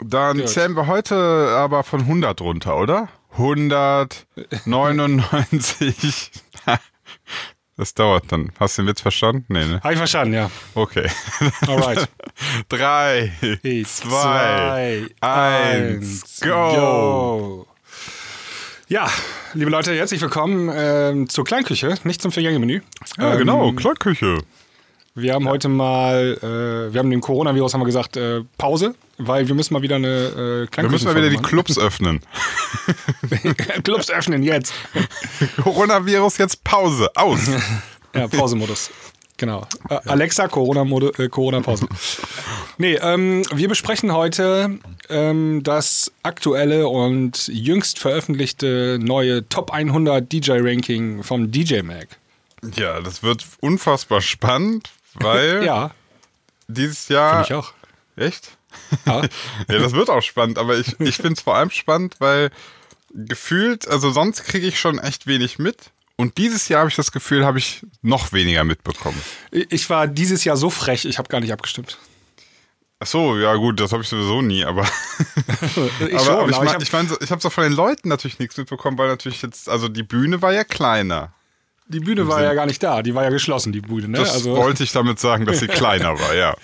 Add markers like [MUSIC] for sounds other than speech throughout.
Dann Gut. zählen wir heute aber von 100 runter, oder? 199. [LAUGHS] [LAUGHS] Das dauert dann. Hast du den Witz verstanden? Nee, ne? Habe ich verstanden, ja. Okay. [LAUGHS] Alright. Drei, zwei, eins, go. Ja, liebe Leute, herzlich willkommen ähm, zur Kleinküche, nicht zum Vier-Gänge-Menü. Ja, Ähm, genau. Klockküche. Wir haben heute mal, äh, wir haben dem Coronavirus haben wir gesagt, äh, Pause, weil wir müssen mal wieder eine äh, Wir müssen mal wieder die Clubs öffnen. [LAUGHS] Clubs öffnen jetzt. [LAUGHS] Coronavirus jetzt Pause. Aus. [LAUGHS] Ja, Pausemodus. Genau. Äh, Alexa, Corona-Pause. Nee, ähm, wir besprechen heute ähm, das aktuelle und jüngst veröffentlichte neue Top 100 DJ-Ranking vom DJ Mag. Ja, das wird unfassbar spannend, weil [LAUGHS] Ja, dieses Jahr. ich auch. Echt? Ja. [LAUGHS] Ja, das wird auch spannend, aber ich, ich finde es vor allem spannend, weil gefühlt, also sonst kriege ich schon echt wenig mit. Und dieses Jahr habe ich das Gefühl, habe ich noch weniger mitbekommen. Ich war dieses Jahr so frech, ich habe gar nicht abgestimmt. Ach so, ja gut, das habe ich sowieso nie, aber, [LAUGHS] Ich aber, schon, aber ich meine, ich, mein, so- ich habe so von den Leuten natürlich nichts mitbekommen, weil natürlich jetzt, also die Bühne war ja kleiner. Die Bühne war ja gar nicht da, die war ja geschlossen, die Bühne. Ne? Das Also, wollte ich damit sagen, dass sie [LAUGHS] kleiner war, ja.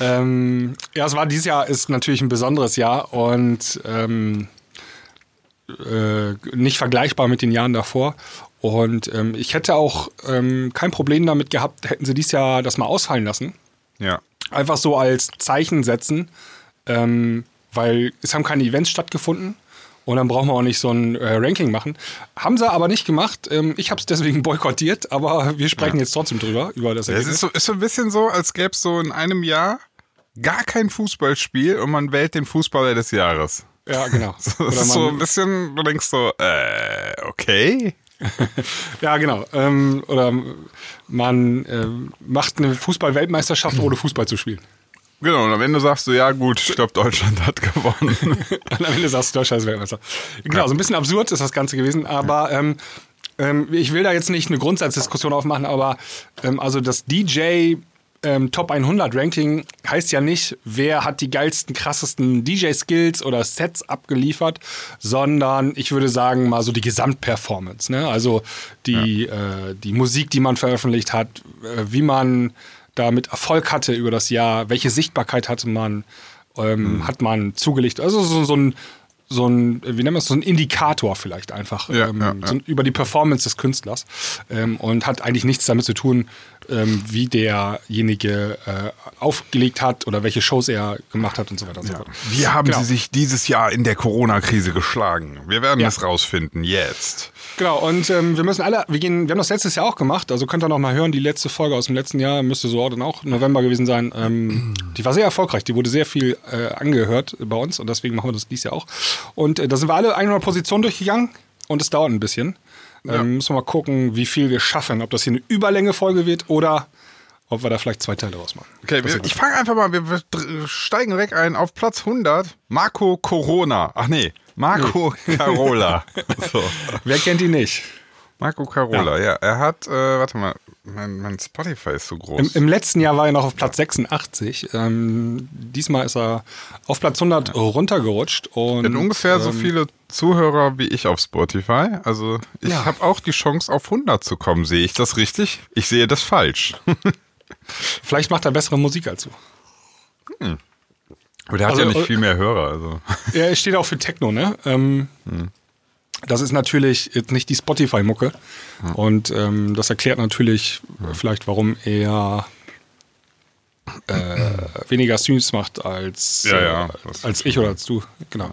Ähm, ja, es war dieses Jahr ist natürlich ein besonderes Jahr und ähm, äh, nicht vergleichbar mit den Jahren davor. Und ähm, ich hätte auch ähm, kein Problem damit gehabt, hätten sie dieses Jahr das mal ausfallen lassen. Ja. Einfach so als Zeichen setzen, ähm, weil es haben keine Events stattgefunden. Und dann brauchen wir auch nicht so ein äh, Ranking machen. Haben sie aber nicht gemacht. Ähm, ich habe es deswegen boykottiert, aber wir sprechen jetzt trotzdem drüber, über das Es Ergebnis. ist so, ist so ein bisschen so, als gäbe es so in einem Jahr gar kein Fußballspiel und man wählt den Fußballer des Jahres. ja, genau. [LAUGHS] Das Oder ist so man- ein bisschen, du denkst so, äh, okay. [LAUGHS] Ja, genau. Ähm, oder man ähm, macht eine Fußball-Weltmeisterschaft, ohne Fußball zu spielen. Genau, und am Ende sagst du, ja gut, ich glaube, Deutschland hat gewonnen. [LAUGHS] Und am Ende sagst du, Deutschland ist Weltmeister. Genau, so ein bisschen absurd ist das Ganze gewesen, aber ähm, ähm, ich will da jetzt nicht eine Grundsatzdiskussion aufmachen, aber ähm, also das DJ ähm, Top 100 Ranking heißt ja nicht, wer hat die geilsten, krassesten DJ-Skills oder Sets abgeliefert, sondern ich würde sagen mal so die Gesamtperformance. Ne? Also die, äh, die Musik, die man veröffentlicht hat, äh, wie man damit Erfolg hatte über das Jahr, welche Sichtbarkeit hatte man, ähm, hat man zugelegt. Also so, so ein so ein, wie nennen wir es, so ein Indikator vielleicht einfach Ja, ähm, ja, ja. So über die Performance des Künstlers ähm, und hat eigentlich nichts damit zu tun, ähm, wie derjenige äh, aufgelegt hat oder welche Shows er gemacht hat und so weiter und so fort. Wie haben Genau. sie sich dieses Jahr in der Corona-Krise geschlagen? Wir werden Ja. es rausfinden, jetzt. Genau, und ähm, wir müssen alle, wir gehen, wir haben das letztes Jahr auch gemacht, also könnt ihr noch mal hören, die letzte Folge aus dem letzten Jahr müsste so dann auch November gewesen sein. Ähm, die war sehr erfolgreich, die wurde sehr viel äh, angehört bei uns und deswegen machen wir das dieses Jahr auch. Und äh, da sind wir alle 100 Positionen durchgegangen und es dauert ein bisschen. Ähm, Müssen wir mal gucken, wie viel wir schaffen, ob das hier eine Überlänge-Folge wird oder ob wir da vielleicht zwei Teile rausmachen. Okay, Das wir, ich fange einfach mal, wir, steigen direkt ein auf Platz 100. Marco Corona. Ach nee, Marco [LAUGHS] Carola. So. Wer kennt ihn nicht? Marco Carola, ja. Er hat, äh, warte mal, mein, mein Spotify ist so groß. Im, Im letzten Jahr war er noch auf Platz 86. Ähm, diesmal ist er auf Platz 100 runtergerutscht. Und, hat ungefähr so ähm, viele Zuhörer wie ich auf Spotify. Also ich Ja. habe auch die Chance auf 100 zu kommen. Sehe ich das richtig? Ich sehe das falsch. [LAUGHS] Vielleicht macht er bessere Musik als du. Aber der hat Also, ja nicht äh, viel mehr Hörer. Also. [LAUGHS] Er steht auch für Techno, ne? Ähm, Das ist natürlich jetzt nicht die Spotify-Mucke. Und ähm, das erklärt natürlich vielleicht, warum er äh, weniger Streams macht als, Ja, ja, äh, als ich oder als du. Genau.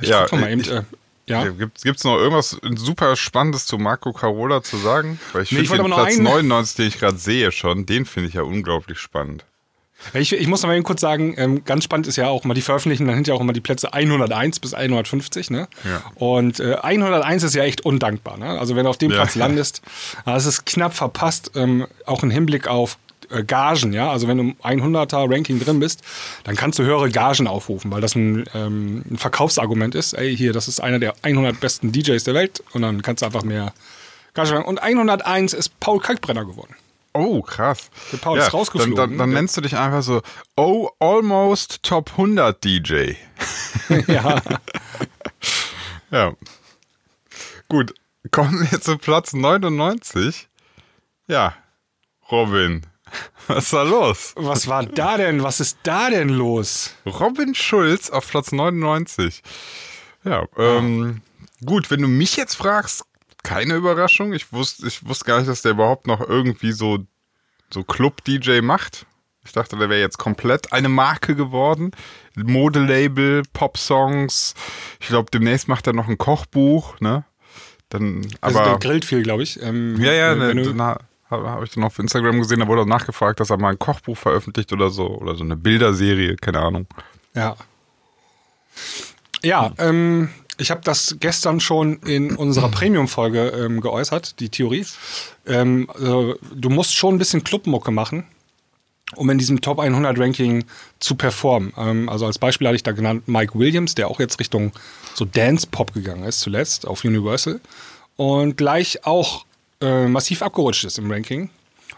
ja, Guck mal eben. ich, Äh, ja. Gibt es noch irgendwas super Spannendes zu Marco Carola zu sagen? Weil ich Nee, finde den Platz einen- 99, den ich gerade sehe schon, den finde ich ja unglaublich spannend. Ich, ich muss noch mal eben kurz sagen, ähm, ganz spannend ist ja auch mal, die veröffentlichen dann hinterher auch immer die Plätze 101 bis 150, ne? Ja. Und äh, 101 ist ja echt undankbar, ne? Also wenn du auf dem Ja. Platz landest, [LAUGHS] das ist knapp verpasst, ähm, auch im Hinblick auf Gagen, ja? Also wenn du im 100er Ranking drin bist, dann kannst du höhere Gagen aufrufen, weil das ein, ähm, ein Verkaufsargument ist. Ey, hier, das ist einer der 100 besten DJs der Welt und dann kannst du einfach mehr Gage sagen. Und 101 ist Paul Kalkbrenner geworden. Oh, krass. Der Paul ist rausgeflogen. Dann, dann, dann nennst du dich einfach so, oh, almost Top 100 DJ. [LAUGHS] ja. [LAUGHS] Ja. Gut, kommen wir zu Platz 99. Ja, Robin, was ist da los? Was war da denn? Was ist da denn los? Robin Schulz auf Platz 99. Ja, ähm, gut, wenn du mich jetzt fragst, keine Überraschung. Ich wusste, ich wusste gar nicht, dass der überhaupt noch irgendwie so, so Club-DJ macht. Ich dachte, der wäre jetzt komplett eine Marke geworden. Modelabel, Pop-Songs. Ich glaube, demnächst macht er noch ein Kochbuch, ne? Dann, Also aber der grillt viel, glaube ich. Ähm, ja, ja, ne, du- na, habe hab ich dann auf Instagram gesehen, da wurde auch nachgefragt, dass er mal ein Kochbuch veröffentlicht oder so. Oder so eine Bilderserie, keine Ahnung. Ja. Ja, ähm, ich habe das gestern schon in unserer Premium-Folge ähm, geäußert, die Theorie. Ähm, also, du musst schon ein bisschen Clubmucke machen, um in diesem Top 100 Ranking zu performen. Ähm, also als Beispiel hatte ich da genannt Mike Williams, der auch jetzt Richtung so Dance-Pop gegangen ist zuletzt auf Universal und gleich auch äh, massiv abgerutscht ist im Ranking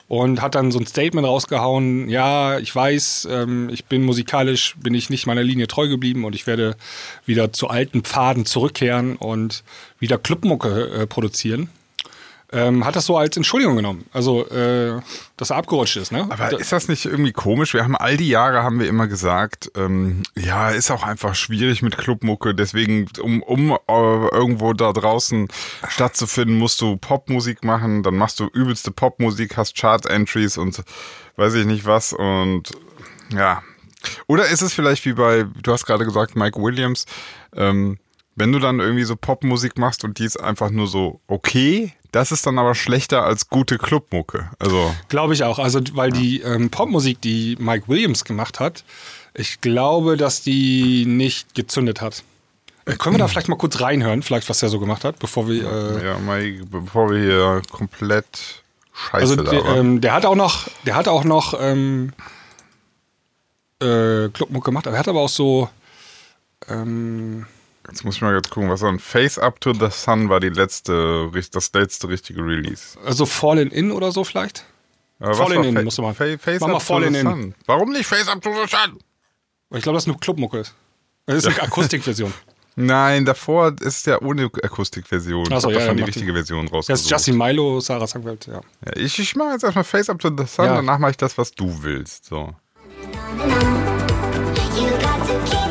und hat dann so ein Statement rausgehauen, ja, ich weiß, ähm, ich bin musikalisch, bin ich nicht meiner Linie treu geblieben und ich werde wieder zu alten Pfaden zurückkehren und wieder Clubmucke äh, produzieren. Ähm, hat das so als Entschuldigung genommen, also äh, dass er abgerutscht ist, ne? Aber ist das nicht irgendwie komisch? Wir haben all die Jahre haben wir immer gesagt, ähm, ja, ist auch einfach schwierig mit Clubmucke. Deswegen, um, um äh, irgendwo da draußen stattzufinden, musst du Popmusik machen. Dann machst du übelste Popmusik, hast Chart-Entries und weiß ich nicht was. Und ja. Oder ist es vielleicht wie bei, du hast gerade gesagt, Mike Williams, ähm, wenn du dann irgendwie so Popmusik machst und die ist einfach nur so okay, das ist dann aber schlechter als gute Clubmucke. Also. Glaube ich auch. Also, weil die ähm, Popmusik, die Mike Williams gemacht hat, ich glaube, dass die nicht gezündet hat. Äh, können wir da vielleicht mal kurz reinhören, vielleicht was er so gemacht hat, bevor wir. Äh, Ja, mal, bevor wir hier komplett scheiße also der, ähm, der hat auch noch, der hat auch noch ähm, äh, Clubmuck gemacht, aber er hat aber auch so. Ähm, Jetzt muss ich mal jetzt gucken, was war ein Face Up to the Sun war die letzte, das letzte richtige Release. also Fallen In oder so vielleicht. Was Fallen In musst du mal. Fa Face Mach mal Up to Fallen the In. Sun. Warum nicht Face Up to the Sun? Weil Ich glaube, das ist eine Clubmucke ist. Das ist eine [LAUGHS] Akustikversion. Nein, davor ist ja ohne Akustikversion. Ach so, ich hab ja, schon die ja, mach richtige die. Version Das ist rausgesucht. Justin Milo, Sarah Sangwelt, ja. ja, ich ich mache jetzt erstmal Face Up to the Sun, Ja. danach mache ich das, was du willst. So. You got to keep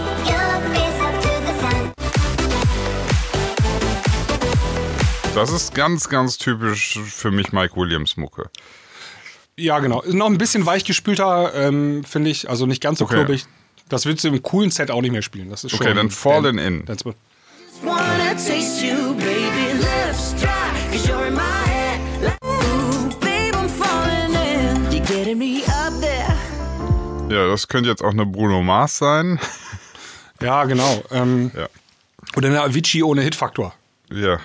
Das ist ganz, ganz typisch für mich Mike Williams Mucke. Ja, genau. Ist noch ein bisschen weichgespülter, ähm, finde ich. Also nicht ganz so Okay. klobig. Das willst du im coolen Set auch nicht mehr spielen. Das ist Okay, schon dann Fallen In. Dance- Wanna taste you, baby. Lips dry, cause you're in my head. Like, ooh, babe, I'm falling in. You're getting me up there. Ja, das könnte jetzt auch eine Bruno Mars sein. Ja, genau. Ähm, Ja. Oder eine Avicii ohne Hitfaktor. Ja.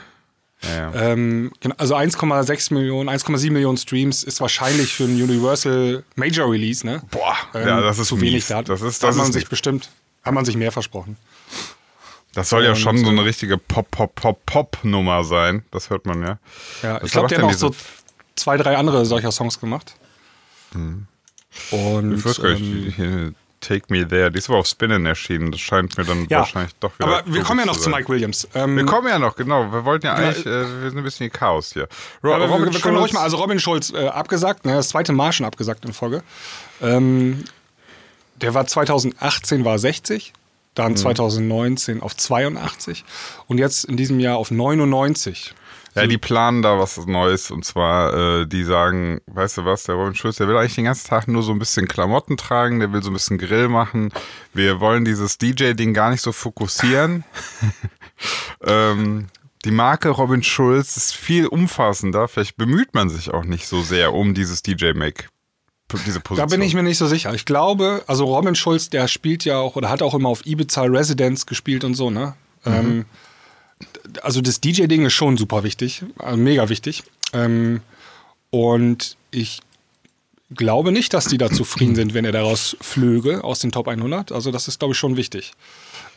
Ja, ja. Ähm, genau, also 1,6 Millionen, 1,7 Millionen Streams ist wahrscheinlich für ein Universal Major Release, ne? Boah, Ähm, ja, das ist zu wenig. Da Das ist, da das hat man ist sich nicht- bestimmt, hat man sich mehr versprochen. Das soll ja Und, schon so eine richtige Pop-Pop-Pop-Pop-Nummer sein. Das hört man ja. Ja, Was ich glaube, der hat noch so zwei, drei andere solcher Songs gemacht. Und Ich weiß gar nicht, ähm, Take Me There, die ist aber auf Spinnen erschienen. Das scheint mir dann ja, wahrscheinlich doch wieder. aber wir kommen ja noch zu sein. Mike Williams. Ähm, Wir kommen ja noch, genau. Wir wollten ja eigentlich, äh, wir sind ein bisschen Chaos hier. Ro aber wir, Robin wir können ruhig mal, also Robin Schulz äh, abgesagt, ne, das zweite Mal schon abgesagt in Folge. Ähm, der war 2018 war 60, dann Mhm. 2019 auf 82 und jetzt in diesem Jahr auf 99. Ja, die planen da was Neues und zwar, äh, die sagen, weißt du was, der Robin Schulz, der will eigentlich den ganzen Tag nur so ein bisschen Klamotten tragen, der will so ein bisschen Grill machen. Wir wollen dieses DJ-Ding gar nicht so fokussieren. [LAUGHS] ähm, die Marke Robin Schulz ist viel umfassender. Vielleicht bemüht man sich auch nicht so sehr um dieses DJ-Make, diese Da bin ich mir nicht so sicher. Ich glaube, also Robin Schulz, der spielt ja auch oder hat auch immer auf Ibiza Residence gespielt und so, ne? Ähm, d- also das DJ-Ding ist schon super wichtig, also mega wichtig. Ähm, und ich, glaube nicht, dass die da zufrieden sind, wenn er daraus flöge aus den Top 100. Also das ist, glaube ich, schon wichtig.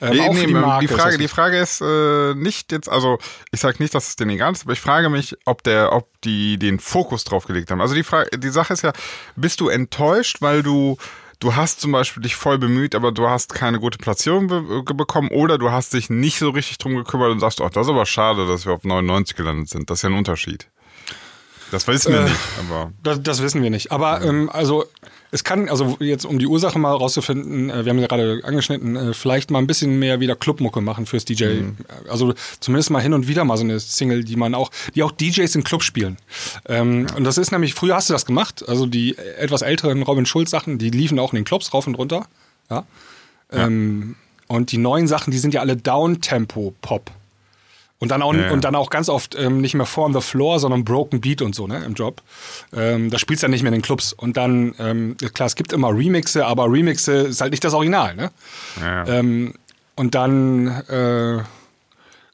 Ähm, Nee, nee, die Marke. die Frage, die Frage ist äh, nicht jetzt, also ich sage nicht, dass es denen egal ist, aber ich frage mich, ob der, ob die den Fokus drauf gelegt haben. Also die Frage, die Sache ist ja, bist du enttäuscht, weil du du hast zum Beispiel dich voll bemüht, aber du hast keine gute Platzierung be bekommen oder du hast dich nicht so richtig drum gekümmert und sagst, oh, das ist aber schade, dass wir auf 99 gelandet sind. Das ist ja ein Unterschied. Das wissen wir Äh, nicht, aber Das, das wissen wir nicht. Aber ähm, also es kann, also jetzt um die Ursache mal rauszufinden, äh, wir haben ja gerade angeschnitten, äh, vielleicht mal ein bisschen mehr wieder Clubmucke machen fürs DJ. Also zumindest mal hin und wieder mal so eine Single, die man auch, die auch DJs in Club spielen. Ähm, Und das ist nämlich, früher hast du das gemacht, also die etwas älteren Robin Schulz Sachen, die liefen auch in den Clubs rauf und runter. Ja. Ähm, und die neuen Sachen, die sind ja alle Downtempo-Pop. Und dann auch, Ja, ja. und dann auch ganz oft ähm, nicht mehr vor on the floor, sondern broken beat und so, ne, im Job. Ähm, da spielst du ja nicht mehr in den Clubs. Und dann, ähm, klar, es gibt immer Remixe, aber Remixe ist halt nicht das Original, ne? ja. Ähm, und dann äh,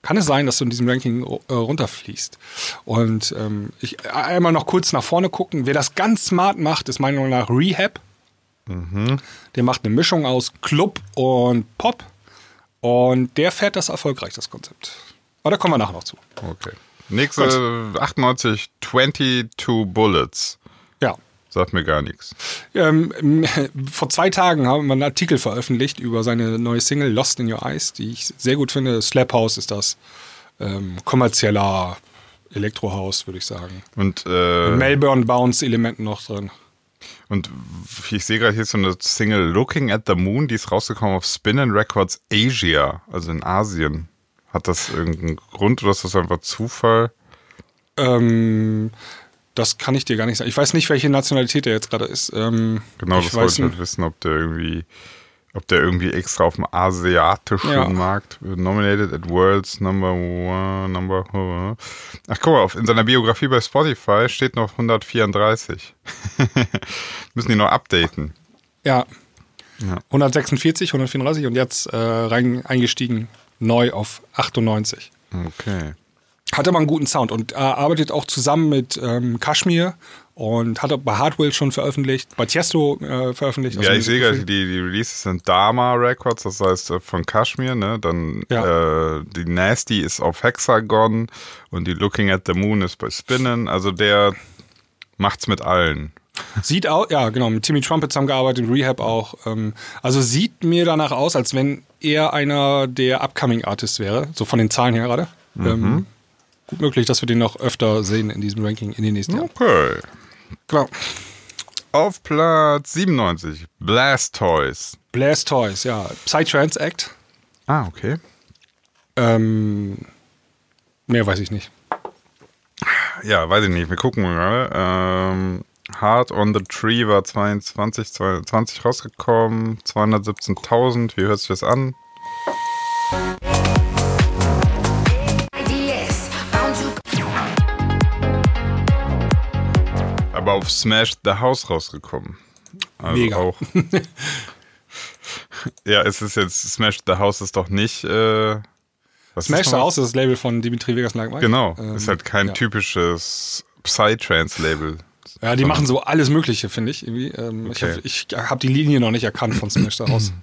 kann es sein, dass du in diesem Ranking äh, runterfließt. Und ähm, ich einmal noch kurz nach vorne gucken. Wer das ganz smart macht, ist meiner Meinung nach Rehab. Der macht eine Mischung aus Club und Pop. Und der fährt das erfolgreich, das Konzept. Aber da kommen wir nachher noch zu. okay. Nächste 98 22 Bullets. Ja. Sagt mir gar nichts. Ähm, m- [LAUGHS] vor zwei Tagen haben wir einen Artikel veröffentlicht über seine neue Single Lost in Your Eyes, die ich sehr gut finde. Slap House ist das. Ähm, kommerzieller Elektrohaus, würde ich sagen. Und äh, Melbourne Bounce Elementen noch drin. Und ich sehe gerade hier so eine Single Looking at the Moon, die ist rausgekommen auf Spin Records Asia, also in Asien. Hat das irgendeinen Grund oder ist das einfach Zufall? Ähm, das kann ich dir gar nicht sagen. Ich weiß nicht, welche Nationalität der jetzt gerade ist. Ähm, Genau, das wollte ich halt nicht. wissen, ob der irgendwie, ob der irgendwie extra auf dem asiatischen Ja. Markt nominated at World's Number One, Number. Ach guck mal, auf, in seiner Biografie bei Spotify steht noch 134. [LAUGHS] Müssen die noch updaten. Ja. Ja. 146, 134 und jetzt äh, rein eingestiegen neu auf 98. Okay. Hat aber einen guten Sound und äh, arbeitet auch zusammen mit ähm, Kashmir und hat auch bei Hardwell schon veröffentlicht, bei Tiesto äh, veröffentlicht. Ja, Also ich sehe gerade, die, die Releases sind Dharma Records, das heißt äh, von Kashmir, ne? Dann Ja. äh, die Nasty ist auf Hexagon und die Looking at the Moon ist bei Spinnen. Also der macht's mit allen. Sieht aus, ja genau, mit Timmy Trumpet zusammengearbeitet, Rehab auch. Ähm, also sieht mir danach aus, als wenn er einer der Upcoming Artists wäre, so von den Zahlen her gerade. Mhm. Ähm, gut möglich, dass wir den noch öfter sehen in diesem Ranking in den nächsten Jahren. Okay. Genau. Auf Platz 97, Blast Toys. Blast Toys, ja. Psytrance Act. Ah, okay. Ähm, mehr weiß ich nicht. Ja, weiß ich nicht, wir gucken mal gerade. Ähm, Hard on the Tree war 22, 22 rausgekommen, 217.000. Wie hört sich das an? Aber auf Smash the House rausgekommen. Also Mega. auch. [LAUGHS] ja, es ist jetzt Smash the House ist doch nicht. Äh, was Smash the House ist das Label von Dimitri Vegas Like Mike. Genau, Ähm, ist halt kein ja. typisches Psytrance-Label. Ja, die machen so alles Mögliche, finde ich. Irgendwie. Ähm, Ich Okay. habe ich hab die Linie noch nicht erkannt von Smash the [CLEARS THROAT] House.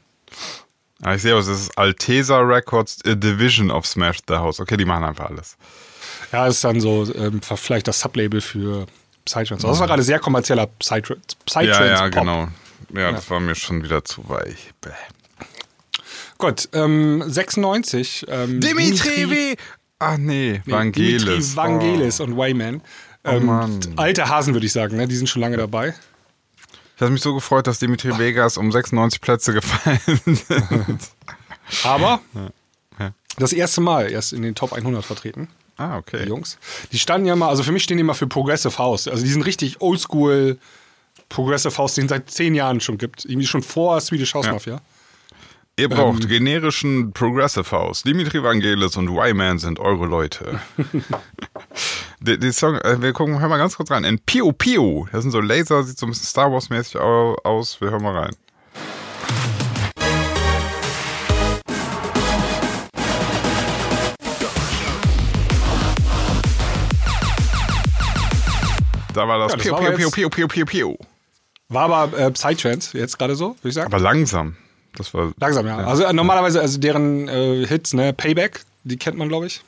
Ah, ich sehe aus, es ist Altesa Records, a Division of Smash the House. Okay, die machen einfach alles. Ja, ist dann so ähm, vielleicht das Sublabel für Psytrance. Das war gerade sehr kommerzieller Psytrance. Psytrance ja, ja, Pop. genau. Ja, das war mir schon wieder zu weich. Bäh. Gut, ähm, 96. Ähm, W. Ach nee, Vangelis. Dimitri Vangelis und Wayman. Ähm, Mann. alte Hasen, würde ich sagen, ne? die sind schon lange dabei. Ich habe mich so gefreut, dass Dimitri Vegas um 96 Plätze gefallen [LAUGHS] sind. Aber das erste Mal erst in den Top 100 vertreten. ah, die okay. Jungs. Die standen ja mal, also für mich stehen die immer für Progressive House. Also die sind richtig oldschool Progressive House, den es seit zehn Jahren schon gibt. Irgendwie schon vor Swedish House Ja. Ihr braucht Ähm. generischen Progressive House. Dimitri Vangelis und Y-Man sind eure Leute. [LAUGHS] die, die Song, äh, wir gucken, hören mal ganz kurz rein. In Pio Pio. Das sind so Laser, sieht so ein bisschen Star Wars-mäßig au- aus. Wir hören mal rein. Da war das Ja, das Pio war Pio Pio Pio Pio Pio Pio. War aber äh, Psytrance jetzt gerade so, würde ich sagen. Aber langsam. Das war. Langsam, ja. Also äh, normalerweise, also deren äh, Hits, ne, Payback, die kennt man, glaube ich.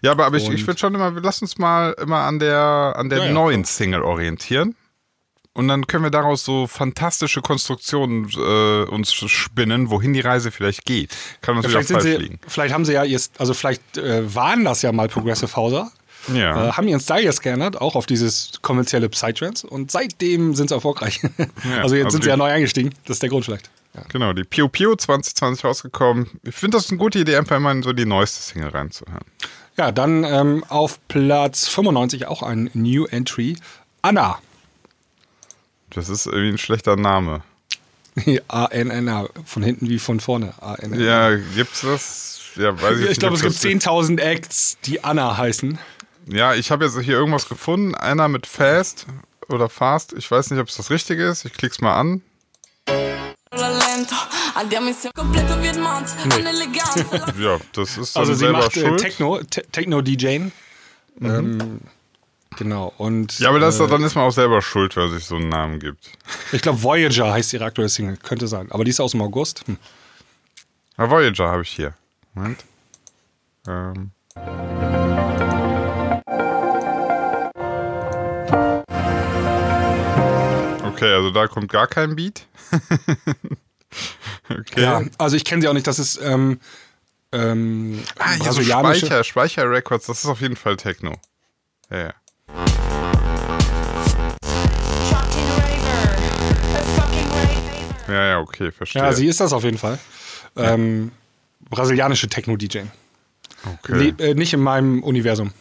Ja, aber, aber ich, ich würde schon immer, lass uns mal immer an der, an der Ja, ja, neuen Single orientieren. Und dann können wir daraus so fantastische Konstruktionen äh, uns spinnen, wohin die Reise vielleicht geht. Kann uns Vielleicht, wieder sind falsch sie, liegen. vielleicht haben sie ja jetzt, also vielleicht äh, waren das ja mal Progressive Hauser. Ja. Äh, haben ihren Style jetzt geändert, auch auf dieses kommerzielle Psytrance. Und seitdem sind sie erfolgreich. [LAUGHS] also jetzt also sind sie ja neu eingestiegen. Das ist der Grund vielleicht. Ja. Genau, die Pio Pio 2020 rausgekommen. Ich finde das eine gute Idee, einfach immer in so die neueste Single reinzuhören. Ja, dann ähm, auf Platz 95 auch ein New Entry. Anna. Das ist irgendwie ein schlechter Name. [LAUGHS] A-N-N-A. Von hinten wie von vorne. A-N-N-A. Ja, gibt's das? Ja, weiß ich, Ich nicht, glaube, ob es gibt das- 10.000 Acts, die Anna heißen. Ja, ich habe jetzt hier irgendwas gefunden. Einer mit Fast oder Fast. Ich weiß nicht, ob es das Richtige ist. Ich klick's mal an. Un'eleganza [LAUGHS] Ja, das ist dann Also sie selber macht äh, schuld. Techno, Te Techno-DJing. Ähm, genau. Und ja, aber das, äh, dann ist man auch selber schuld, wenn sich so einen Namen gibt. ich glaube, Voyager heißt ihre aktuelle Single. Könnte sein. Aber die ist aus dem August. Hm. Ah, Voyager habe ich hier. Moment. Ähm. Okay, also da kommt gar kein Beat. [LAUGHS] okay. Ja, also ich kenne sie auch nicht. Das ist ähm, ähm, Ah, hier so. Speicher, Speicher Records, das ist auf jeden Fall Techno. Ja, ja. Ja, ja, okay, verstehe. ja, sie ist das auf jeden Fall. Ähm, brasilianische Techno-DJ. okay. Le- äh, nicht in meinem Universum.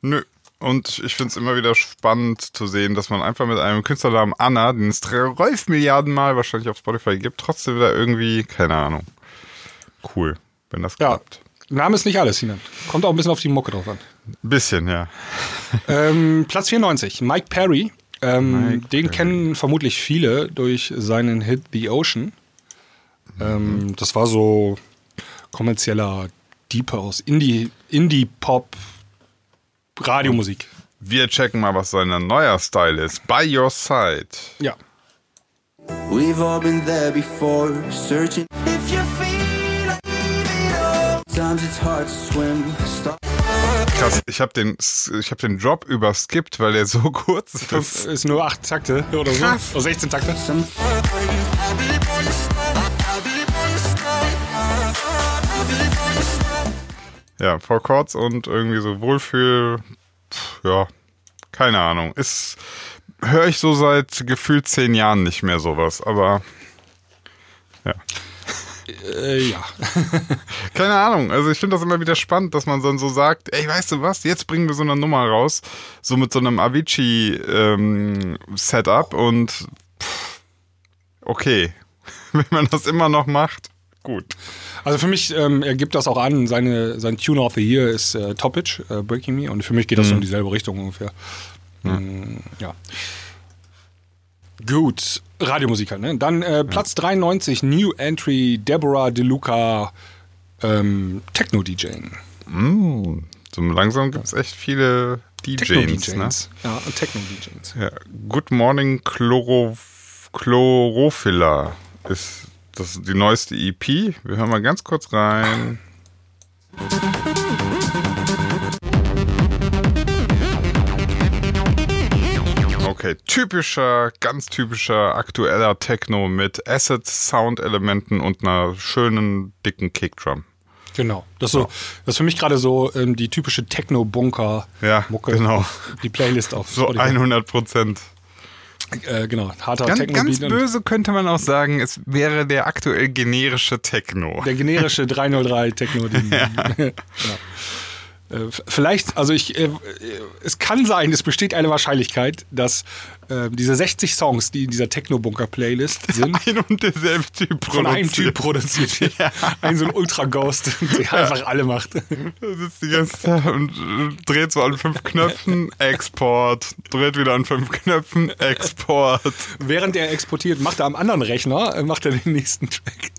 Nö. Und ich finde es immer wieder spannend zu sehen, dass man einfach mit einem Künstlernamen Anna, den es 12 Milliarden Mal wahrscheinlich auf Spotify gibt, trotzdem wieder irgendwie, keine Ahnung. Cool, wenn das Ja. klappt. Name ist nicht alles, Sinan. Kommt auch ein bisschen auf die Mucke drauf an. Ein bisschen, ja. [LAUGHS] Ähm, Platz 94, Mike Perry. Ähm, Mike den Perry. kennen vermutlich viele durch seinen Hit The Ocean. Ähm, das war so kommerzieller Deep House, Indie, Indie-Pop, Radiomusik. Wir checken mal, was sein neuer Style ist. By Your Side. Ja. We've all been there before, searching. If you feel like sometimes it's hard to swim. Stop. Krass, ich habe den, ich hab den Drop überskippt, weil der so [LAUGHS] kurz Das ist. ist nur 8 Takte oder so. Krass. Oder 16 Takte. Some Ja, Four Chords und irgendwie so Wohlfühl. Pff, ja, keine Ahnung. Ist, höre ich so seit gefühlt zehn Jahren nicht mehr sowas, aber ja. Äh, ja. [LAUGHS] Keine Ahnung. Also ich finde das immer wieder spannend, dass man dann so sagt, ey, weißt du was, jetzt bringen wir so eine Nummer raus, so mit so einem Avicii-Setup und pff, okay, [LAUGHS] wenn man das immer noch macht, gut. Also für mich ähm, ergibt das auch an, seine, sein Tune of the Year ist äh, Topic, äh, Breaking Me. Und für mich geht das so in dieselbe Richtung ungefähr. Mm, ja. Gut, Radiomusik halt, ne? Dann äh, Platz 93, New Entry, Deborah DeLuca, ähm, Techno-DJing. Mm, so langsam gibt es echt viele DJs, ne? Techno-DJs. Ja, und Techno-DJs. Ja, Good Morning Chloro Chlorophylla ist das die neueste EP. Wir hören mal ganz kurz rein. Okay, typischer, ganz typischer aktueller Techno mit Acid Sound Elementen und einer schönen dicken Kickdrum. Genau. Das, ist so, das ist für mich gerade so ähm, die typische Techno-Bunker-Mucke. Ja, genau. Die Playlist auf So Spotify. 100 Prozent. Äh, genau, harter Ganz, techno ganz böse könnte man auch sagen, es wäre der aktuell generische Techno. Der generische 303 Techno. Den, ja. Äh, [LAUGHS] f- Vielleicht, also ich, äh, äh, es kann sein, es besteht eine Wahrscheinlichkeit, dass äh, diese 60 Songs, die in dieser Techno-Bunker-Playlist sind, Ein und derselbe Typ von einem Typ produziert. wird. Ein so ein Ultra-Ghost, [LAUGHS] der einfach alle macht. Er sitzt die ganze Zeit und äh, dreht so an fünf Knöpfen, Export, dreht wieder an fünf Knöpfen, Export. Während er exportiert, macht er am anderen Rechner, äh, macht er den nächsten Track.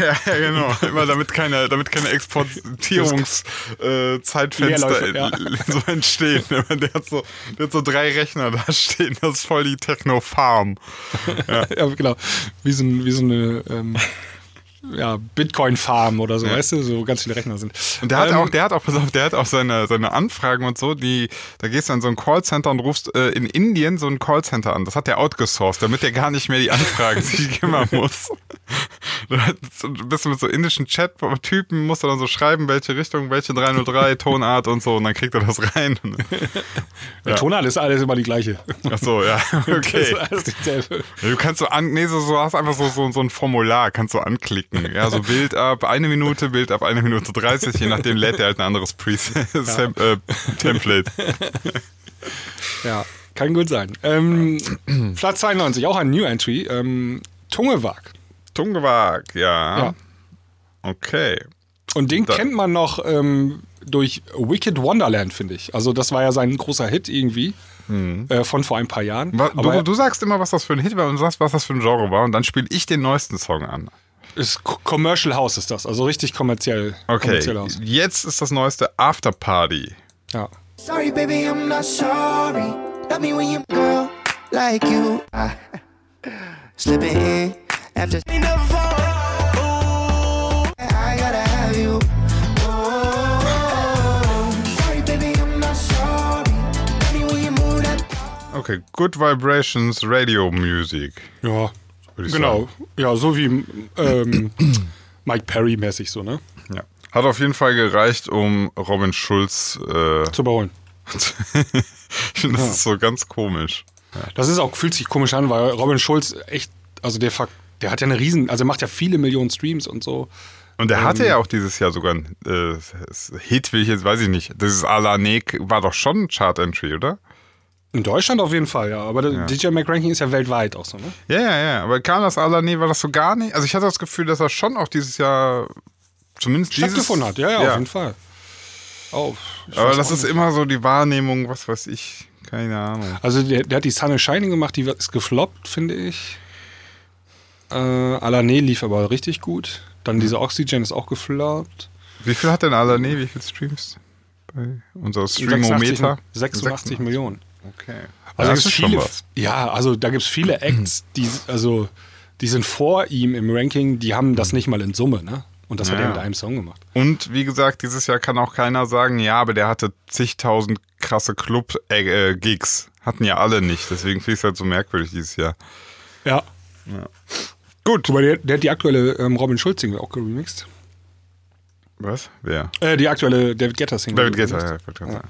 Ja, ja, genau. Immer damit keine, damit keine Exportierungszeitfenster äh, ja. [LAUGHS] so entstehen. Der hat, so, der hat so drei Rechner da stehen. Das ist voll die Techno-Farm. [LAUGHS] ja, genau. Wie so, wie so eine ähm, [LAUGHS] ja, Bitcoin-Farm oder so, weißt du, so ganz viele Rechner sind. Und der hat Ähm, auch, der hat auch, pass auf, der hat auch seine, seine Anfragen und so, die, da gehst du an so ein Callcenter und rufst äh, in Indien so ein Callcenter an. Das hat der outgesourced, damit der gar nicht mehr die Anfragen [LAUGHS] sich kümmern muss. Du bist mit so indischen Chat-Typen, musst du dann so schreiben, welche Richtung, welche 303, [LAUGHS] Tonart und so, und dann kriegt er das rein. Der Tonart ist alles immer die gleiche. Ach so, ja, [LAUGHS] Das okay. ist alles dieselbe. Ja, Du kannst so an, nee, so, so hast einfach so, so, so ein Formular, kannst du anklicken. Ja, so Bild ab eine Minute, Bild ab eine Minute 30, je nachdem lädt er halt ein anderes Preset, [LAUGHS] Sam- äh, Template. [LAUGHS] Ja, kann gut sein. Ähm, Platz 92, auch ein New Entry. Ähm, Tungewag. Tungewag, ja. Ja. Okay. Und den Da- kennt man noch ähm, durch Wicked Wonderland, finde ich. Also das war ja sein großer Hit irgendwie äh, von vor ein paar Jahren. Du, du sagst immer, was das für ein Hit war und du sagst, was das für ein Genre war und dann spiele ich den neuesten Song an. Ist Co- Commercial House ist das, also richtig kommerziell. Okay, kommerziell House. jetzt ist das neueste After Party. Ja. Sorry, baby, I'm not sorry. Love me when you girl like you. I slipping in after. I gotta have you. Oh, sorry, baby, I'm not sorry. Love me when you move that. Okay, Good Vibrations Radio Music. Ja, Würde ich genau. Ja, so wie ähm, [CLEARS THROAT] Mike Perry mäßig so, ne? Ja. Hat auf jeden Fall gereicht, um Robin Schulz. Äh, Zu überholen. [LAUGHS] ich finde, das ist so ganz komisch. Das ist auch, fühlt sich komisch an, weil Robin Schulz echt, also der, der hat ja eine riesen, also er macht ja viele Millionen Streams und so. Und der hatte ja auch dieses Jahr sogar ein äh, Hit, will ich jetzt, weiß ich nicht. Das ist Alanek, war doch schon ein Chart-Entry, oder? In Deutschland auf jeden Fall, ja. Aber der DJ Mac Ranking ist ja weltweit auch so, ne? Ja, ja, ja. Aber kam das Alané, war das so gar nicht? Also ich hatte das Gefühl, dass er schon auch dieses Jahr zumindest. Stattgefunden hat, ja, ja, auf jeden Fall. Oh, Aber das ist nicht. immer so die Wahrnehmung, was weiß ich, keine Ahnung. Also der, der hat die Sun is Shining gemacht, die ist gefloppt, finde ich. Äh, Alané lief aber richtig gut. Dann diese Oxygen ist auch gefloppt. Wie viel hat denn Alané? Wie viel Streams? Bei unser Streamometer? 86 Millionen. Okay. Also ja, da das gibt's viele, was. ja, also da gibt es viele Acts, die, also, die sind vor ihm im Ranking, die haben das nicht mal in Summe, ne? Und das hat Ja. er mit einem Song gemacht. Und wie gesagt, dieses Jahr kann auch keiner sagen, ja, aber der hatte zigtausend krasse Club-Gigs. Hatten ja alle nicht. Deswegen finde ich es halt so merkwürdig dieses Jahr. Ja. Gut. Wobei der, der hat die aktuelle ähm, Robin Schulz-Single auch geremixed. Was? Wer? Äh, die aktuelle David Guetta-Single. David Guetta, ja. ich wollte gerade sagen.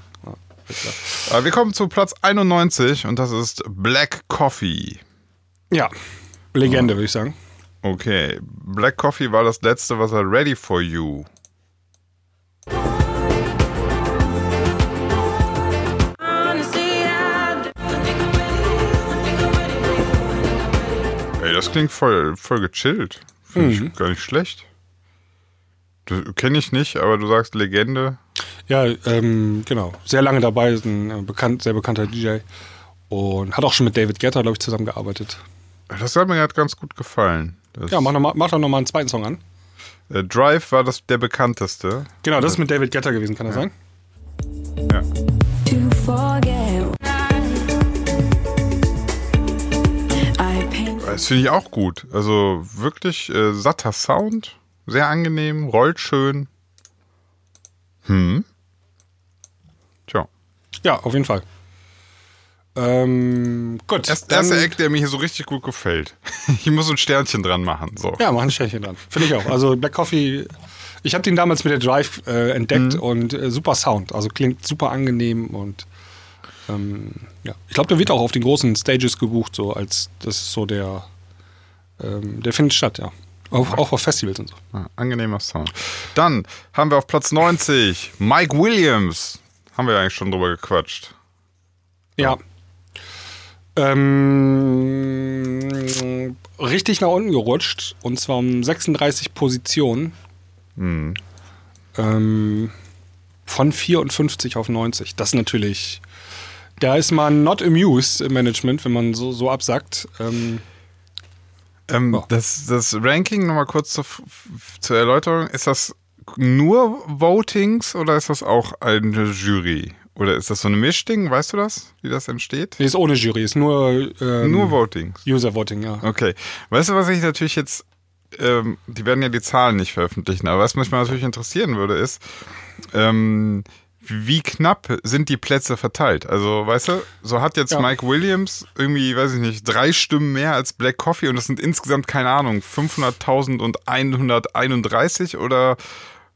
Klar. Aber wir kommen zu Platz 91 und das ist Black Coffee. Ja, Legende, würde ich sagen. Okay, Black Coffee war das letzte, was er Ready for You. Ey, das klingt voll, voll gechillt. Finde ich gar nicht schlecht. Kenne ich nicht, aber du sagst Legende. Ja, ähm, genau. Sehr lange dabei, ist ein äh, bekannt, sehr bekannter DJ. Und hat auch schon mit David Guetta, glaube ich, zusammengearbeitet. Das hat mir gerade ganz gut gefallen. Das, Ja, mach, noch mal, mach doch nochmal einen zweiten Song an. äh, Drive war das der bekannteste. Genau, das ist mit David Guetta gewesen, kann das sein? Ja. I paint Das finde ich auch gut. Also wirklich äh, satter Sound, sehr angenehm, rollt schön. Hm. Tja. Ja, auf jeden Fall. Ähm, gut. Das dann- erste Eck, der mir hier so richtig gut gefällt. [LAUGHS] Ich muss ein Sternchen dran machen. So. Ja, mach ein Sternchen dran. Finde ich auch. Also Black Coffee, ich habe den damals mit der Drive äh, entdeckt und äh, super Sound. Also klingt super angenehm und ähm, ja. Ich glaube, der wird auch auf den großen Stages gebucht, so als das ist so der, ähm, der findet statt, ja. Auch, auch auf Festivals und so. Ah, angenehmer Sound. Dann haben wir auf Platz 90 Mike Williams. Haben wir eigentlich schon drüber gequatscht. Ja. Ähm, richtig nach unten gerutscht und zwar um 36 Positionen. Ähm, von 54 auf 90. Das ist natürlich. Da ist man not amused im Management, wenn man so, so absackt. Ähm, Ähm, Ja. das, das Ranking, nochmal kurz zur, zur Erläuterung, ist das nur Votings oder ist das auch eine Jury? Oder ist das so ein Mischding? Weißt du das, wie das entsteht? Nee, ist ohne Jury, ist nur, ähm, Nur Votings. User Voting, ja. Okay. Weißt du, was ich natürlich jetzt, ähm, die werden ja die Zahlen nicht veröffentlichen, aber was mich mal natürlich interessieren würde, ist, ähm, wie knapp sind die Plätze verteilt? Also, weißt du, so hat jetzt Ja. Mike Williams irgendwie, weiß ich nicht, drei Stimmen mehr als Black Coffee und das sind insgesamt, keine Ahnung, 500.000 und 131 oder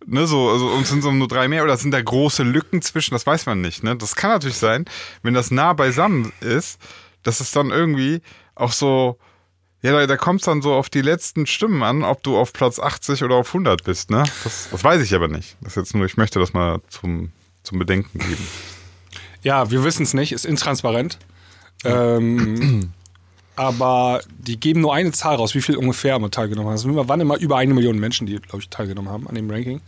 ne, so, also und sind so nur drei mehr oder sind da große Lücken zwischen, das weiß man nicht, ne? Das kann natürlich sein, wenn das nah beisammen ist, dass es dann irgendwie auch so, ja, da, da kommt es dann so auf die letzten Stimmen an, ob du auf Platz 80 oder auf 100 bist, ne? Das, das weiß ich aber nicht. Das ist jetzt nur, ich möchte das mal zum, zum Bedenken geben. Ja, wir wissen es nicht, ist intransparent. Ähm, aber die geben nur eine Zahl raus, wie viel ungefähr immer teilgenommen haben. Es waren immer über eine Million Menschen, die, glaube ich, teilgenommen haben an dem Ranking.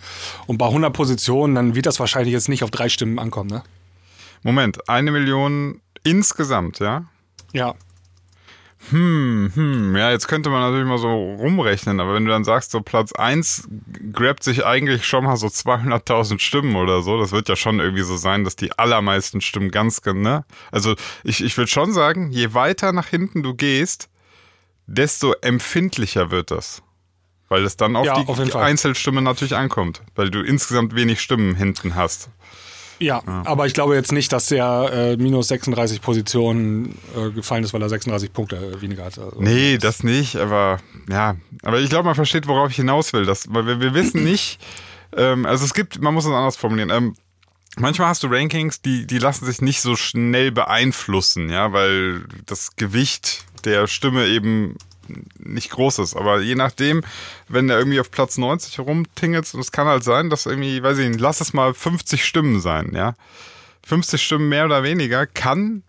Und bei 100 Positionen, dann wird das wahrscheinlich jetzt nicht auf drei Stimmen ankommen, ne? Moment, eine Million insgesamt, ja? Ja. Hm, ja, jetzt könnte man natürlich mal so rumrechnen, aber wenn du dann sagst, so Platz 1 grabt sich eigentlich schon mal so 200.000 Stimmen oder so, das wird ja schon irgendwie so sein, dass die allermeisten Stimmen ganz, ne? Also ich, ich würde schon sagen, je weiter nach hinten du gehst, desto empfindlicher wird das. Weil es dann auf Ja, die auf. Einzelstimme natürlich ankommt, weil du insgesamt wenig Stimmen hinten hast. Ja, aber ich glaube jetzt nicht, dass der äh, minus 36 Positionen äh, gefallen ist, weil er 36 Punkte äh, weniger hatte. Also, Nee, das nicht, aber ja, aber ich glaube, man versteht, worauf ich hinaus will. Das, weil wir, wir wissen nicht, ähm, also es gibt, man muss es anders formulieren. Ähm, manchmal hast du Rankings, die, die lassen sich nicht so schnell beeinflussen, ja, weil das Gewicht der Stimme eben nicht groß ist. Aber je nachdem, wenn der irgendwie auf Platz 90 herumtingelt, und es kann halt sein, dass irgendwie, weiß ich nicht, lass es mal 50 Stimmen sein, ja. 50 Stimmen mehr oder weniger kann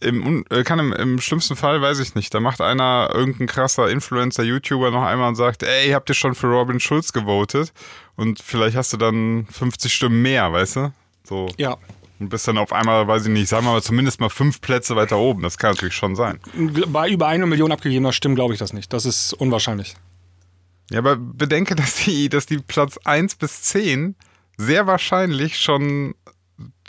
im, äh, kann im, im schlimmsten Fall, weiß ich nicht, da macht einer, irgendein krasser Influencer, YouTuber noch einmal und sagt, ey, habt ihr schon für Robin Schulz gewotet? Und vielleicht hast du dann 50 Stimmen mehr, weißt du? So. Ja. Und bist dann auf einmal, weiß ich nicht, sagen wir mal zumindest mal fünf Plätze weiter oben. Das kann natürlich schon sein. Bei über eine Million abgegebener Stimmen glaube ich das nicht. Das ist unwahrscheinlich. Ja, aber bedenke, dass die, dass die Platz 1 bis 10 sehr wahrscheinlich schon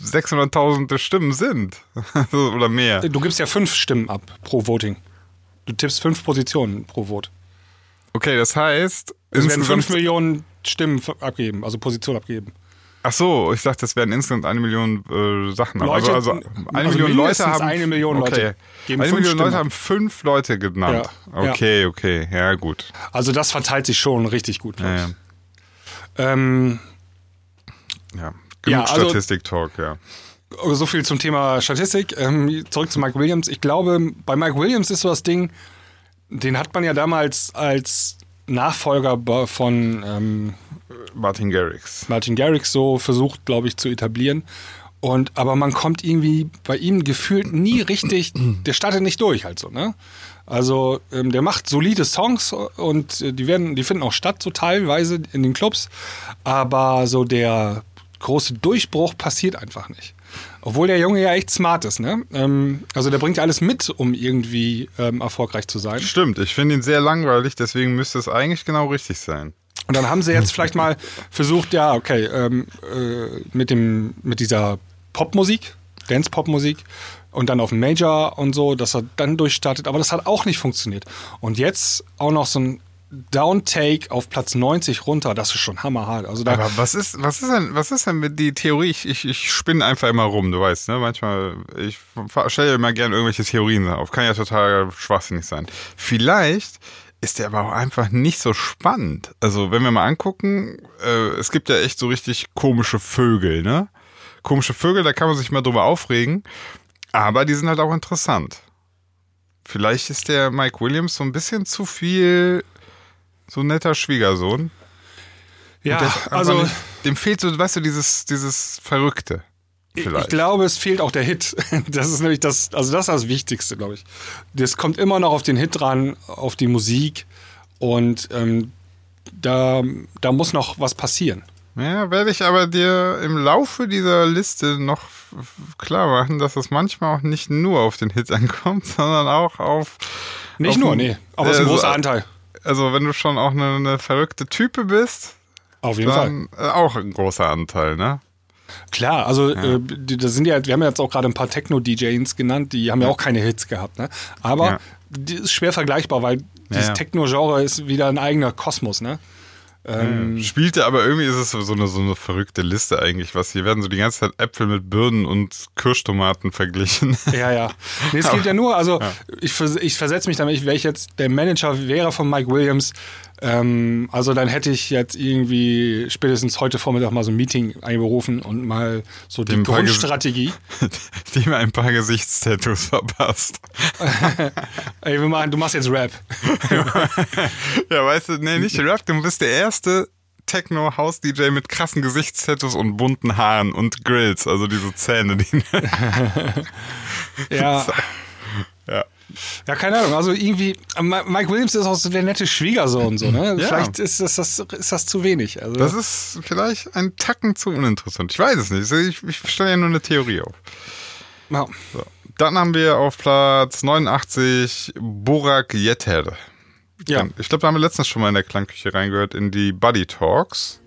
600.000 Stimmen sind. [LAUGHS] Oder mehr. Du gibst ja fünf Stimmen ab pro Voting. Du tippst fünf Positionen pro Vote. Okay, das heißt, Es werden fünf Millionen Stimmen abgeben, also Positionen abgeben. Ach so, ich dachte, das wären insgesamt eine Million äh, Sachen. Leute- also, also eine also Million Leute haben. eine Million Leute okay. geben Eine fünf Million Leute Stimmen. haben fünf Leute genannt. Ja, ja. Okay, okay, ja gut. Also das verteilt sich schon richtig gut. Ja. Ähm, ja. Genug also- Statistik-Talk, ja. so viel zum Thema Statistik. Ähm, zurück zu Mike Williams. Ich glaube, bei Mike Williams ist so das Ding, den hat man ja damals als Nachfolger von ähm, Martin Garrix. Martin Garrix so versucht, glaube ich, zu etablieren. Und aber man kommt irgendwie bei ihm gefühlt nie richtig, [CLEARS THROAT] der startet nicht durch halt so, ne? Also ähm, der macht solide Songs und äh, die werden, die finden auch statt, so teilweise in den Clubs. Aber so der große Durchbruch passiert einfach nicht. Obwohl der Junge ja echt smart ist, ne? Ähm, also der bringt ja alles mit, um irgendwie ähm, erfolgreich zu sein. Stimmt, ich finde ihn sehr langweilig, deswegen müsste es eigentlich genau richtig sein. Und dann haben sie jetzt vielleicht mal versucht, ja, okay, ähm, äh, mit, dem, mit dieser Popmusik, Dance-Pop-Musik und dann auf dem Major und so, dass er dann durchstartet. Aber das hat auch nicht funktioniert. Und jetzt auch noch so ein Downtake auf Platz 90 runter, das ist schon hammerhart. Also da, Aber was ist, was ist denn, was ist denn mit die Theorie? Ich, ich, ich spinne einfach immer rum, du weißt, ne? Manchmal, ich stelle immer gerne irgendwelche Theorien auf. Kann ja total schwachsinnig sein. Vielleicht ist der aber auch einfach nicht so spannend. Also, wenn wir mal angucken, äh, es gibt ja echt so richtig komische Vögel, ne? Komische Vögel, da kann man sich mal drüber aufregen. Aber die sind halt auch interessant. Vielleicht ist der Mike Williams so ein bisschen zu viel so ein netter Schwiegersohn. ja, also nicht, dem fehlt so, weißt du, dieses, dieses Verrückte. ich Vielleicht. glaube, es fehlt auch der Hit. [LAUGHS] Das ist nämlich das, also das ist das Wichtigste, glaube ich. Das kommt immer noch auf den Hit dran, auf die Musik und ähm, da, da muss noch was passieren. ja, werde ich aber dir im Laufe dieser Liste noch klar machen, dass es manchmal auch nicht nur auf den Hit ankommt, [LAUGHS] sondern auch auf Nicht Auf nur, dem- nee. Aber es ist ein Also, großer Anteil. Also wenn du schon auch eine, eine verrückte Type bist, Auf jeden Fall. dann äh, auch ein großer Anteil, ne? Klar, also äh, die, das sind ja, wir haben ja jetzt auch gerade ein paar Techno-DJs genannt, die haben ja, auch keine Hits gehabt, ne? Aber Ja. die ist schwer vergleichbar, weil dieses ja. Techno-Genre ist wieder ein eigener Kosmos, ne? Ähm, Spielte, aber irgendwie ist es so eine, so eine verrückte Liste eigentlich, was hier werden so die ganze Zeit Äpfel mit Birnen und Kirschtomaten verglichen. Ja, ja. Nee, es [LAUGHS] geht ja nur, also ich, vers ich versetze mich damit, wäre ich jetzt der Manager wäre von Mike Williams, ähm, also dann hätte ich jetzt irgendwie spätestens heute Vormittag mal so ein Meeting einberufen und mal so die Dem Grundstrategie. [LAUGHS] die mir ein paar Gesichtstattoos verpasst. [LAUGHS] Ey, wir machen, du machst jetzt Rap. [LAUGHS] ja, weißt du, nee, nicht Rap, du bist der erste Techno-House-DJ mit krassen Gesichtstattoos und bunten Haaren und Grills, also diese Zähne, die. Ja. ja. Ja, keine Ahnung. Also irgendwie, Mike Williams ist auch so der nette Schwiegersohn, so, ne? Ja. Vielleicht ist das, das, ist das zu wenig. Also, Das ist vielleicht ein Tacken zu uninteressant. Ich weiß es nicht. Ich, ich stelle ja nur eine Theorie auf. ja. So. Dann haben wir auf Platz 89 Burak Yeter. ja. Ich glaube, da haben wir letztens schon mal in der Klangküche reingehört, in die Buddy Talks.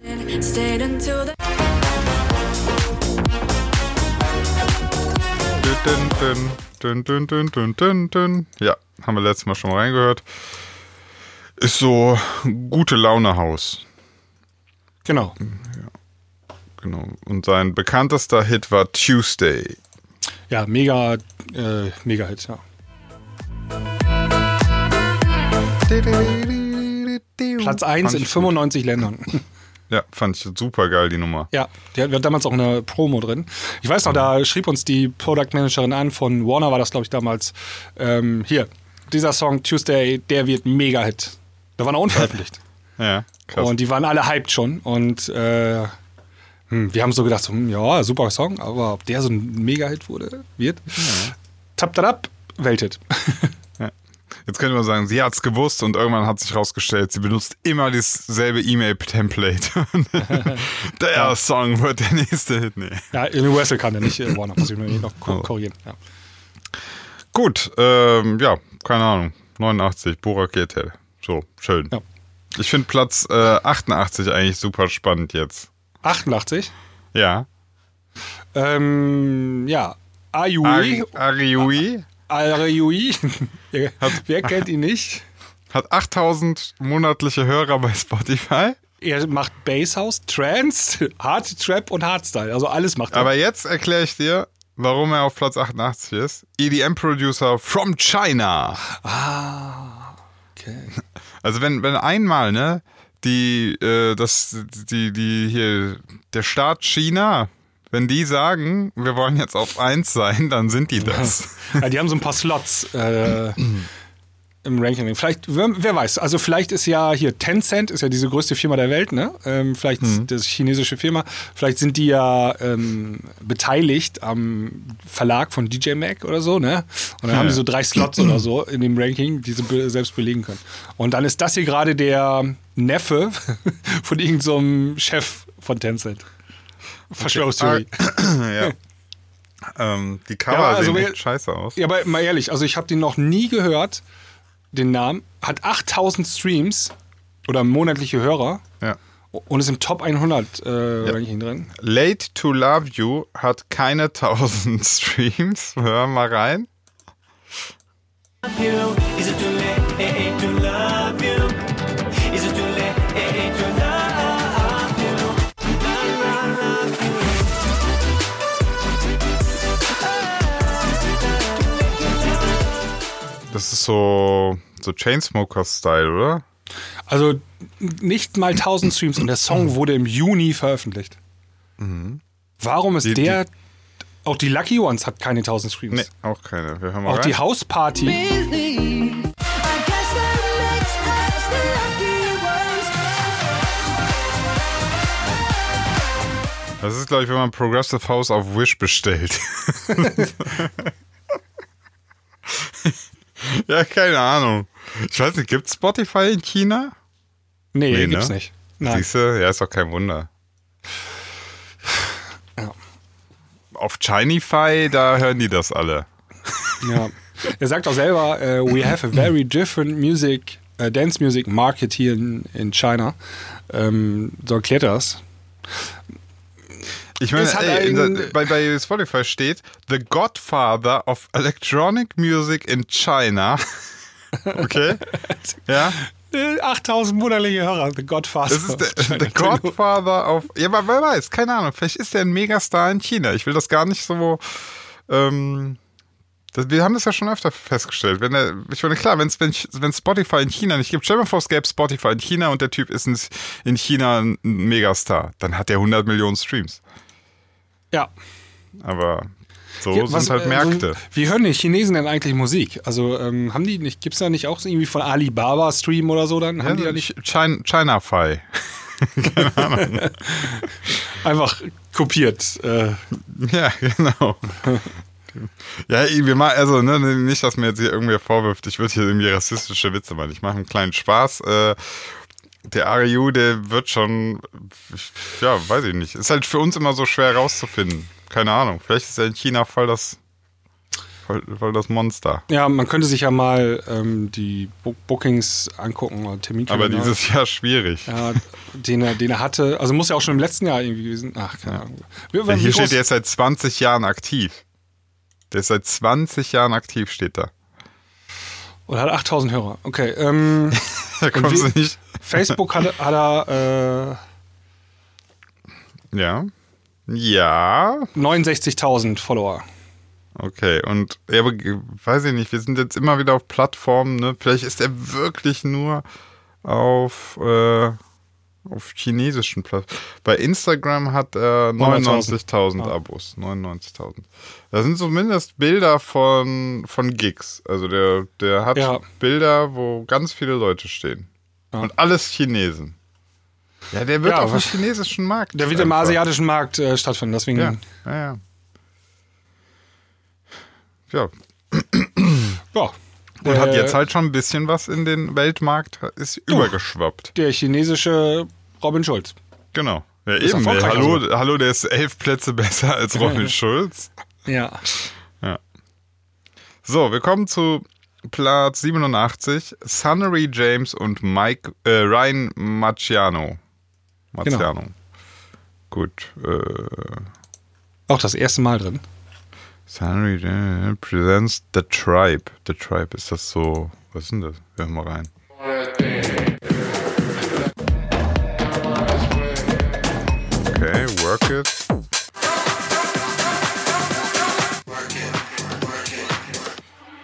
Dün, dün, dün, dün, dün, dün, dün, dün. Ja, haben wir letztes Mal schon mal reingehört. Ist so gute Laune Haus. Genau. Genau. Und sein bekanntester Hit war Tuesday. Ja, mega, äh, mega Hit, ja. Platz 1 Fand in ich 95 Ländern. Ja, fand ich super geil, die Nummer. Ja, die hat, wir hatten damals auch eine Promo drin. Ich weiß noch, da schrieb uns die Product Managerin an, von Warner war das, glaube ich, damals. Ähm, hier, dieser Song Tuesday, der wird mega Hit. Der war noch unveröffentlicht. [LAUGHS] Ja, krass. Und die waren alle hyped schon. Und äh, hm, wir haben so gedacht, hm, ja, super Song, aber ob der so ein Mega-Hit wurde, wird. Tap, tap, tap, Welthit. [LAUGHS] Jetzt könnte man sagen, sie hat's gewusst und irgendwann hat sich rausgestellt, sie benutzt immer dasselbe E-Mail-Template. [LAUGHS] der Song wird der nächste Hit. Nee. ja, Universal kann der nicht, äh, Warner, muss ich noch Oh. korrigieren. Ja. Gut, ähm, ja, keine Ahnung. 89, Burak Yetel. So, schön. Ja. Ich finde Platz äh, 88 eigentlich super spannend jetzt. 88. Ja. Ähm, ja, Ayui. Ari- Ariui Ayui. [LAUGHS] Wer kennt ihn nicht? hat 8000 monatliche Hörer bei Spotify. Er macht Basshouse, Trance, Hard Trap und Hardstyle. Also alles macht er. Aber jetzt erkläre ich dir, warum er auf Platz 88 ist. EDM-Producer from China. okay. [LAUGHS] Also wenn, wenn einmal, ne, die, äh, das, die, die hier, der Staat China, wenn die sagen, wir wollen jetzt auf 1 sein, dann sind die das. Ja, die haben so ein paar Slots äh, im Ranking. Vielleicht, wer, weiß, also vielleicht ist ja hier Tencent, ist ja diese größte Firma der Welt, ne? Ähm, vielleicht Mhm. das chinesische Firma, vielleicht sind die ja ähm, beteiligt am Verlag von DJ Mac oder so, ne? Und dann haben die so drei Slots oder so in dem Ranking, die sie be selbst belegen können. Und dann ist das hier gerade der Neffe [LAUGHS] von irgendeinem Chef von Tencent. Verschwörungstheorie. [CLEARS THROAT] ja. Ähm, die Cover Ja, also sehen echt scheiße aus. Ja, aber mal ehrlich, also ich habe den noch nie gehört, den Namen. Hat 8000 Streams oder monatliche Hörer Ja. und ist im Top 100 äh, Ranking drin. Late to Love You hat keine 1000 [LAUGHS] Streams. Hör mal rein. Is it Das ist so, so Chainsmokers-Style, oder? Also nicht mal 1000 Streams und der Song wurde im Juni veröffentlicht. Warum ist Die- der. Auch die Lucky Ones hat keine 1000 Streams. Nee, auch keine. Wir hören mal Auch die rein. House Party. Das ist, glaube ich, wenn man Progressive House auf Wish bestellt. [LAUGHS] [LAUGHS] [LAUGHS] ja, keine Ahnung. Ich weiß nicht, gibt Spotify in China? Nee, Nee, gibt's ne? nicht. Nein. Siehst du? Ja, ist doch kein Wunder. Ja. Auf Chinify, da hören die das alle. Ja. [LAUGHS] er sagt auch selber, äh, we have a very different music, äh, dance music market here in, in China. Ähm, so erklärt er das. Ich meine, ey, der, bei, bei Spotify steht The Godfather of Electronic Music in China. [LAUGHS] Okay. Ja. Äh, 8000 monatliche Hörer, The Godfather. Das ist der, der Godfather of. Ja, aber wer weiß, keine Ahnung. Vielleicht ist er ein Megastar in China. Ich will das gar nicht so. Ähm, das, wir haben das ja schon öfter festgestellt. Wenn er, ich meine, klar, wenn's, wenn wenn Spotify in China nicht gibt, stell mal vor, es gäbe Spotify in China und der Typ ist in, in China ein Megastar. Dann hat er 100 Millionen Streams. Ja. Aber so Ja, sind halt äh, Märkte. Wie hören die Chinesen denn eigentlich Musik? Also ähm, haben die nicht, gibt es da nicht auch so irgendwie von Alibaba Stream oder so dann? Haben die Ja, da nicht China, China-Fi. [LAUGHS] einfach kopiert? Äh, Ja, genau. Ja, wir machen, also ne, nicht, dass mir jetzt hier irgendwer vorwirft, ich würde hier irgendwie rassistische Witze machen. Ich mache einen kleinen Spaß. Äh, der Ariu, der wird schon, ja, weiß ich nicht. Ist halt für uns immer so schwer rauszufinden. Keine Ahnung. Vielleicht ist er in China voll das, voll, voll das Monster. ja, man könnte sich ja mal ähm, die Bo Bookings angucken oder Terminkalender. Aber dieses Jahr schwierig. ja, den er, den er hatte, also muss ja auch schon im letzten Jahr irgendwie gewesen. Ach, keine Ahnung. Ja, hier steht, der ist seit 20 Jahren aktiv. Der ist seit 20 Jahren aktiv, steht da. Oder hat 8000 Hörer. Okay. Ähm, [LAUGHS] Da kommst du nicht. Facebook hat, hat er Ja. Ja. äh, 69.000 Follower. Okay, und ja, aber weiß ich nicht, wir sind jetzt immer wieder auf Plattformen, ne? Vielleicht ist er wirklich nur auf, äh, auf chinesischen Plattformen. Bei Instagram hat er 99.000 Ja. Abos. 99.000. Da sind zumindest Bilder von, von Gigs. Also der, der hat Ja. Bilder, wo ganz viele Leute stehen. Ja. Und alles Chinesen. Ja, der wird Ja, auf dem chinesischen Markt. Der wird im einfach. asiatischen Markt äh, stattfinden, deswegen. Ja, ja, ja. Ja, ja. Und hat jetzt halt schon ein bisschen was in den Weltmarkt, ist übergeschwappt. Der chinesische Robin Schulz. Genau. Ja, Ist eben. Erfolgreich, hallo, also. hallo, der ist elf Plätze besser als Robin Schulz. Ja. So, wir kommen zu Platz 87. Sunnery James und Mike, äh, Ryan Marciano. Marciano. Gut. Äh, Auch das erste Mal drin. Sunnery James presents The Tribe. The Tribe, ist das so, was ist denn das? Wir hören mal rein. Okay, work it.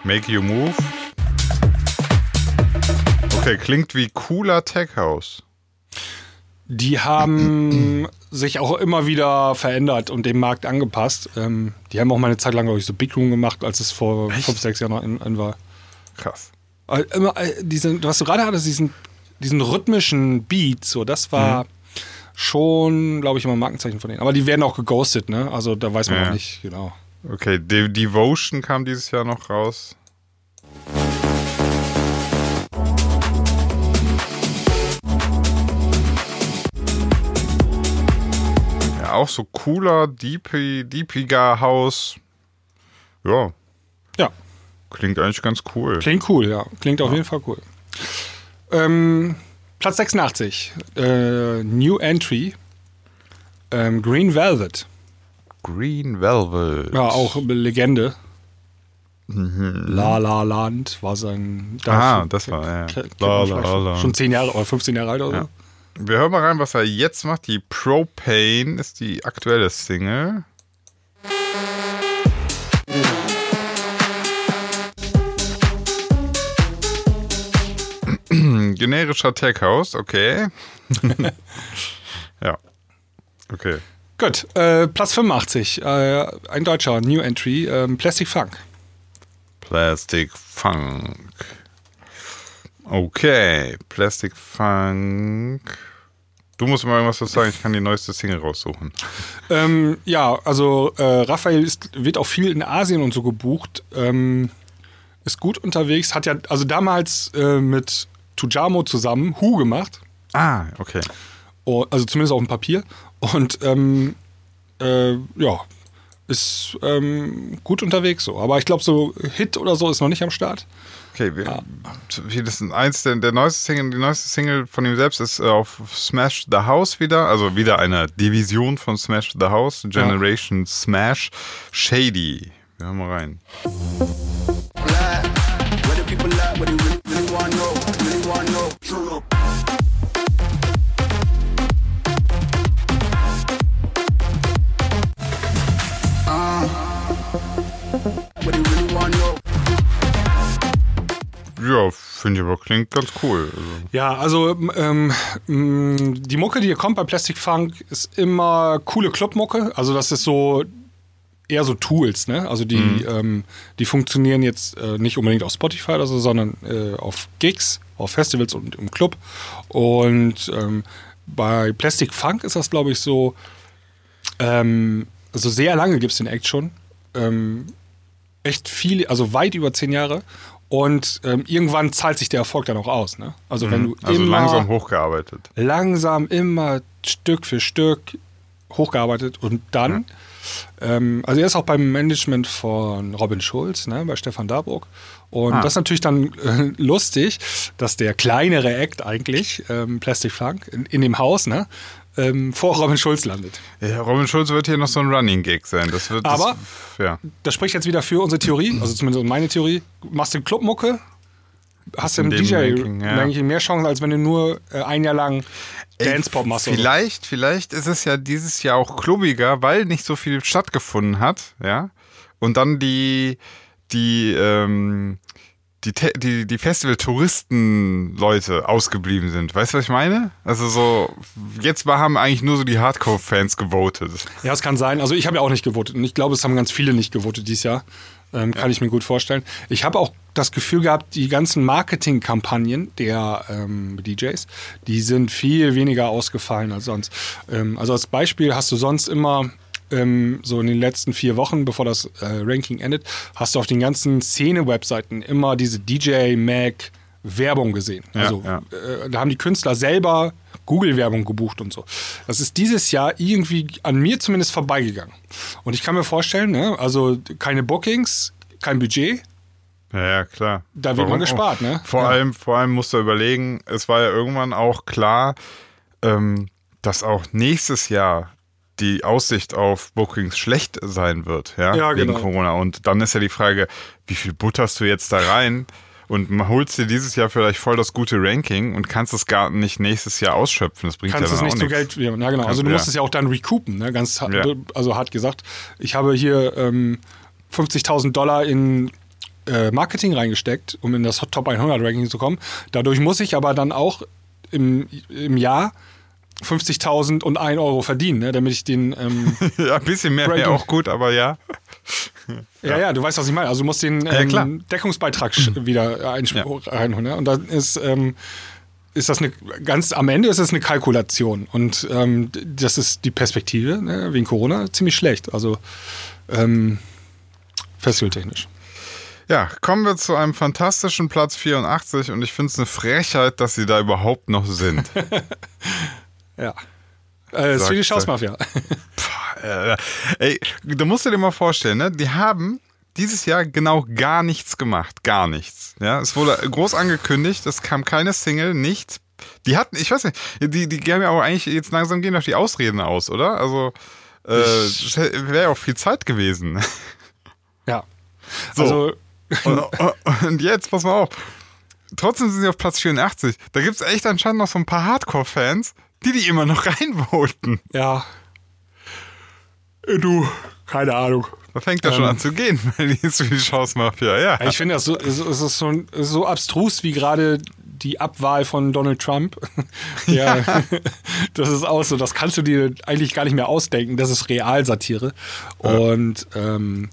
Make you move. Okay, klingt wie cooler Tech House. Die haben [CLEARS THROAT] sich auch immer wieder verändert und dem Markt angepasst. Ähm, die haben auch mal eine Zeit lang, glaube ich, so Big Room gemacht, als es vor fünf, sechs Jahren noch in, in war. Krass. Äh, Immer, äh, diesen, was du gerade hattest, diesen, diesen rhythmischen Beat, so, das war schon, glaube ich, immer ein Markenzeichen von denen. Aber die werden auch geghostet, ne? Also da weiß man Ja. auch nicht, genau. Okay, De Devotion kam dieses Jahr noch raus. Ja, auch so cooler, deepy, deepiger House. Ja, Ja, klingt eigentlich ganz cool. klingt cool, ja. Klingt auf jeden Fall cool. Ähm, Platz 86, äh, New Entry, ähm, Green Velvet. Green Velvet. Ja, auch eine Legende. La La Land war sein. Ah, das war, ja. La La Land. Schon 10 Jahre oder 15 Jahre alt oder Ja. so. Wir hören mal rein, was er jetzt macht. Die Propane ist die aktuelle Single. [CLEARS THROAT] Generischer Tech House, okay. [LAUGHS] ja. Okay. Gut, äh, Platz 85, äh, ein deutscher New Entry, ähm, Plastic Funk. Plastic Funk. Okay, Plastic Funk. Du musst mal irgendwas dazu sagen, ich kann die neueste Single raussuchen. Ähm, ja, also äh, Raphael ist, wird auch viel in Asien und so gebucht. Ähm, ist gut unterwegs. Hat ja also damals äh, mit Tujamo zusammen Hu gemacht. Ah, okay. Oh, also zumindest auf dem Papier. Und ähm, äh, ja, ist ähm, gut unterwegs so. Aber ich glaube, so Hit oder so ist noch nicht am Start. Okay, wir, wie das ist eins der, der neueste Single, die neueste Single von ihm selbst ist äh, auf Smash the House wieder, also wieder eine Division von Smash the House, Generation Smash, Shady. Wir hören mal rein. lie. Ja, finde ich aber klingt ganz cool. Also. Ja, also ähm, ähm, die Mucke, die hier kommt bei Plastic Funk, ist immer coole Clubmucke. Also das ist so eher so Tools, ne? Also die, ähm, die funktionieren jetzt äh, nicht unbedingt auf Spotify oder so, sondern äh, auf Gigs, auf Festivals und im Club. Und ähm, bei Plastic Funk ist das, glaube ich, so, ähm, also sehr lange gibt es den Act schon. Ähm, echt viel, also weit über zehn Jahre. Und ähm, irgendwann zahlt sich der Erfolg dann auch aus. Ne? Also wenn du Also immer langsam hochgearbeitet. langsam immer Stück für Stück hochgearbeitet und dann, ähm, also er ist auch beim Management von Robin Schulz, ne, bei Stefan Darburg. Und Ah. das ist natürlich dann äh, lustig, dass der kleinere Act eigentlich, ähm, Plastic Funk, in, in dem Haus, ne, ähm, vor Robin Schulz landet. Ja, Robin Schulz wird hier noch so ein Running Gag sein. Das wird, Aber- das, ja. Das spricht jetzt wieder für unsere Theorie, also zumindest meine Theorie. Machst du Clubmucke, hast du im DJ Ranking, ja. eigentlich mehr Chancen, als wenn du nur äh, ein Jahr lang Dance-Pop machst. so. Vielleicht, vielleicht ist es ja dieses Jahr auch klubbiger, weil nicht so viel stattgefunden hat, ja. Und dann die, die, ähm, die, die, die Festival-Touristen-Leute ausgeblieben sind. Weißt du, was ich meine? Also so, jetzt haben eigentlich nur so die Hardcore-Fans gewotet. Ja, es kann sein. Also ich habe ja auch nicht gewotet. Und ich glaube, es haben ganz viele nicht gewotet dieses Jahr. Ähm, kann ich mir gut vorstellen. Ich habe auch das Gefühl gehabt, die ganzen Marketingkampagnen der ähm, DJs, die sind viel weniger ausgefallen als sonst. Ähm, also als Beispiel hast du sonst immer ähm, so in den letzten vier Wochen, bevor das äh, Ranking endet, hast du auf den ganzen Szene-Webseiten immer diese DJ-Mag Werbung gesehen. Also ja. äh, da haben die Künstler selber Google-Werbung gebucht und so. Das ist dieses Jahr irgendwie an mir zumindest vorbeigegangen. Und ich kann mir vorstellen, ne, also keine Bookings, kein Budget. Ja, ja, klar. Da wird man Warum gespart, auch? ne? Vor allem, vor allem musst du überlegen, es war ja irgendwann auch klar, ähm, dass auch nächstes Jahr die Aussicht auf Bookings schlecht sein wird, ja, Ja, wegen genau. Corona. Und dann ist ja die Frage, wie viel butterst du jetzt da rein? Und man holst dir dieses Jahr vielleicht voll das gute Ranking und kannst es gar nicht nächstes Jahr ausschöpfen. Das bringt Kannst ja es dann nicht auch zu nichts. Geld, ja, genau. Also du Ja. musst es ja auch dann recoupen, ne? ganz hart, Ja. also hart gesagt. Ich habe hier ähm, 50.000 Dollar in äh, Marketing reingesteckt, um in das Top 100 Ranking zu kommen. Dadurch muss ich aber dann auch im, im Jahr 50.000 und 1 Euro verdienen, ne? damit ich den ähm, [LAUGHS] Ja, ein bisschen mehr wäre auch gut, aber ja. Ja, ja, du weißt, was ich meine. Also du musst den Ja, klar. ähm, Deckungsbeitrag [CLEARS THROAT] wieder reinholen. Ne? Und dann ist, ähm, ist das eine ganz am Ende ist es eine Kalkulation. Und ähm, das ist die Perspektive, ne, wegen Corona, ziemlich schlecht. Also ähm, festivaltechnisch. Ja, kommen wir zu einem fantastischen Platz 84 und ich finde es eine Frechheit, dass sie da überhaupt noch sind. [LAUGHS] Ja. Äh, Sag- Swedish sag. House Mafia. [LAUGHS] Äh, ey, du musst dir mal vorstellen, ne? Die haben dieses Jahr genau gar nichts gemacht. Gar nichts. Ja, es wurde groß angekündigt, es kam keine Single, nichts. Die hatten, ich weiß nicht, die, die haben ja auch eigentlich jetzt langsam gehen doch die Ausreden aus, oder? Also, äh, wäre ja auch viel Zeit gewesen. [LAUGHS] ja. So. Also, [LAUGHS] und, und jetzt, pass mal auf. Trotzdem sind sie auf Platz 84. Da gibt es echt anscheinend noch so ein paar Hardcore-Fans, die die immer noch reinvoten. ja. Äh, Du, keine Ahnung. Da fängt das schon an zu gehen, [LAUGHS] weil die Swedish House Mafia, ja. Ich finde das so, es ist so, so abstrus wie gerade die Abwahl von Donald Trump. [LAUGHS] ja, [LAUGHS] das ist auch so, das kannst du dir eigentlich gar nicht mehr ausdenken. Das ist Realsatire. Und ähm,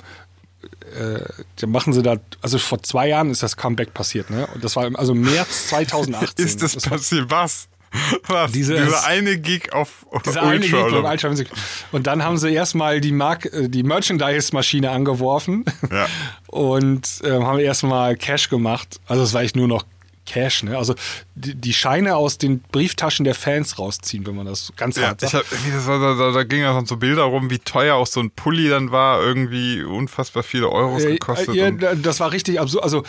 äh, dann machen sie da, also vor zwei Jahren ist das Comeback passiert, ne? Und das war im- also März 2018. Ist das, war- passiert? Was? [LAUGHS] Was? Diese- Dieser eine Gig auf Dieser Ultra eine beim was? Ultra Music. Und dann haben sie erstmal die, Mark äh, die Merchandise-Maschine angeworfen [LAUGHS] Ja. und ähm, haben erstmal Cash gemacht. Also es war echt nur noch Cash, ne? Also die, die Scheine aus den Brieftaschen der Fans rausziehen, wenn man das ganz Ja, hart ich sagt. hab, das war, da, da, ging ja dann so Bilder rum, wie teuer auch so ein Pulli dann war, irgendwie unfassbar viele Euros Äh, gekostet. ja, und, das war richtig absurd. Also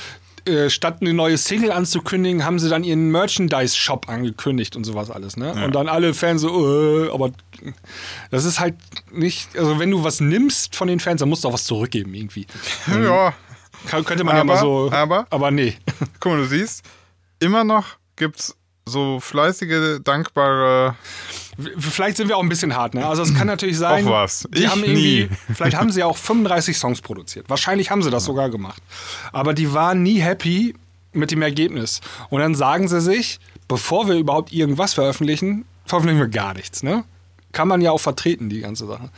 äh, statt eine neue Single anzukündigen, haben sie dann ihren Merchandise-Shop angekündigt und sowas alles. Ne? Und dann alle Fans so, äh, aber das ist halt nicht, also wenn du was nimmst von den Fans, dann musst du auch was zurückgeben irgendwie. [LAUGHS] ja, Kann, könnte man ja Aber- mal so, aber- aber nee. guck mal, du siehst, immer noch gibt's so fleißige, dankbare. Vielleicht sind wir auch ein bisschen hart, ne? Also es kann natürlich sein, Auch was. die Ich haben irgendwie, nie. [LAUGHS] vielleicht haben sie auch 35 Songs produziert. Wahrscheinlich haben sie das sogar gemacht. Aber die waren nie happy mit dem Ergebnis. Und dann sagen sie sich, bevor wir überhaupt irgendwas veröffentlichen, veröffentlichen wir gar nichts, ne? Kann man ja auch vertreten, die ganze Sache.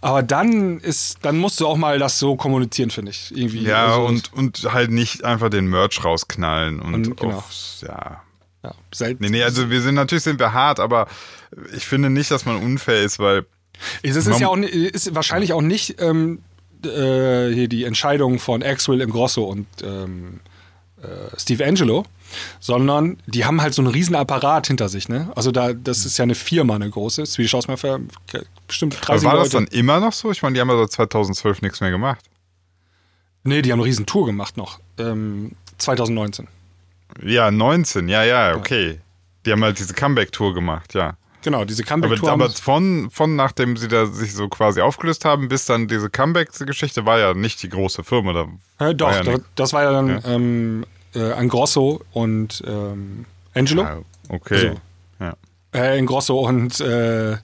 Aber dann ist, dann musst du auch mal das so kommunizieren, finde ich. Irgendwie. Ja, Also, und, und halt nicht einfach den Merch rausknallen und, Und genau. aufs, ja. Ja, selten. Nee, nee, also wir sind natürlich sind wir hart, aber ich finde nicht, dass man unfair ist, weil Es ist, ja auch, ist wahrscheinlich auch nicht ähm, äh, hier die Entscheidung von Axel Ingrosso und ähm, äh, Steve Angelo, sondern die haben halt so einen riesen Apparat hinter sich. Ne? Also da, das ist ja eine Firma, eine große. Swedish House Mafia, bestimmt 30 aber war Leute. das dann immer noch so? Ich meine, die haben ja seit 2012 nichts mehr gemacht. nee, die haben eine riesen Tour gemacht noch. Ähm, 2019. Ja, 19, ja, ja, okay. Die haben halt diese Comeback-Tour gemacht, ja. Genau, diese Aber, Comeback-Tour. aber haben- von, von nachdem sie da sich so quasi aufgelöst haben, bis dann diese Comeback-Geschichte war ja nicht die große Firma. Da äh, doch, war ja da- nix. das war ja dann Ja. Ähm, äh, Angrosso und ähm, Angelo. Ah, okay. Also- ja. Äh, Ingrosso und äh,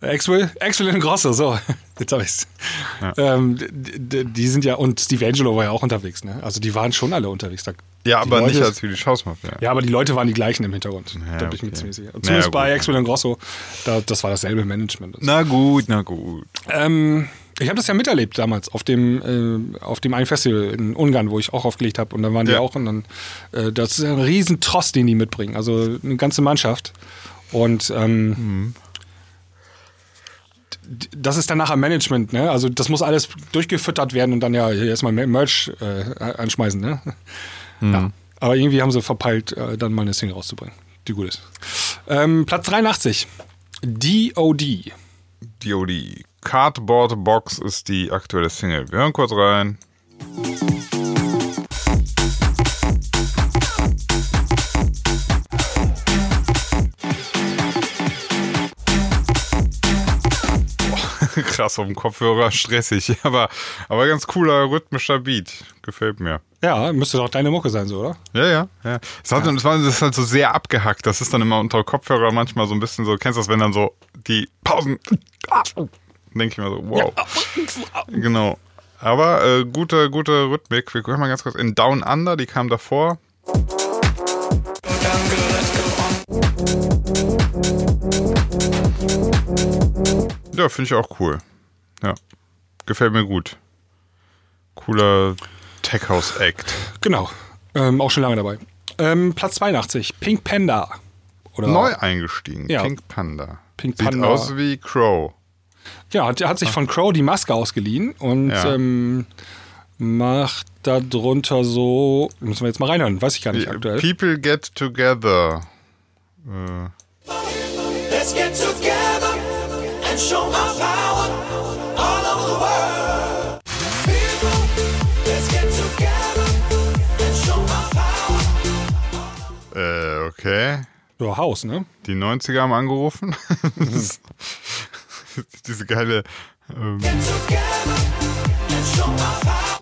Axel, Axel Ingrosso, so, [LAUGHS] jetzt hab ich's. Ähm, die, die- die sind ja, und Steve Angelo war ja auch unterwegs, ne? Also die waren schon alle unterwegs. Da, ja, aber Leute- nicht als wie die Schausmafia. Ja, aber die Leute waren die gleichen im Hintergrund. Ja, da bin ich mir ziemlich sicher. Zumindest ja, bei. Axel Ingrosso, da, das war dasselbe Management. und. Na gut, na gut. Ähm, ich habe das ja miterlebt damals auf dem, äh, auf dem einen Festival in Ungarn, wo ich auch aufgelegt habe. Und dann waren die auch und dann, äh, das ist ein riesen Tross, den die mitbringen. Also eine ganze Mannschaft. Und ähm, d- das ist dann nachher Management, ne? Also das muss alles durchgefüttert werden und dann ja erstmal Merch äh, anschmeißen, ne? Ja. Aber irgendwie haben sie verpeilt, äh, dann mal eine Single rauszubringen, die gut ist. Ähm, Platz 83. DOD. DOD. Cardboard Box ist die aktuelle Single. Wir hören kurz rein. Boah, [LAUGHS] Krass auf dem Kopfhörer, stressig, [LAUGHS] aber, aber ganz cooler rhythmischer Beat. Gefällt mir. Ja, müsste doch deine Mucke sein, so, oder? Ja, ja, ja. Es, hat, es, war, das ist halt so sehr abgehackt. Das ist dann immer unter Kopfhörer manchmal so ein bisschen so, kennst du das, wenn dann so die Pausen. [LAUGHS] Denke ich mir so, wow. Genau. Aber äh, gute, gute Rhythmik. Wir gucken mal ganz kurz in Down Under, die kam davor. Ja, finde ich auch cool. Ja. Gefällt mir gut. Cooler Tech House Act. Genau. Ähm, auch schon lange dabei. Ähm, Platz 82. Pink Panda. Oder Neu eingestiegen. Ja. Pink Panda. Pink Sieht Panda. aus wie Crow. Ja, hat, er hat sich von Crow die Maske ausgeliehen und Ja. ähm, macht da drunter so. Müssen wir jetzt mal reinhören, weiß ich gar nicht aktuell. People get together. Äh, Let's get together äh, okay. Ja, Haus, ne? Die 90er haben angerufen. [LAUGHS] Diese geile, ähm,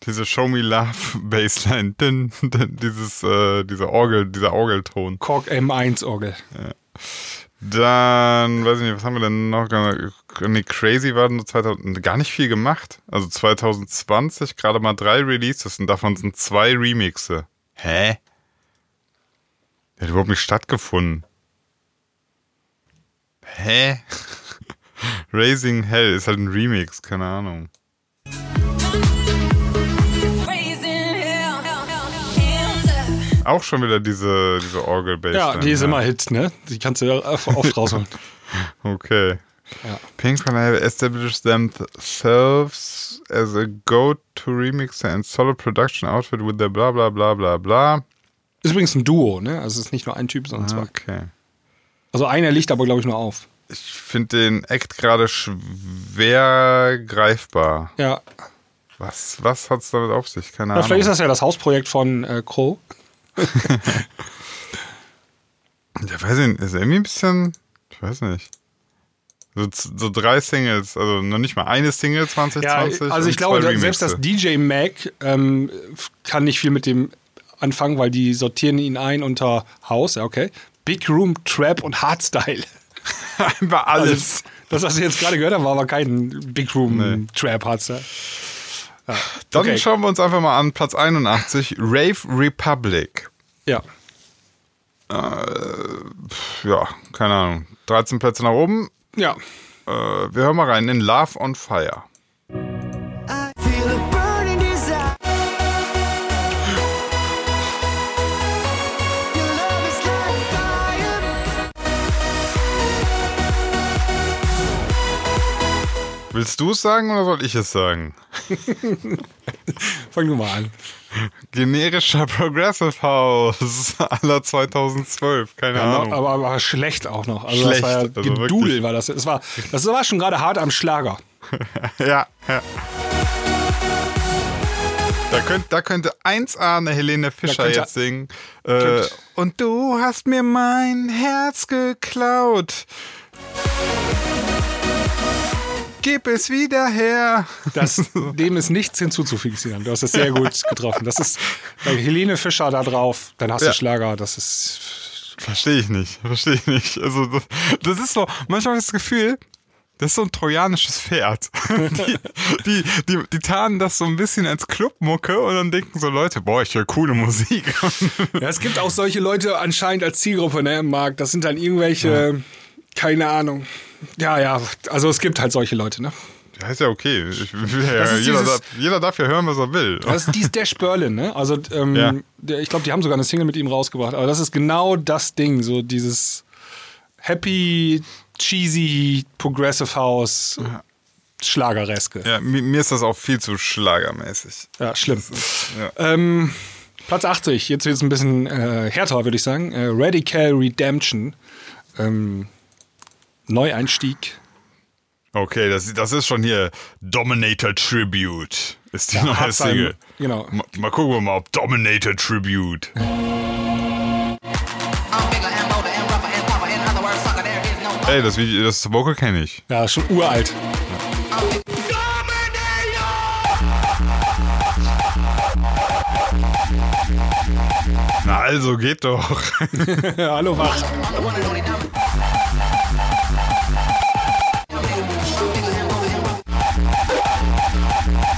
diese Show Me Love Bassline. Dieses, äh, diese Orgel, dieser Orgelton. Korg M1-Orgel. Dann, weiß ich nicht, was haben wir denn noch? Nee, Crazy war nur 2000, gar nicht viel gemacht. Also 2020 gerade mal drei Releases und davon sind zwei Remixe. Hä? Der hat überhaupt nicht stattgefunden. Hä? [LAUGHS] Raising Hell ist halt ein Remix, keine Ahnung. [LAUGHS] Auch schon wieder diese, diese orgel Ja, die ist immer Hit, ne? Die kannst du ja oft [LAUGHS] rausholen. Okay. Ja. Pink have established themselves as a go-to remixer and solo production outfit with their bla bla bla bla bla. Ist übrigens ein Duo, ne? Also es ist nicht nur ein Typ, sondern zwei. Okay. Also einer liegt aber, glaube ich, nur auf. Ich finde den Act gerade schwer greifbar. Ja. Was, was hat's damit auf sich? Keine ja Ahnung. vielleicht ist das ja das Hausprojekt von äh, Crow. [LAUGHS] Ja, weiß ich nicht, ist irgendwie ein bisschen, ich weiß nicht. So, so drei Singles, also noch nicht mal eine Single 2020. Ja, also ich glaube, da- selbst das. DJ Mac ähm, kann nicht viel mit dem anfangen, weil die sortieren ihn ein unter House, ja, okay. Big Room, Trap und Hardstyle. [LAUGHS] Einfach Also, alles. das, was ich jetzt gerade gehört habe, war aber kein Big Room, Nee. Trap, Hardstyle. Dann okay. schauen wir uns einfach mal an, Platz 81, Rave Republic. Ja. Ja, keine Ahnung. 13 Plätze nach oben. Ja. Äh, wir hören mal rein in Love on Fire. Willst du es sagen oder soll ich es sagen? Fang du mal an. Generischer Progressive House aller 2012. Keine Ja, Ahnung. aber, aber schlecht auch noch. Also Schlecht, das war ja also Gedudel wirklich. war das. Das war, das war schon gerade hart am Schlager. [LAUGHS] Ja, ja. Da, könnt, da könnte 1A eine Helene Fischer jetzt singen. Äh, könnte- und du hast mir mein Herz geklaut. Gib es wieder her. Das, dem ist nichts hinzuzufügen, Sinan. Du hast es sehr gut getroffen. Das ist bei Helene Fischer da drauf, dann hast Ja. du Schlager. Das ist. Verstehe ich nicht. Verstehe ich nicht. Also, das, das ist so, manchmal habe ich das Gefühl, das ist so ein trojanisches Pferd. [LAUGHS] Die, die, die, die tarnen das so ein bisschen als Clubmucke und dann denken so Leute, boah, ich höre coole Musik. Ja, es gibt auch solche Leute anscheinend als Zielgruppe ne, im Markt. Das sind dann irgendwelche, keine Ahnung. Ja, ja, also es gibt halt solche Leute, ne? Ja, ist ja okay. Ich, [LAUGHS] ja, ist jeder, dieses- darf, jeder darf ja hören, was er will. Das ist dies Dash Berlin, ne? Also, ähm, Ja. der, ich glaube, die haben sogar eine Single mit ihm rausgebracht. Aber das ist genau das Ding, so dieses happy, cheesy, progressive House, Schlagereske. Ja, mir, mir ist das auch viel zu schlagermäßig. Ja, schlimm. Ja. Ähm, Platz 80, jetzt wird es ein bisschen äh, härter, würde ich sagen. Äh, Radical Redemption. Ähm, Neueinstieg. Okay, das, das ist schon hier Dominator Tribute. Ist die Ja, neue einen- Single. genau. Mal, mal gucken wir mal, ob Dominator Tribute. Ey, das Video, das Vocal kenne ich. Ja, schon uralt. Na also, geht doch. [LAUGHS] Hallo, was?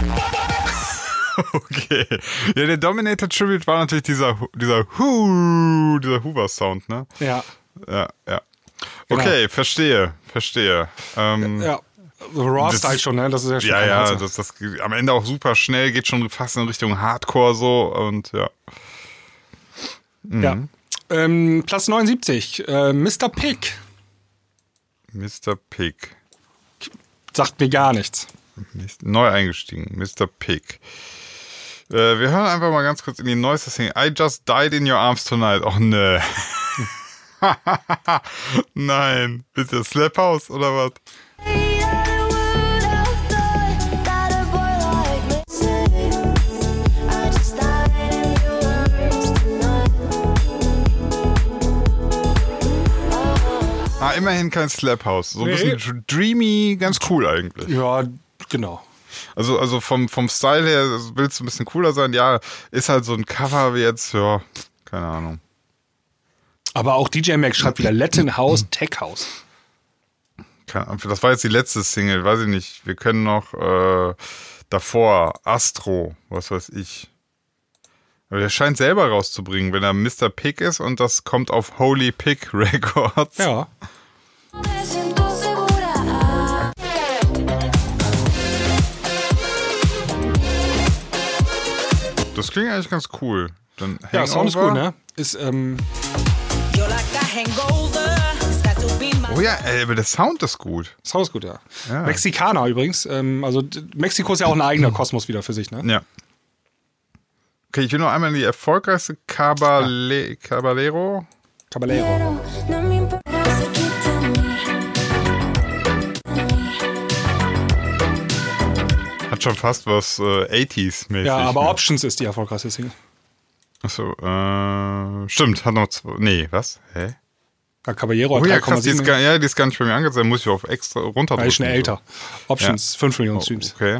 [LAUGHS] Okay. Ja, der Dominator Tribute war natürlich dieser, dieser Hu, dieser Hoover-Sound, ne? Ja. Ja, ja. Okay, verstehe, verstehe. Ähm, Ja. So Raw-Style Das- schon, ne? Das ist ja schon ja, ja, das, das geht am Ende auch super schnell, geht schon fast in Richtung Hardcore so und ja. ja. Ähm, Platz 79, äh, Mr. Pig. Mr. Pig. Sagt mir gar nichts. Neu eingestiegen, Mr. Pig. Äh, wir hören einfach mal ganz kurz in die neueste Single. I just died in your arms tonight. Och nö. [LAUGHS] Nein. Bitte Slap House oder was? Ah, immerhin kein Slap House. So ein Nee. bisschen dreamy, ganz cool eigentlich. Ja, genau. Also, also vom, vom Style her willst du ein bisschen cooler sein. Ja, ist halt so ein Cover wie jetzt, ja, keine Ahnung. Aber auch DJ Max schreibt wieder Latin House, Tech House. Das war jetzt die letzte Single, weiß ich nicht. Wir können noch äh, davor Astro, was weiß ich. Aber der scheint selber rauszubringen, wenn er Mr. Pig ist und das kommt auf Holy Pig [LAUGHS] Records. Ja. Das klingt eigentlich ganz cool. Dann Ja, Sound ist Hangover. gut, ne? Ist, ähm, hangover. Oh ja, ey, aber der Sound ist gut. Sound ist gut, ja. Ja. Mexikaner übrigens. Ähm, also Mexiko ist ja auch ein eigener Kosmos wieder für sich, ne? Ja. Okay, ich will noch einmal die erfolgreichste Cabale Caballero. Caballero. Schon fast was äh, 80s-mäßig. Ja, aber ne? Options ist die erfolgreichste Single. Achso, äh, stimmt, hat noch zwei. Nee, was? Hä? Ja, Caballero Oh hat ja, krass, die 3,7 ist, gar, ja, die ist gar nicht bei mir angezeigt, muss ich auf extra runter Weil ich schnell älter. Options, 5 Millionen Streams. Okay.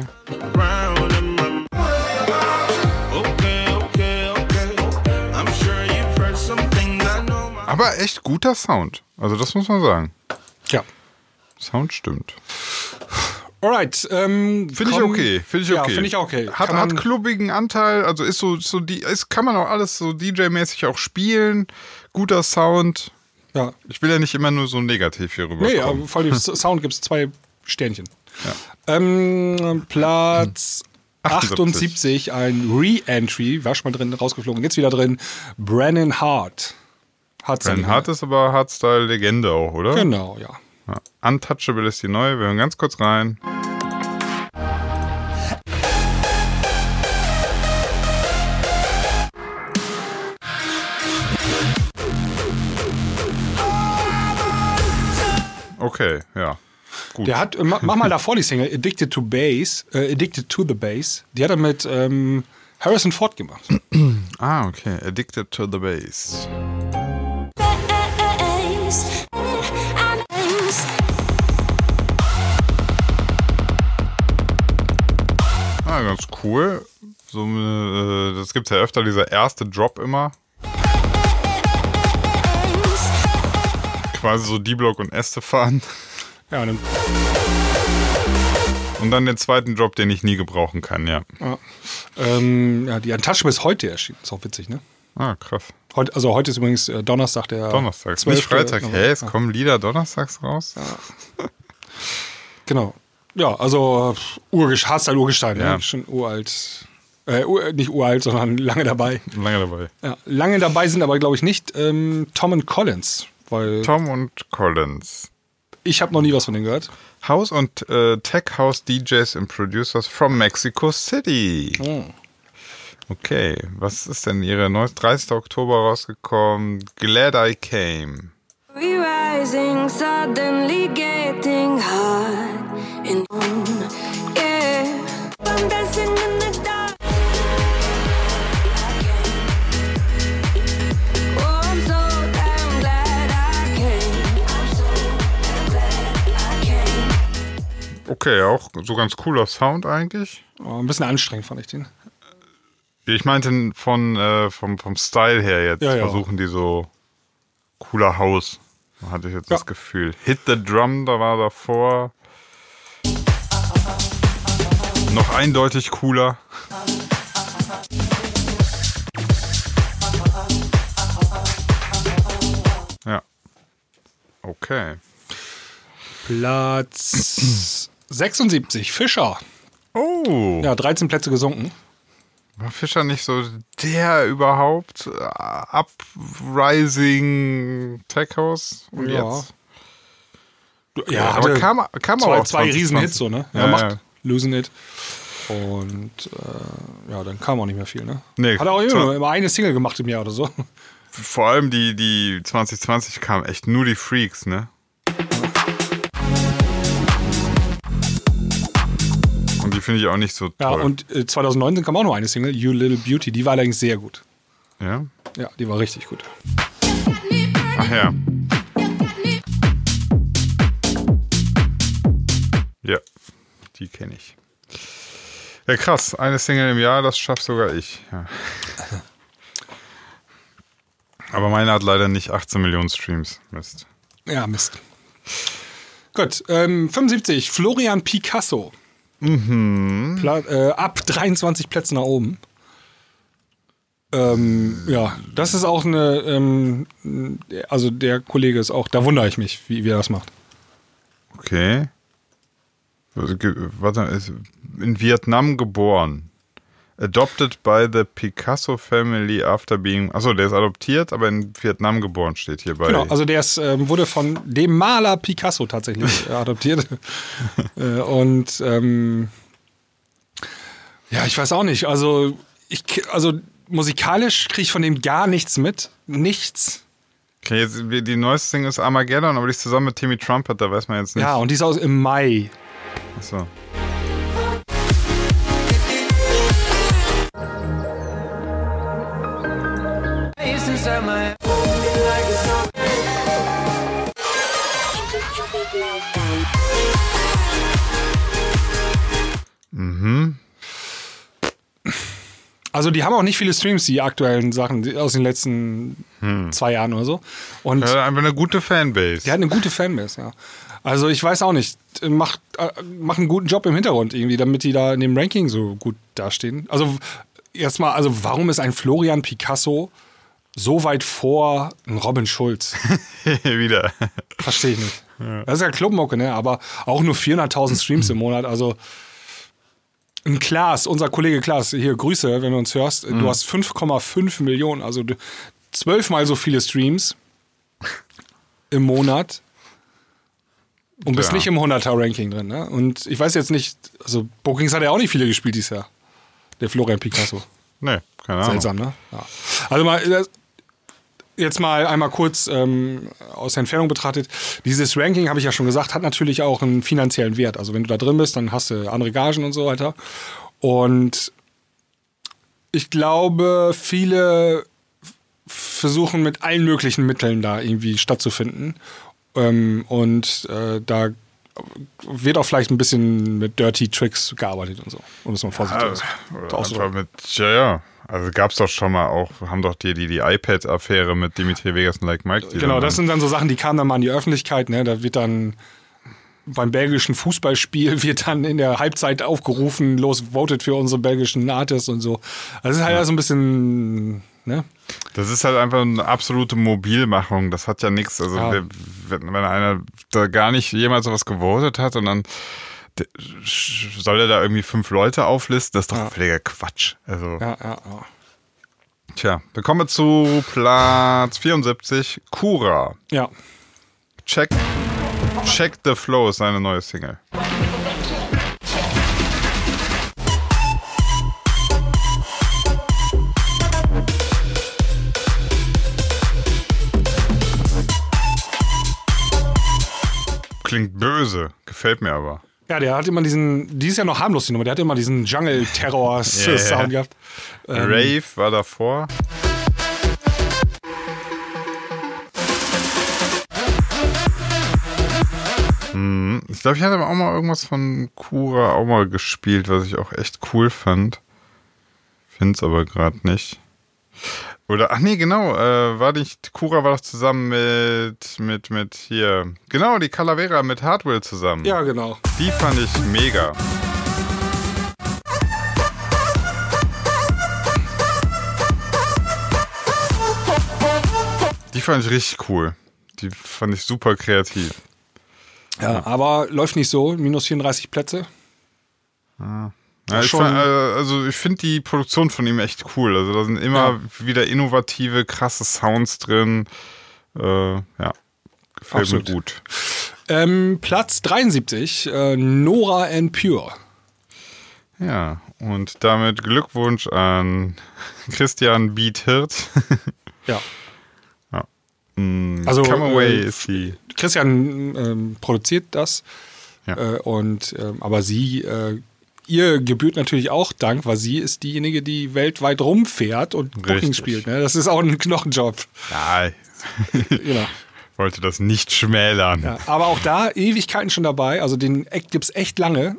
Aber echt guter Sound. Also das muss man sagen. Ja. Sound stimmt. Alright. Ähm, Finde ich okay. Finde ich Ja, okay. finde ich okay. Hat, man- hat klubbigen Anteil, also ist so, so die, ist, kann man auch alles so DJ-mäßig auch spielen. Guter Sound. Ja. Ich will ja nicht immer nur so negativ hier rüber. Nee, aber voll dem [LAUGHS] Sound gibt es zwei Sternchen. Ähm, Platz [LAUGHS] 78, ein Re-Entry, war schon mal drin, rausgeflogen, jetzt wieder drin. Brennan Hart. Hat Bren Hart ist aber Hardstyle-Legende auch, oder? Genau, ja. Ja. Untouchable ist die neue. Wir hören ganz kurz rein. Okay, ja. Gut. Der hat, äh, ma- mach mal davor die Single, Addicted to Bass, äh, Addicted to the Bass. Die hat er mit ähm, Harrison Ford gemacht. ah, okay. Addicted to the bass. Ah, ganz cool. So, äh, das gibt's ja öfter, dieser erste Drop immer. Quasi so D-Block und Estefan. Ja, und dann, Und dann den zweiten Drop, den ich nie gebrauchen kann, ja. ja. Ähm, ja, die Untouchable ist heute erschienen. Ist auch witzig, ne? Ah, krass. Heute, also heute ist übrigens äh, Donnerstag, der Donnerstags, 12. nicht Freitag. Hä, es Ja. kommen Lieder donnerstags raus? Genau. Ja, also Urgesch Hardstyle Urgestein, Ja. ne? schon uralt. Äh, ur, nicht uralt, sondern [LAUGHS] lange dabei. Lange dabei. Ja, lange dabei sind aber, glaube ich, nicht ähm, Tom und Collins, weil Tom und Collins. ich habe noch nie was von denen gehört. House und äh, Tech House DJs and Producers from Mexico City. Oh. Okay, was ist denn ihre neues 30. Oktober rausgekommen? Glad I Came. We rising, suddenly getting hot. And yeah, I'm dancing in the dark. Okay, auch so ganz cooler Sound eigentlich. Oh, ein bisschen anstrengend fand ich den. Ich meinte von, äh, vom, vom Style her jetzt Ja, ja. versuchen die so cooler House. Hatte ich jetzt Ja. das Gefühl. Hit the Drum, da war davor. Noch eindeutig cooler. Ja. Okay. Platz 76, Fischer. Oh. Ja, 13 Plätze gesunken. War Fischer nicht so der überhaupt? Äh, Uprising Tech House? Und Ja. jetzt? Ja, aber hatte kam, kam zwei, aber auch zwei 2020. Riesenhits so, ne? Ja, Ja, macht ja. Losing It. Und äh, ja, dann kam auch nicht mehr viel, ne? Nee, Hat er auch immer, immer eine Single gemacht im Jahr oder so. Vor allem die, die 2020 kamen echt nur die Freaks, ne? Und die finde ich auch nicht so Ja, toll. und äh, 2019 kam auch noch eine Single, You Little Beauty. Die war allerdings sehr gut. ja? Ja, die war richtig gut. Ach ja. Ja, die kenne ich. Ja, krass. Eine Single im Jahr, das schafft sogar ich. Ja. Aber meine hat leider nicht 18 Millionen Streams. Mist. Ja, Mist. Gut, ähm, 75, Florian Picasso. Mhm. Pla äh, ab 23 Plätze nach oben. Ähm, ja, das ist auch eine, ähm, also der Kollege ist auch, da wundere ich mich, wie, wie er das macht. Okay. Warte, ist in Vietnam geboren. Adopted by the Picasso family after being. Achso, der ist adoptiert, aber in Vietnam geboren, steht hier bei. Genau, also der ist, ähm, wurde von dem Maler Picasso tatsächlich [LAUGHS] adoptiert. äh, und ähm, ja, ich weiß auch nicht. Also, ich, also musikalisch kriege ich von dem gar nichts mit. Nichts. Okay, jetzt, die neueste Single ist Armageddon, aber die ist zusammen mit Timmy Trumpet, da weiß man jetzt nicht. Ja, und die ist aus im Mai. Achso. Also die haben auch nicht viele Streams, die aktuellen Sachen aus den letzten zwei Jahren oder so. Und Ja, einfach eine gute Fanbase. die hat eine gute Fanbase, ja. Also ich weiß auch nicht, macht, äh, macht einen guten Job im Hintergrund irgendwie, damit die da in dem Ranking so gut dastehen. Also erstmal, also warum ist ein Florian Picasso so weit vor einem Robin Schulz? [LAUGHS] Wieder. Verstehe ich nicht. Das ist ja Clubmucke, ne? Aber auch nur 400.000 Streams im Monat. Also ein Klaas, unser Kollege Klaas, hier Grüße, wenn du uns hörst. Mhm. Du hast 5,5 Millionen, also zwölfmal so viele Streams im Monat und bist Ja. nicht im 100er-Ranking drin. Ne? Und ich weiß jetzt nicht, also Bookings hat er auch nicht viele gespielt dieses Jahr. Der Florian Picasso. Nee, keine Ahnung. Seltsam, ne? Ja. Also mal, äh, jetzt mal einmal kurz ähm, aus der Entfernung betrachtet. Dieses Ranking, habe ich ja schon gesagt, hat natürlich auch einen finanziellen Wert. Also wenn du da drin bist, dann hast du andere Gagen und so weiter. Und ich glaube, viele versuchen mit allen möglichen Mitteln da irgendwie stattzufinden. Ähm, und äh, da wird auch vielleicht ein bisschen mit Dirty Tricks gearbeitet und so. Um es mal vorsichtig Ja, oder auszudrücken. einfach mit, ja, ja. Also gab's doch schon mal auch, haben doch die, die, die iPad-Affäre mit Dimitri Vegas und Like Mike. Genau, das sind dann so Sachen, die kamen dann mal in die Öffentlichkeit. Ne? Da wird dann beim belgischen Fußballspiel [LAUGHS] wird dann in der Halbzeit aufgerufen, los, votet für unsere belgischen Artists und so. Also das ist halt so ein bisschen, ne? Das ist halt einfach eine absolute Mobilmachung. Das hat ja nichts. Also, Ja. wenn, wenn einer da gar nicht jemals sowas gewotet hat und dann soll er da irgendwie fünf Leute auflisten, das ist doch völliger Quatsch. Also, Ja, ja, ja. tja, wir kommen zu Platz 74, Kura. Ja, Check, Check the Flow ist seine neue Single. Klingt böse, gefällt mir aber. ja, der hat immer diesen, die ist ja noch harmlos, die Nummer, der hat immer diesen Jungle-Terror-Sound [LAUGHS] Ja. gehabt. Ähm, Rave war davor. Hm, Ich glaube, ich hatte aber auch mal irgendwas von Kura auch mal gespielt, was ich auch echt cool fand. Find's aber gerade nicht. Oder, ach nee, genau, äh, war nicht, Kura war doch zusammen mit, mit, mit hier, genau, die Calavera mit Hardwell zusammen. Ja, genau. Die fand ich mega. Die fand ich richtig cool. Die fand ich super kreativ. Ja, aber läuft nicht so, minus 34 Plätze. Ja, ich schon- fand, äh, also ich finde die Produktion von ihm echt cool. Also da sind immer wieder innovative, krasse Sounds drin. Äh, ja, gefällt Absolut. mir gut. Ähm, Platz 73, äh, Nora and Pure. Ja, und damit Glückwunsch an [LAUGHS] Christian Beat Hirt. [LAUGHS] Ja. Mm, Also, Come Away äh, ist die. Christian ähm, produziert das. Ja. Äh, und ähm, aber sie, äh, ihr gebührt natürlich auch Dank, weil sie ist diejenige, die weltweit rumfährt und Booking spielt. Ne? Das ist auch ein Knochenjob. Ja, [LAUGHS] genau. wollte das nicht schmälern. ja. Aber auch da Ewigkeiten schon dabei. Also den Act gibt's echt lange.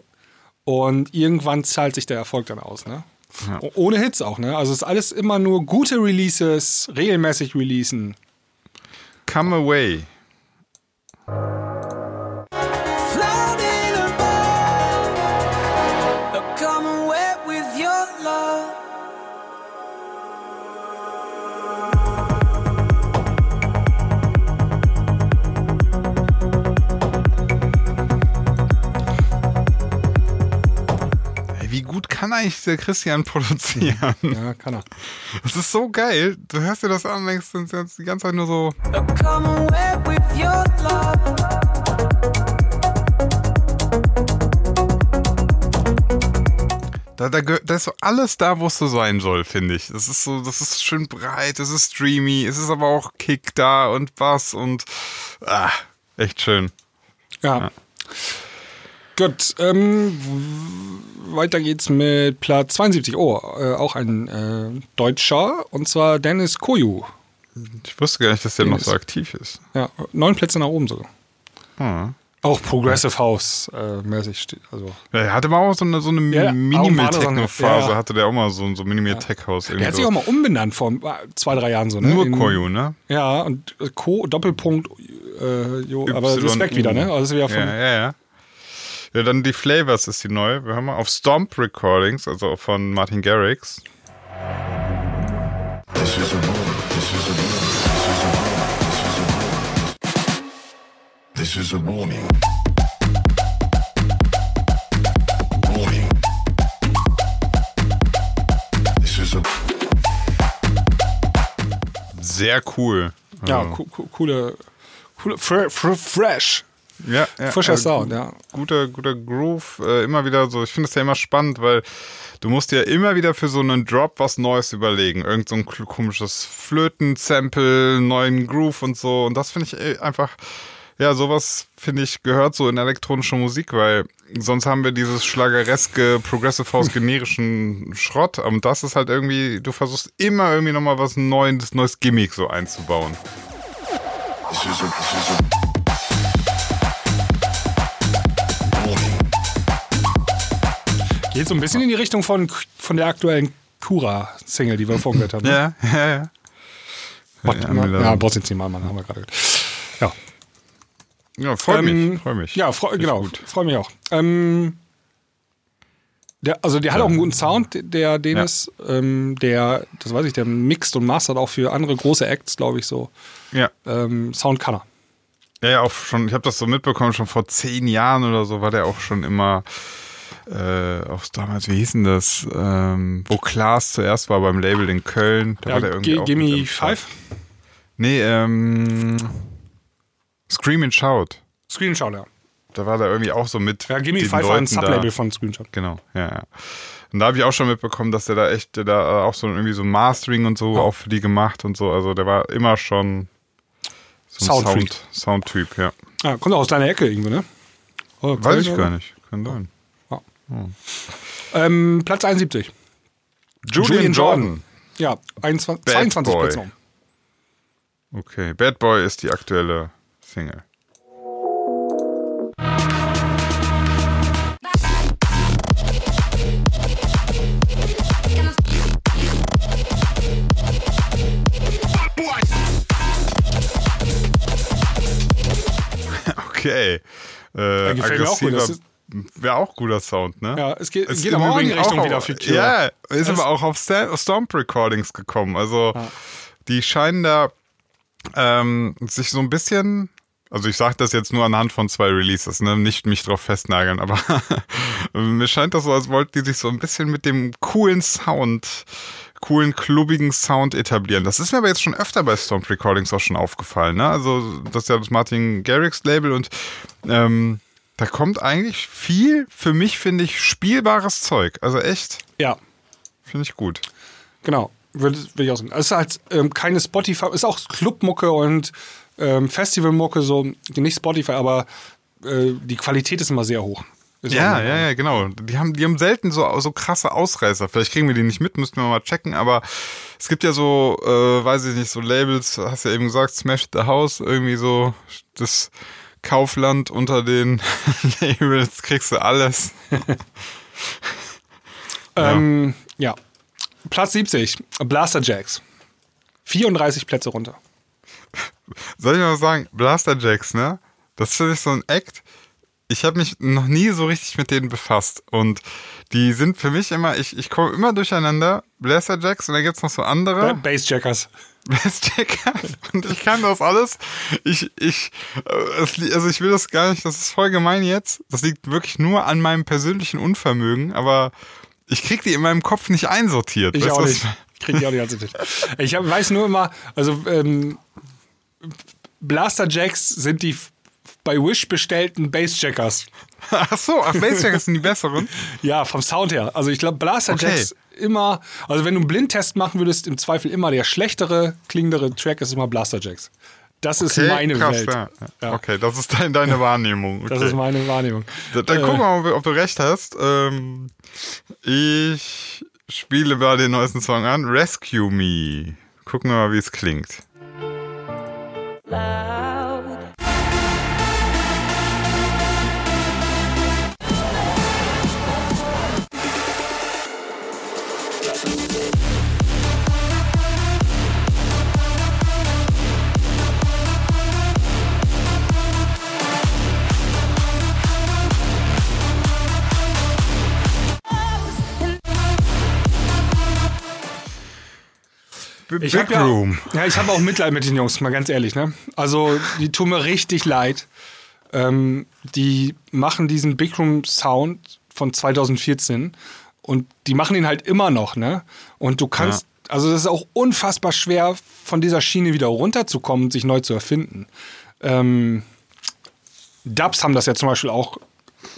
Und irgendwann zahlt sich der Erfolg dann aus. Ne? O- Ohne Hits auch. Ne? Also es ist alles immer nur gute Releases, regelmäßig releasen. Come Away. Kann eigentlich der Christian produzieren? Ja, kann er. Das ist so geil. Du hörst dir das an und denkst denkst die ganze Zeit nur so. Da Da, da, ist so alles da, wo es so sein soll, finde ich. Das ist so, das ist schön breit, es ist streamy, es ist aber auch Kick da und Bass und ah, echt schön. Ja. Gut, ähm, weiter geht's mit Platz 72. Oh, äh, auch ein äh, Deutscher, und zwar Dennis Koyu. Ich wusste gar nicht, dass der noch ist- so aktiv ist. Ja, neun Plätze nach oben sogar. Hm. Auch Progressive House äh, mäßig. steht- Also, Ja, Er hatte mal auch so eine, so eine Ja, Minimal auch mal so eine- Techno-Phase, ja, hatte der auch mal so, so Minimal Tech House. der hat sich auch mal umbenannt vor zwei, drei Jahren so. Ne? Nur Koyu, ne? Ja, und Co, Doppelpunkt, äh, jo, aber das ist weg wieder, ne? Also das ist wieder von, Ja, ja, ja. Ja, dann die Flavors ist die neue. Wir haben mal auf Stomp Recordings, also von Martin Garrix. This is a warning. Warning. This is a Sehr cool. ja, Also, co co coole, coole fre fre fresh. Ja, ja, Frischer äh, Sound, ja. Guter, guter Groove. Äh, immer wieder so. Ich finde es ja immer spannend, weil du musst dir immer wieder für so einen Drop was Neues überlegen. Irgend so ein komisches Flöten-Sample, neuen Groove und so. Und das finde ich äh, einfach. Ja, sowas finde ich gehört so in elektronische Musik, weil sonst haben wir dieses schlagereske Progressive House generischen Schrott. Und das ist halt irgendwie, du versuchst immer irgendwie nochmal was Neues, neues Gimmick so einzubauen. this is a this is a Geht so ein bisschen in die Richtung von, von der aktuellen Kura-Single, die wir vorhin gehört haben. ne? Ja, ja, ja. Warte, Ja, mal. wieder- ja, brauchst jetzt zehnmal, Mann, haben wir gerade gehört. Ja. Ja, freut Ähm, mich, freut mich. Ja, freu, genau. Freue mich auch. Ähm, der, also der hat auch einen guten Sound, der Dennis. Ähm, der, das weiß ich, der mixt und mastert auch für andere große Acts, glaube ich, so. Ja. Ähm, Sound kann er. Ja, ja, auch schon, ich habe das so mitbekommen, schon vor zehn Jahren oder so war der auch schon immer, äh, auch damals, wie hieß denn das, ähm, wo Klaas zuerst war beim Label in Köln. Da war der irgendwie Gimme. Five? Nee, ähm, Scream and Shout. Screenshot, ja. Da war der irgendwie auch so mit. Ja, Gimme den Five war ein Leuten. Sublabel von Screenshot. Genau, ja, ja. Und da habe ich auch schon mitbekommen, dass der da echt, der da auch so irgendwie so Mastering und so auch für die gemacht und so. Also der war immer schon so ein. Sound, Soundtyp, ja. Ah, kommt auch aus deiner Ecke irgendwo, ne? Weiß ich gar nicht. Kann sein. Ähm, Platz 71. Julian, Jordan. Ja, 21, Bad 22 Boy. Plätze. Okay, Bad Boy ist die aktuelle Single. [LAUGHS] Okay. Äh, gefällt mir auch gut, aggressiver wäre auch guter Sound, ne? Ja, es geht, Ist geht im aber auch in die Übrigen Richtung auch wieder Cure. Ja, ist Das- aber auch auf Stomp Recordings gekommen. Also die scheinen da ähm, sich so ein bisschen, also ich sage das jetzt nur anhand von zwei Releases, ne? nicht mich drauf festnageln, aber [LAUGHS] mir scheint das so, als wollten die sich so ein bisschen mit dem coolen Sound, coolen, klubbigen Sound etablieren. Das ist mir aber jetzt schon öfter bei Stomp Recordings auch schon aufgefallen. Ne? Also das ist ja das Martin Garrix Label und ähm, da kommt eigentlich viel, für mich finde ich, spielbares Zeug. Also echt, Ja, finde ich gut. genau. Würde, würde ich auch sagen. Es ist halt ähm, keine Spotify, ist auch Clubmucke und ähm, Festivalmucke, so nicht Spotify, aber äh, die Qualität ist immer sehr hoch. Ist Ja, ja, ja, genau. Die haben, die haben selten so, so krasse Ausreißer. Vielleicht kriegen wir die nicht mit, müssten wir mal checken, aber es gibt ja so, äh, weiß ich nicht, so Labels, hast ja eben gesagt, Smash the House, irgendwie so das Kaufland unter den [LAUGHS] Labels, kriegst du alles. [LAUGHS] Ähm, ja. Platz 70, Blaster Jacks. 34 Plätze runter. Soll ich mal sagen, Blaster Jacks, ne? Das finde ich so ein Act. Ich habe mich noch nie so richtig mit denen befasst. Und die sind für mich immer, ich, ich komme immer durcheinander. Blaster Jacks und dann gibt's noch so andere. Ba- Bassjackers. Bassjacker. Und ich kann das alles. Ich, ich, äh, also ich will das gar nicht, das ist voll gemein jetzt. Das liegt wirklich nur an meinem persönlichen Unvermögen, aber ich krieg die in meinem Kopf nicht einsortiert. Ich Weißt auch nicht. Krieg ich auch nicht nicht. Ich hab, weiß nur immer, also ähm, Blaster Jacks sind die bei Wish bestellten Bassjackers. Ach so, ach, Bassjacks sind die besseren? [LAUGHS] Ja, vom Sound her. Also ich glaube, Blaster Okay. Immer, also wenn du einen Blindtest machen würdest, im Zweifel immer der schlechtere, klingendere Track ist immer Blaster Jacks. Das ist Okay, meine krass, Welt. Ja. Ja. Okay, das ist dein, deine Wahrnehmung. Okay. Das ist meine Wahrnehmung. Da- Dann Äh, gucken wir mal, ob du recht hast. Ähm, ich spiele mal den neuesten Song an. Rescue Me. Gucken wir mal, wie es klingt. B Ich habe ja, Room. ja, ich habe auch Mitleid mit den Jungs, mal ganz ehrlich. Ne? Also die tun mir richtig leid. Ähm, die machen diesen Big Room Sound von 2014 und die machen ihn halt immer noch. Ne? Und du kannst, also das ist auch unfassbar schwer, von dieser Schiene wieder runterzukommen und sich neu zu erfinden. Ähm, Dubs haben das ja zum Beispiel auch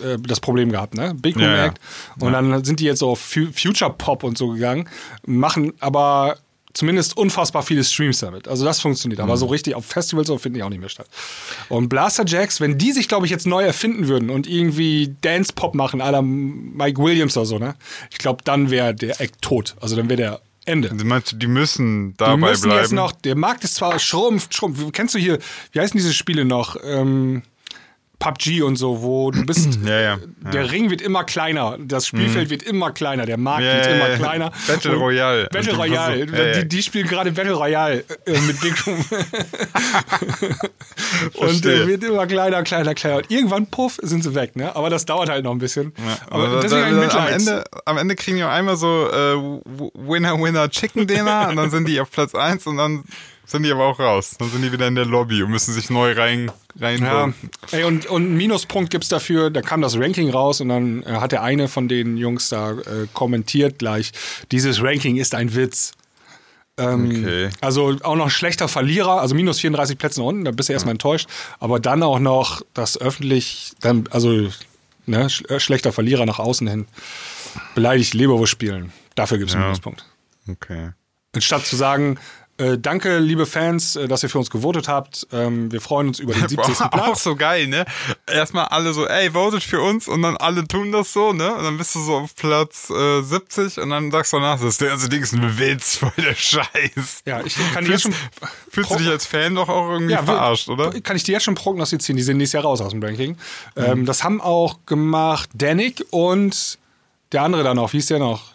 äh, das Problem gehabt, ne? Big Room Ja, ja. Act. Und dann sind die jetzt so auf Fu Future Pop und so gegangen, machen aber zumindest unfassbar viele Streams damit. Also das funktioniert. Mhm. Aber so richtig auf Festivals so finden die auch nicht mehr statt. Und Blaster Jacks, wenn die sich, glaube ich, jetzt neu erfinden würden und irgendwie Dance Pop machen, la Mike Williams oder so, ne? Ich glaube, dann wäre der Act tot. Also dann wäre der Ende. Du meinst, die müssen Die dabei müssen bleiben? jetzt noch, der Markt ist zwar schrumpft, schrumpft. Kennst du hier, wie heißen diese Spiele noch? Ähm, PUBG und so, wo du bist, [CLEARS THROAT] Ja, ja, der Ring wird immer kleiner, das Spielfeld wird immer kleiner, der Markt Ja, wird ja, immer ja. kleiner. Battle Und- Royale. Battle die Royale. ja, ja. Die, die spielen gerade Battle Royale äh, mit Big Room. [LAUGHS] [LAUGHS] und der wird immer kleiner, kleiner, kleiner. Und irgendwann, puff, sind sie weg, ne? Aber das dauert halt noch ein bisschen. Aber Aber da, deswegen da, da, am. Ende, am Ende kriegen die auch einmal so äh, Winner, Winner, Chicken Dinner [LAUGHS] und dann sind die auf Platz 1 und dann sind die aber auch raus. Dann sind die wieder in der Lobby und müssen sich neu rein, rein Ja, ey, und, und einen Minuspunkt gibt's dafür, da kam das Ranking raus und dann äh, hat der eine von den Jungs da äh, kommentiert gleich, dieses Ranking ist ein Witz. Ähm, Okay. Also auch noch schlechter Verlierer, also minus 34 Plätze nach unten, da bist du erstmal enttäuscht. Aber dann auch noch das öffentlich, dann, also ne, äh, schlechter Verlierer nach außen hin, beleidigt Leberwurst spielen. Dafür gibt's einen Ja. Minuspunkt. Okay. Anstatt zu sagen, äh, danke, liebe Fans, äh, dass ihr für uns gewotet habt. Ähm, wir freuen uns über den 70. [LAUGHS] Boah, [LAUGHS] Platz. auch so geil, ne? Erstmal alle so, ey, votet für uns und dann alle tun das so, ne? Und dann bist du so auf Platz äh, 70 und dann sagst du danach, das ganze Ding ist ein Witz, [LAUGHS] voll der Scheiß. Ja, ich kann dir jetzt Fühlst, schon. fühlst du dich als Fan doch auch irgendwie Ja, verarscht, oder? Kann ich dir jetzt schon prognostizieren, die sind nächstes Jahr raus aus dem Ranking. Mhm. Ähm, das haben auch gemacht Danik und der andere da noch, wie hieß der noch?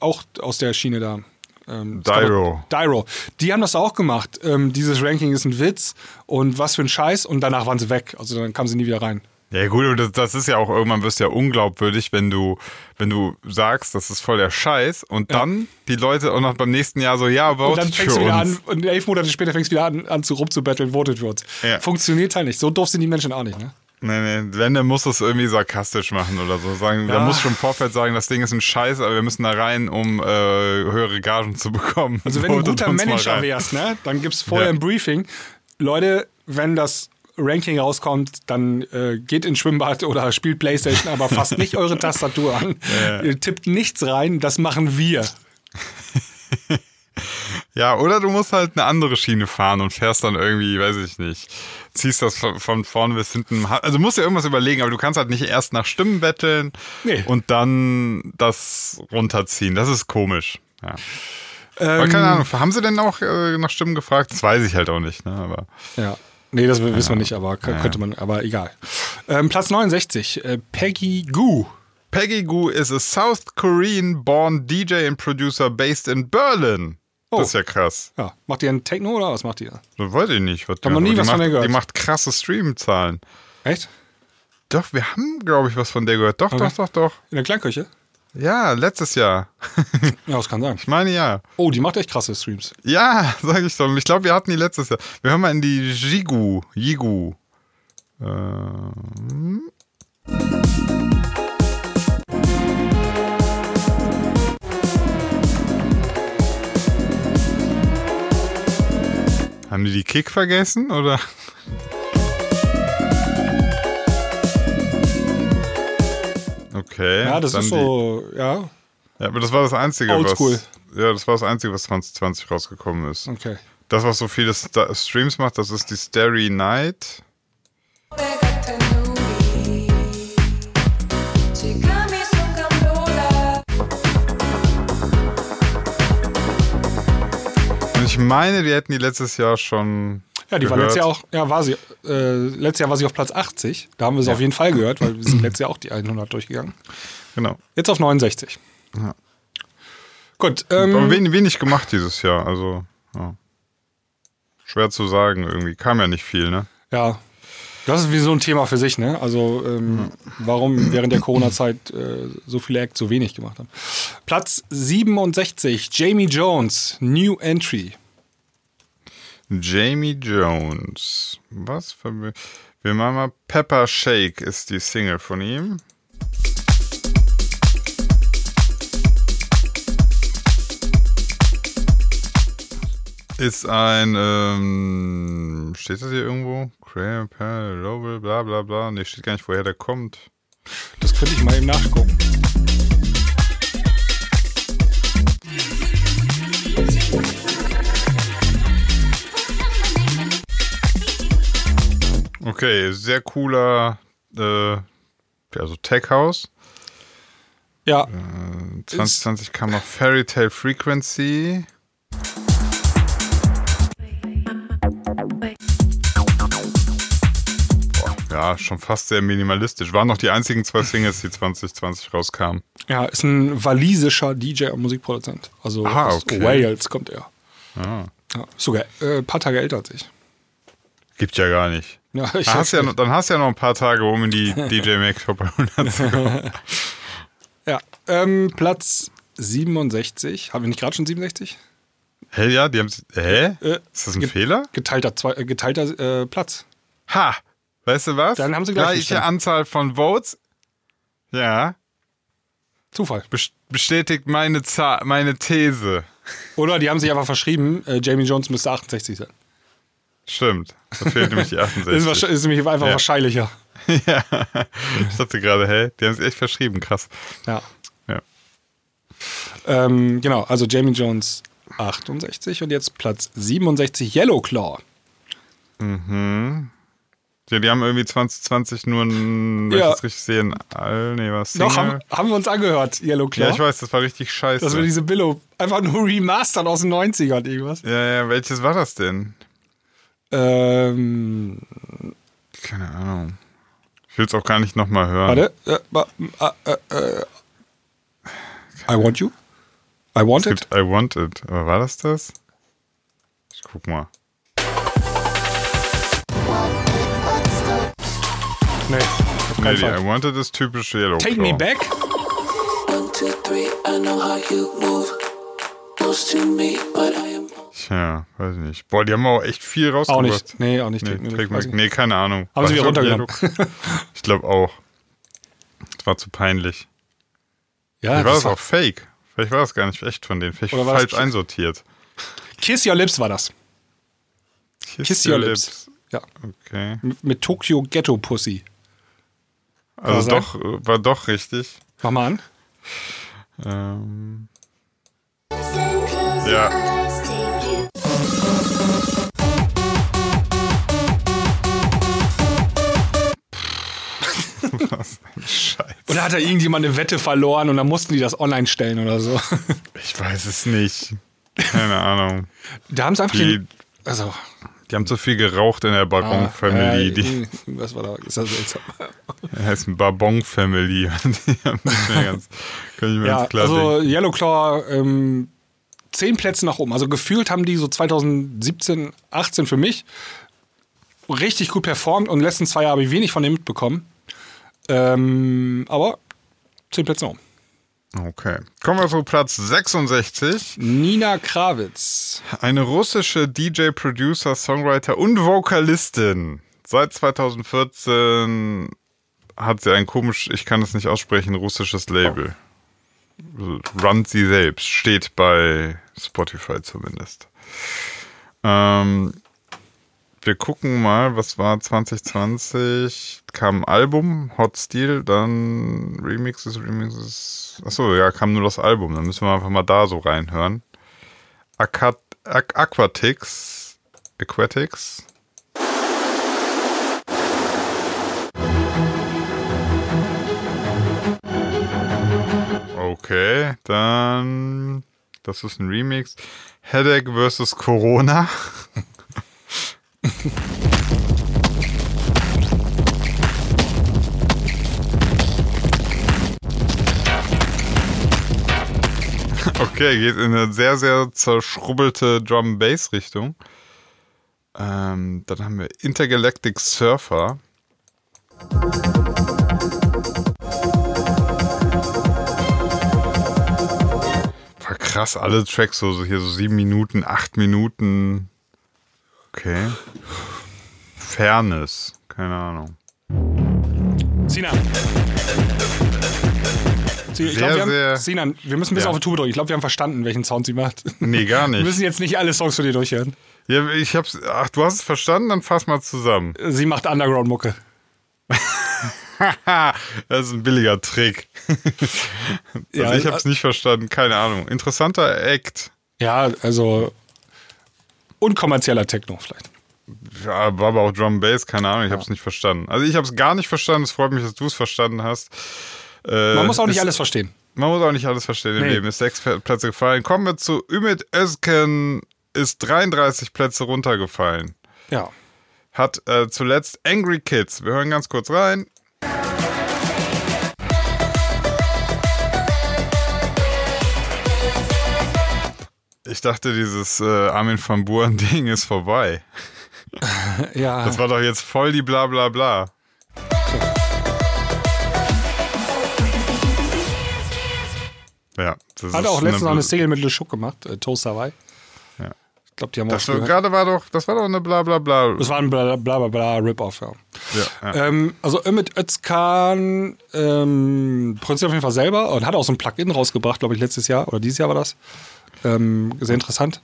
Auch aus der Schiene da. Ähm, Dyro. Dyro. Die haben das auch gemacht. Ähm, dieses Ranking ist ein Witz und was für ein Scheiß und danach waren sie weg. Also dann kamen sie nie wieder rein. Ja gut, das, das ist ja auch irgendwann wirst du ja unglaubwürdig, wenn du wenn du sagst, das ist voll der Scheiß und dann die Leute auch noch beim nächsten Jahr so, ja, Und dann votet fängst für du wieder uns. an und elf Monate später fängst du wieder an, an zu rumzubetteln, votet für uns. Ja. Funktioniert halt nicht. So doof sind die Menschen auch nicht, ne? Nee, nee, wenn, dann musst du es irgendwie sarkastisch machen oder so. Sagen, Ja. Da musst du im Vorfeld sagen, das Ding ist ein Scheiß, aber wir müssen da rein, um äh, höhere Gagen zu bekommen. Also wenn du ein guter Manager wärst, ne, dann gibt's vorher Ja. ein Briefing. Leute, wenn das Ranking rauskommt, dann äh, geht ins Schwimmbad oder spielt Playstation, aber fasst nicht eure Tastatur an. [LAUGHS] Ihr tippt nichts rein, das machen wir. [LAUGHS] Ja, oder du musst halt eine andere Schiene fahren und fährst dann irgendwie, weiß ich nicht, ziehst das von, von vorne bis hinten. Also du musst dir irgendwas überlegen, aber du kannst halt nicht erst nach Stimmen betteln Nee. und dann das runterziehen. Das ist komisch. Ja. Aber Ähm, keine Ahnung, haben sie denn auch äh, nach Stimmen gefragt? Das weiß ich halt auch nicht, ne? Aber Ja. Nee, das wissen wir nicht, aber könnte man, aber egal. Ähm, Platz 69, äh, Peggy Goo. Peggy Goo is a South Korean born DJ and producer based in Berlin. Oh. Das ist ja krass. Ja, macht ihr einen Techno oder was macht ihr? Das weiß ich nicht. Was Hab noch die nie macht. was die von macht, der gehört. Die macht krasse Streamzahlen. Echt? Doch, wir haben, glaube ich, was von der gehört. Doch, Okay. doch, doch, doch. In der Kleinküche? Ja, letztes Jahr. [LAUGHS] Ja, das kann sein. Ich meine ja. Oh, die macht echt krasse Streams. Ja, [LAUGHS] sag ich doch. Ich glaube, wir hatten die letztes Jahr. Wir hören mal in die Jigu. Jigu. Ähm. Haben die die Kick vergessen oder? Okay. Ja, das ist so, ja, Die, ja, aber das war das Einzige, was. Ja, das war das Einzige, was 2020 rausgekommen ist. okay. Das, was so viele Streams macht, das ist die Starry Night. Meine, wir hätten die letztes Jahr schon. Ja, die war gehört. letztes Jahr auch, ja, war sie, äh, letztes Jahr war sie auf Platz 80. Da haben wir sie auf jeden Fall gehört, weil wir sind [CLEARS THROAT] letztes Jahr auch die 100 durchgegangen. Genau. Jetzt auf 69. Ja. Gut, Aber ähm, wenig, wenig gemacht dieses Jahr. Also, ja. Schwer zu sagen irgendwie. Kam ja nicht viel, ne? ja, das ist wie so ein Thema für sich, ne? Also, ähm, warum während der Corona-Zeit äh, so viele Acts so wenig gemacht haben. Platz 67, Jamie Jones, New Entry. Jamie Jones. Was für. Wir machen mal Pepper Shake ist die Single von ihm. Ist ein, ähm, steht das hier irgendwo? Lowell, bla bla bla. Ne, steht gar nicht, woher der kommt. Das könnte ich mal eben nachgucken. Okay, sehr cooler, äh, also Tech House. Ja, 2020 kam noch Fairy Tale Frequency. Ja, schon fast sehr minimalistisch. Waren noch die einzigen zwei Singles, die 2020 rauskamen. ja, ist ein walisischer DJ und Musikproduzent. Also Ah, aus okay. Wales kommt er. Ah, Ja, ist sogar äh, ein paar Tage älter als ich. Gibt ja gar nicht. [LAUGHS] Ja, Dann hast, ja, noch- dann hast du ja noch ein paar Tage, um in die DJ Make Top 100 zu kommen. [LAUGHS] Ja, ähm, Platz 67. Haben wir nicht gerade schon 67? Hä, ja, die haben. Hä? Äh, Ist das ein Fehler? Geteilter, zwei, äh, geteilter äh, Platz. Ha! Weißt du was? Dann haben sie gleich Gleiche. Anzahl von Votes. Ja. Zufall. bes- Bestätigt meine, Zahl, meine These. Oder die haben sich einfach verschrieben, äh, Jamie Jones müsste 68 sein. Stimmt. Da fehlt nämlich die [LAUGHS] Ist, 68. wahrsch- ist nämlich einfach Ja. wahrscheinlicher. [LAUGHS] ja. Ich dachte gerade, hä? Die haben es echt verschrieben. Krass. Ja. Ja. Ähm, genau, also Jamie Jones 68 und jetzt Platz 67 Yellow Claw. Ja, die haben irgendwie 2020 nur ein, wenn Ja. ich das richtig sehe, ein All, nee, was. Doch, haben, haben wir uns angehört, Yellow Claw. ja, ich weiß, das war richtig scheiße. Dass wir diese Billo einfach nur remastern aus den 90ern irgendwas. ja, ja, welches war das denn? Ähm, Keine Ahnung. Ich will es auch gar nicht nochmal hören. warte. Äh, äh, äh, äh, I want you? I want Es it? gibt I Want It. Aber war das das? Ich guck mal. Nee, Nee, die. I Want It ist typisch Yellow Take Claw. me back? One, two, three, I know how you move. Close to me, but. Tja, weiß ich nicht. Boah, die haben auch echt viel Auch rausgebracht. nicht. Nee, auch nicht. Nee, Take Take nee, keine Ahnung. Haben sie wieder runtergenommen. [LAUGHS] Ich glaube auch. Das war zu peinlich. Ja, Vielleicht war das auch fake. Vielleicht war das gar nicht echt von denen. Vielleicht Oder falsch einsortiert. Kiss Your Lips war das. Kiss, Your Lips. Ja. Okay. Mit, mit Tokyo Ghetto Pussy. Also sein? doch, äh, war doch richtig. Mach mal an. Ähm, Ja. [LAUGHS] Scheiße. Oder hat da irgendjemand eine Wette verloren und dann mussten die das online stellen oder so? Ich weiß es nicht. Keine Ahnung. Da haben sie einfach Die, den, also die haben zu viel geraucht in der Barbon Family. äh, [LAUGHS] was war da? Ist das seltsam? heißen Barbon Family. [LAUGHS] Die haben nicht mehr ganz, kann ich mir Ja, ganz klar also denken. Yellow Claw ähm, zehn Plätze nach oben. Also gefühlt haben die so 2017, 18 für mich richtig gut performt und in den letzten zwei Jahre habe ich wenig von denen mitbekommen. Ähm, aber zehn Plätze oben. Okay. Kommen wir zu Platz 66. Nina Krawitz. Eine russische DJ, Producer, Songwriter und Vokalistin. Seit 2014 hat sie ein komisch, ich kann es nicht aussprechen, russisches Label. Runnt sie selbst, steht bei Spotify zumindest. Ähm, wir gucken mal, was war 2020? Kam ein Album, Hot Steel, dann Remixes, Remixes. Achso, ja, kam nur das Album. Dann müssen wir einfach mal da so reinhören. Aquat Aqu Aquatics. Aquatics. Okay, dann. Das ist ein Remix. Headache vs. Corona. [LAUGHS] [LAUGHS] Okay, geht in eine sehr, sehr zerschrubbelte Drum-Bass-Richtung. Ähm, dann haben wir Intergalactic Surfer. War krass, alle Tracks so, so hier so sieben Minuten, acht Minuten. Okay. Fairness, keine Ahnung. Sinan. Ich Sehr, glaub, wir sehr- haben, Sinan, wir müssen ein bisschen Ja. auf die Tube drücken. Ich glaube, wir haben verstanden, welchen Sound sie macht. Nee, gar Wir nicht. müssen jetzt nicht alle Songs für dir durchhören. Ja, ich hab's. Ach, du hast es verstanden? Dann fass mal zusammen. Sie macht Underground-Mucke. [LAUGHS] Das ist ein billiger Trick. [LAUGHS] Ja, also ich hab's nicht verstanden, keine Ahnung. Interessanter Act. Ja, also unkommerzieller Techno vielleicht. Ja, war aber auch Drum Bass, keine Ahnung, ich hab's nicht verstanden. Also ich hab's gar nicht verstanden, es freut mich, dass du es verstanden hast. Äh, Man muss auch nicht ist- alles verstehen. Man muss auch nicht alles verstehen im Nee. Leben. Ist sechs Plätze gefallen. Kommen wir zu Ümit Özken, ist 33 Plätze runtergefallen. Ja. Hat äh, zuletzt Angry Kids. Wir hören ganz kurz rein. Ich dachte, dieses äh, Armin van Buuren-Ding ist vorbei. [LAUGHS] Ja. Das war doch jetzt voll die bla bla bla. Ja, das Hat ist auch letztens noch eine Single mit Le Chouk gemacht, äh, Toast Hawaii. Ja. Ich glaube, die haben Das auch gehört. gerade war doch, das war doch eine bla bla bla. Das war ein bla bla bla, bla Rip-Off, ja. Ja, ja. Ähm, also Ümit Özkan ähm, produziert auf jeden Fall selber und hat auch so ein Plugin rausgebracht, glaube ich, letztes Jahr oder dieses Jahr war das. Ähm, sehr interessant.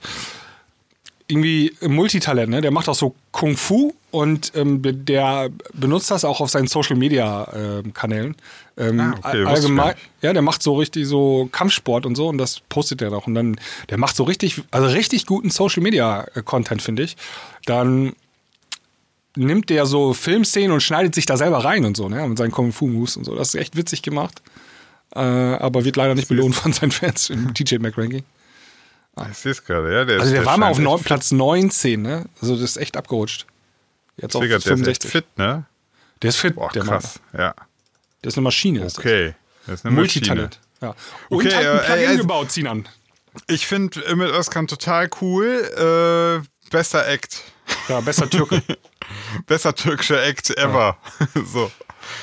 Irgendwie Multitalent, ne? Der macht auch so Kung Fu und ähm, der benutzt das auch auf seinen Social Media ähm, Kanälen. Ähm, Ah, okay, allgemein, ja, der macht so richtig so Kampfsport und so und das postet er auch. Und dann, der macht so richtig, also richtig guten Social Media äh, Content, finde ich. Dann nimmt der so Filmszenen und schneidet sich da selber rein und so, ne? Mit seinen Kung Fu Moves und so. Das ist echt witzig gemacht. Äh, aber wird leider nicht belohnt von seinen Fans im DJ Mac Ranking. Ich sehe es gerade, ja. Der Also ist, der war mal auf neun, Platz 19, ne? Also das ist echt abgerutscht. Jetzt auf Digga, der ist 65. fit, ne? Der ist fit, Boah, der Mann. krass. Ja. Der ist eine Maschine. Ist Okay. Das ist eine Multitalent. Ja. Und Okay, hat ein äh, Plugin also- gebaut, Sinan. Maschine. Ich finde Ümit Özkan total cool. Äh, bester Act. Ja, besser Türke. [LAUGHS] Bester türkischer Act ever. [LAUGHS] so.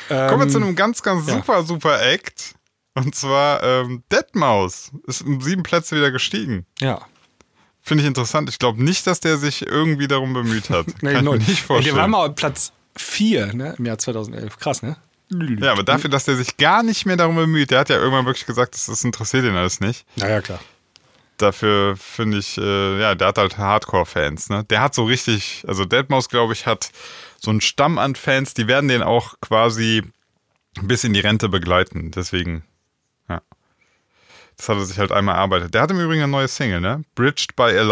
Kommen wir zu einem ganz, ganz ja. super, super Act. Und zwar ähm, Deadmaus. Ist um sieben Plätze wieder gestiegen. ja. Finde ich interessant. Ich glaube nicht, dass der sich irgendwie darum bemüht hat. [LAUGHS] Nee, Kann ich null. mir nicht vorstellen. Der war mal auf Platz 4 ne, im Jahr 2011. Krass, ne? ja, aber dafür, dass der sich gar nicht mehr darum bemüht, der hat ja irgendwann wirklich gesagt, das, das interessiert ihn alles nicht. Naja, klar. Dafür finde ich, äh, ja, der hat halt Hardcore-Fans, ne? Der hat so richtig, also Deadmaus, glaube ich, hat so einen Stamm an Fans, die werden den auch quasi bis in die Rente begleiten. Deswegen. Das hat er sich halt einmal erarbeitet. Der hat im Übrigen eine neue Single, ne? Bridged by a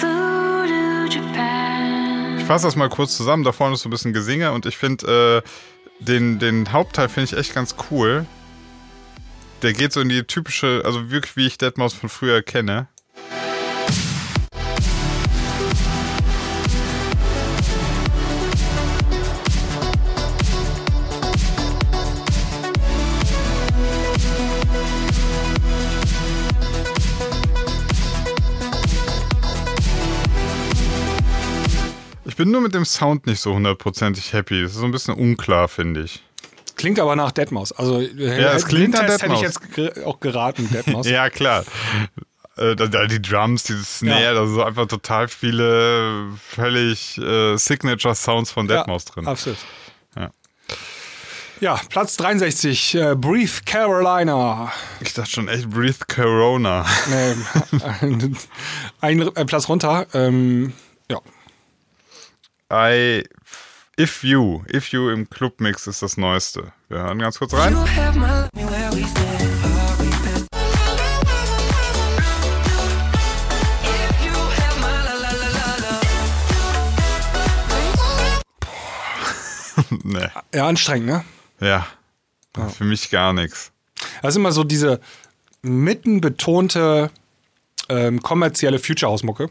to Japan. Ich fasse das mal kurz zusammen. Da vorne ist so ein bisschen Gesinge und ich finde, äh, den, den Hauptteil finde ich echt ganz cool. Der geht so in die typische, also wirklich wie ich Deadmaus von früher kenne. Bin nur mit dem Sound nicht so hundertprozentig happy. Das ist so ein bisschen unklar, finde ich. Klingt aber nach Deadmaus. Also, Ja, es klingt nach Blindtest hätte ich Deadmaus. jetzt auch geraten, Deadmaus. [LAUGHS] Ja, klar. Äh, die Drums, dieses Snare, Ja. da sind so einfach total viele völlig äh, Signature-Sounds von Deadmaus drin. Absolut. Ja, Platz 63, äh, Breathe Carolina. Ich dachte schon echt Breathe Corona. Nee, [LAUGHS] ein, ein äh, Platz runter. Ähm, ja. I, If You, If You im Clubmix ist das Neueste. Wir hören ganz kurz rein. [LAUGHS] Nee. ja, anstrengend, ne? Ja. Für mich gar nichts. Das ist immer so diese mitten betonte ähm, kommerzielle Future House Mucke.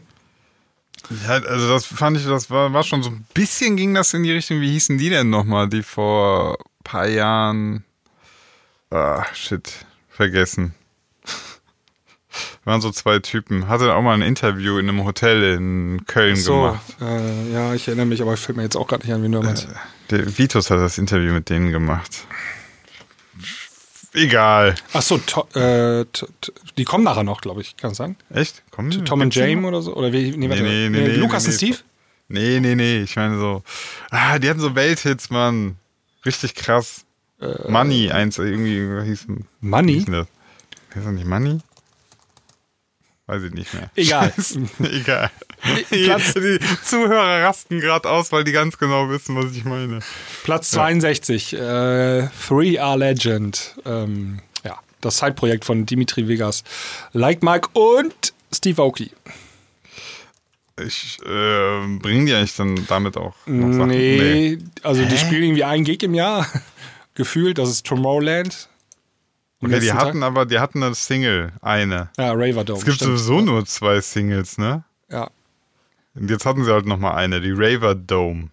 Ja, also das fand ich, das war, war schon so ein bisschen ging das in die Richtung, wie hießen die denn nochmal, die vor ein paar Jahren, ah, shit, vergessen. Waren so zwei Typen. Hatte auch mal ein Interview in einem Hotel in Köln So, gemacht. äh, ja, ich erinnere mich, aber fällt mir jetzt auch gerade nicht an, wie du meinst. Der Vitus hat das Interview mit denen gemacht. Egal. Ach so, to, äh, to, to, die kommen nachher noch, glaube ich, kann es sein? Echt? Kommen die? Tom und James oder so? Oder wie? Nee, warte, nee, nee, nee, Lukas nee, und Steve? Nee, nee, nee. Ich meine so. Ah, die hatten so Welthits, Mann. Richtig krass. Money, eins, irgendwie wie hieß, Äh, Money? hieß das? Heißt das nicht Money? Weiß ich nicht mehr. Egal. [LAUGHS] Egal. [LAUGHS] Platz- Die Zuhörer rasten gerade aus, weil die ganz genau wissen, was ich meine. Platz 62, äh, Three Are Legend. Ähm, ja, das Side-Projekt von Dimitri Vegas, Like Mike und Steve Aoki. Ich äh, bringen die eigentlich dann damit auch noch Sachen? Nee, also die spielen irgendwie einen Gig im Jahr. [LAUGHS] Gefühlt, das ist Tomorrowland. Okay, die hatten Tag. aber, die hatten eine Single, eine. Ja, Raver Dome. Es gibt stimmt. sowieso nur zwei Singles, ne? Ja. Und jetzt hatten sie halt nochmal eine, die Raver Dome.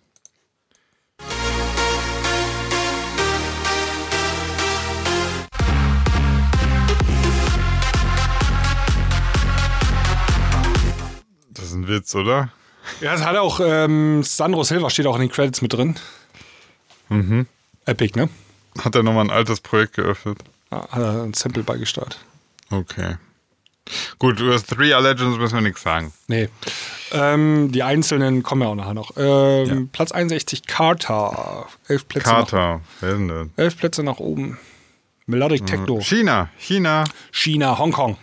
Das ist ein Witz, oder? Ja, es hat auch ähm, Sandro Silva steht auch in den Credits mit drin. Mhm. Epic, ne? Hat er nochmal ein altes Projekt geöffnet? Ja, hat er ein Sample beigesteuert. Okay. Gut, über Three Are Legends müssen wir nichts sagen. Nee. Ähm, die einzelnen kommen ja auch nachher noch. Ähm, Platz 61 Carter. Elf Plätze, Nach, Carter, wer ist denn das? elf Plätze nach oben. Melodic Techno. China, China China, Hongkong.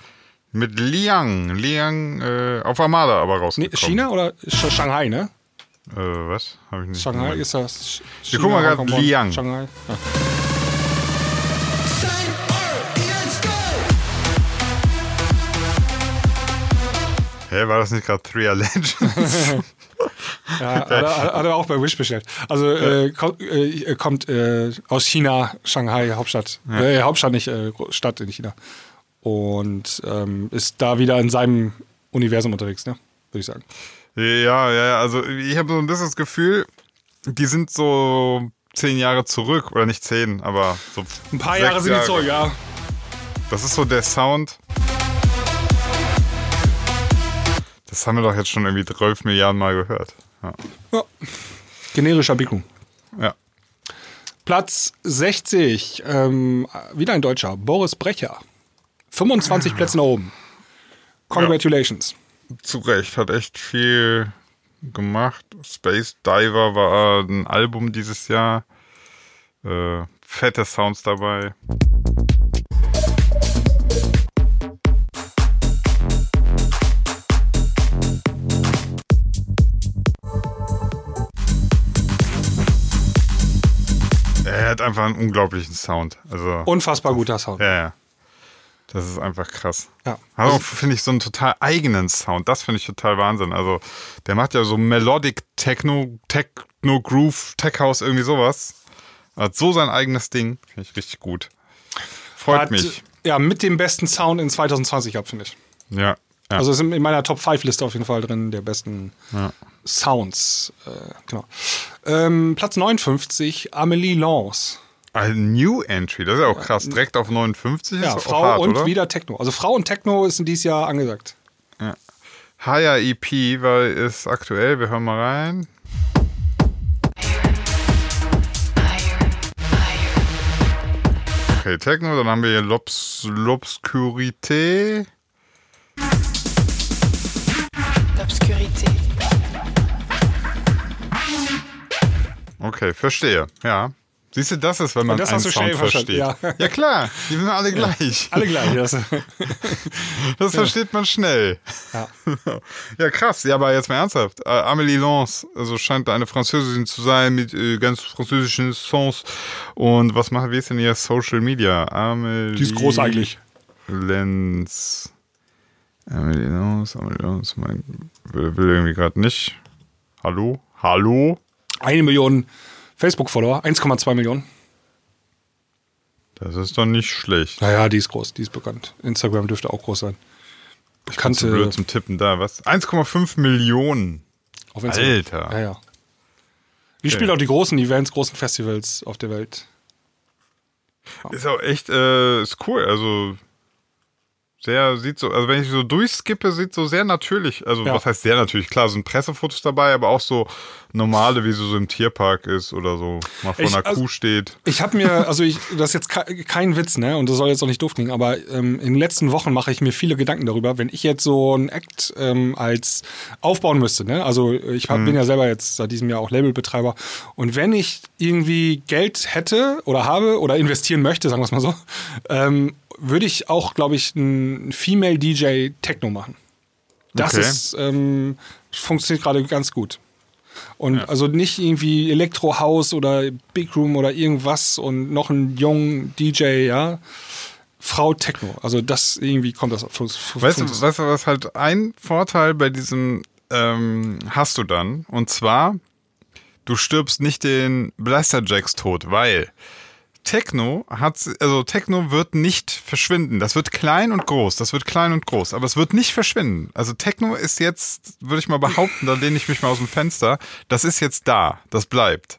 mit Liang. Liang äh, auf Armada aber Nee, rausgekommen. China oder Sch Shanghai, ne? Äh, was? Hab ich nicht. Shanghai ist das. Ch- Wir gucken mal Bonn, Liang. Shanghai. Ja. Hä, war das nicht gerade Three Legends? [LAUGHS] Ja, [LAUGHS] hat, er, hat er auch bei Wish bestellt. Also äh, kommt, äh, kommt äh, aus China, Shanghai, Hauptstadt. Äh, Hauptstadt nicht, äh, Stadt in China. Und ähm, ist da wieder in seinem Universum unterwegs, ne? Würde ich sagen. ja, ja, ja, also ich habe so ein bisschen das Gefühl, die sind so zehn Jahre zurück, oder nicht zehn, aber so Ein paar Jahre sind die zurück, ja. Das ist so der Sound. Das haben wir doch jetzt schon irgendwie 12 Milliarden Mal gehört. Ja. ja. Generischer Bikung. ja. Platz 60, ähm, wieder ein Deutscher, Boris Brecher. 25 Plätze nach oben. Congratulations. Zu Recht, hat echt viel gemacht. Space Diver war ein Album dieses Jahr. Äh, fette Sounds dabei. Er hat einfach einen unglaublichen Sound. Also, Unfassbar guter Sound. ja, ja. Das ist einfach krass. Ja. Auch, finde ich, so einen total eigenen Sound. Das finde ich total Wahnsinn. Also, der macht ja so Melodic Techno, Techno Groove, Tech House, irgendwie sowas. Hat so sein eigenes Ding. Finde ich richtig gut. Freut Hat, mich. Ja, mit dem besten Sound in 2020 gehabt, finde ich. Ja. Ja. Also ist in meiner Top 5 Liste auf jeden Fall drin, der besten Sounds. Äh, genau. Ähm, Platz 59, Amelie Lance. Ein New Entry, das ist ja auch krass. Direkt auf 59 Ja, ist Frau hart, und oder? wieder Techno. Also Frau und Techno ist in dieses Jahr angesagt. Higher EP weil ist aktuell. Wir hören mal rein. Okay, Techno, dann haben wir hier L'Obs- L'Obscurité. L'obscurité. Okay, verstehe. Ja. Siehst du, das ist, wenn man das einen hast du Sound schnell verstanden, versteht. ja. [LAUGHS] klar, die sind alle gleich. Alle gleich. [LAUGHS] Das, Das versteht man schnell. Ja. [LAUGHS] ja, krass. Ja, aber jetzt mal ernsthaft. Äh, Amélie Lance, also scheint eine Französin zu sein mit äh, ganz französischen Songs. Und was machen wir jetzt denn hier? Social Media. Amélie die ist groß eigentlich. Lenz. Mein, will, will irgendwie gerade nicht. Hallo? Hallo? Eine Million Facebook-Follower, 1,2 Millionen. Das ist doch nicht schlecht. Naja, die ist groß, die ist bekannt. Instagram dürfte auch groß sein. Bekannte blöd zum Tippen da. Was? 1,5 Millionen. auf Instagram. Alter. Ja, ja. Die spielt auch die großen Events, großen Festivals auf der Welt. Ist auch echt, äh, ist cool. Also sehr, sieht so, also wenn ich so durchskippe, sieht so sehr natürlich, also Ja. was heißt sehr natürlich, klar, sind Pressefotos dabei, aber auch so normale, wie sie so im Tierpark ist oder so, mal vor Ich- einer also- Kuh steht. Ich habe mir, also ich, das ist jetzt ke- kein Witz, ne? Und das soll jetzt auch nicht doof klingen, aber ähm, in den letzten Wochen mache ich mir viele Gedanken darüber, wenn ich jetzt so ein Act ähm, als aufbauen müsste, ne? Also ich hab, bin ja selber jetzt seit diesem Jahr auch Labelbetreiber und wenn ich irgendwie Geld hätte oder habe oder investieren möchte, sagen wir es mal so, ähm, würde ich auch, glaube ich, ein Female DJ Techno machen. Das Okay. ist ähm, funktioniert gerade ganz gut. Und also nicht irgendwie Elektrohaus oder Big Room oder irgendwas und noch einen jungen DJ, ja. Frau Techno. Also das irgendwie kommt das Weißt du, weißt du, was halt ein Vorteil bei diesem ähm, hast du dann? Und zwar, du stirbst nicht den Blaster Jacks tot, weil Techno hat, also Techno wird nicht verschwinden. Das wird klein und groß, das wird klein und groß, aber es wird nicht verschwinden. Also Techno ist jetzt, würde ich mal behaupten, da lehne ich mich mal aus dem Fenster, das ist jetzt da, das bleibt.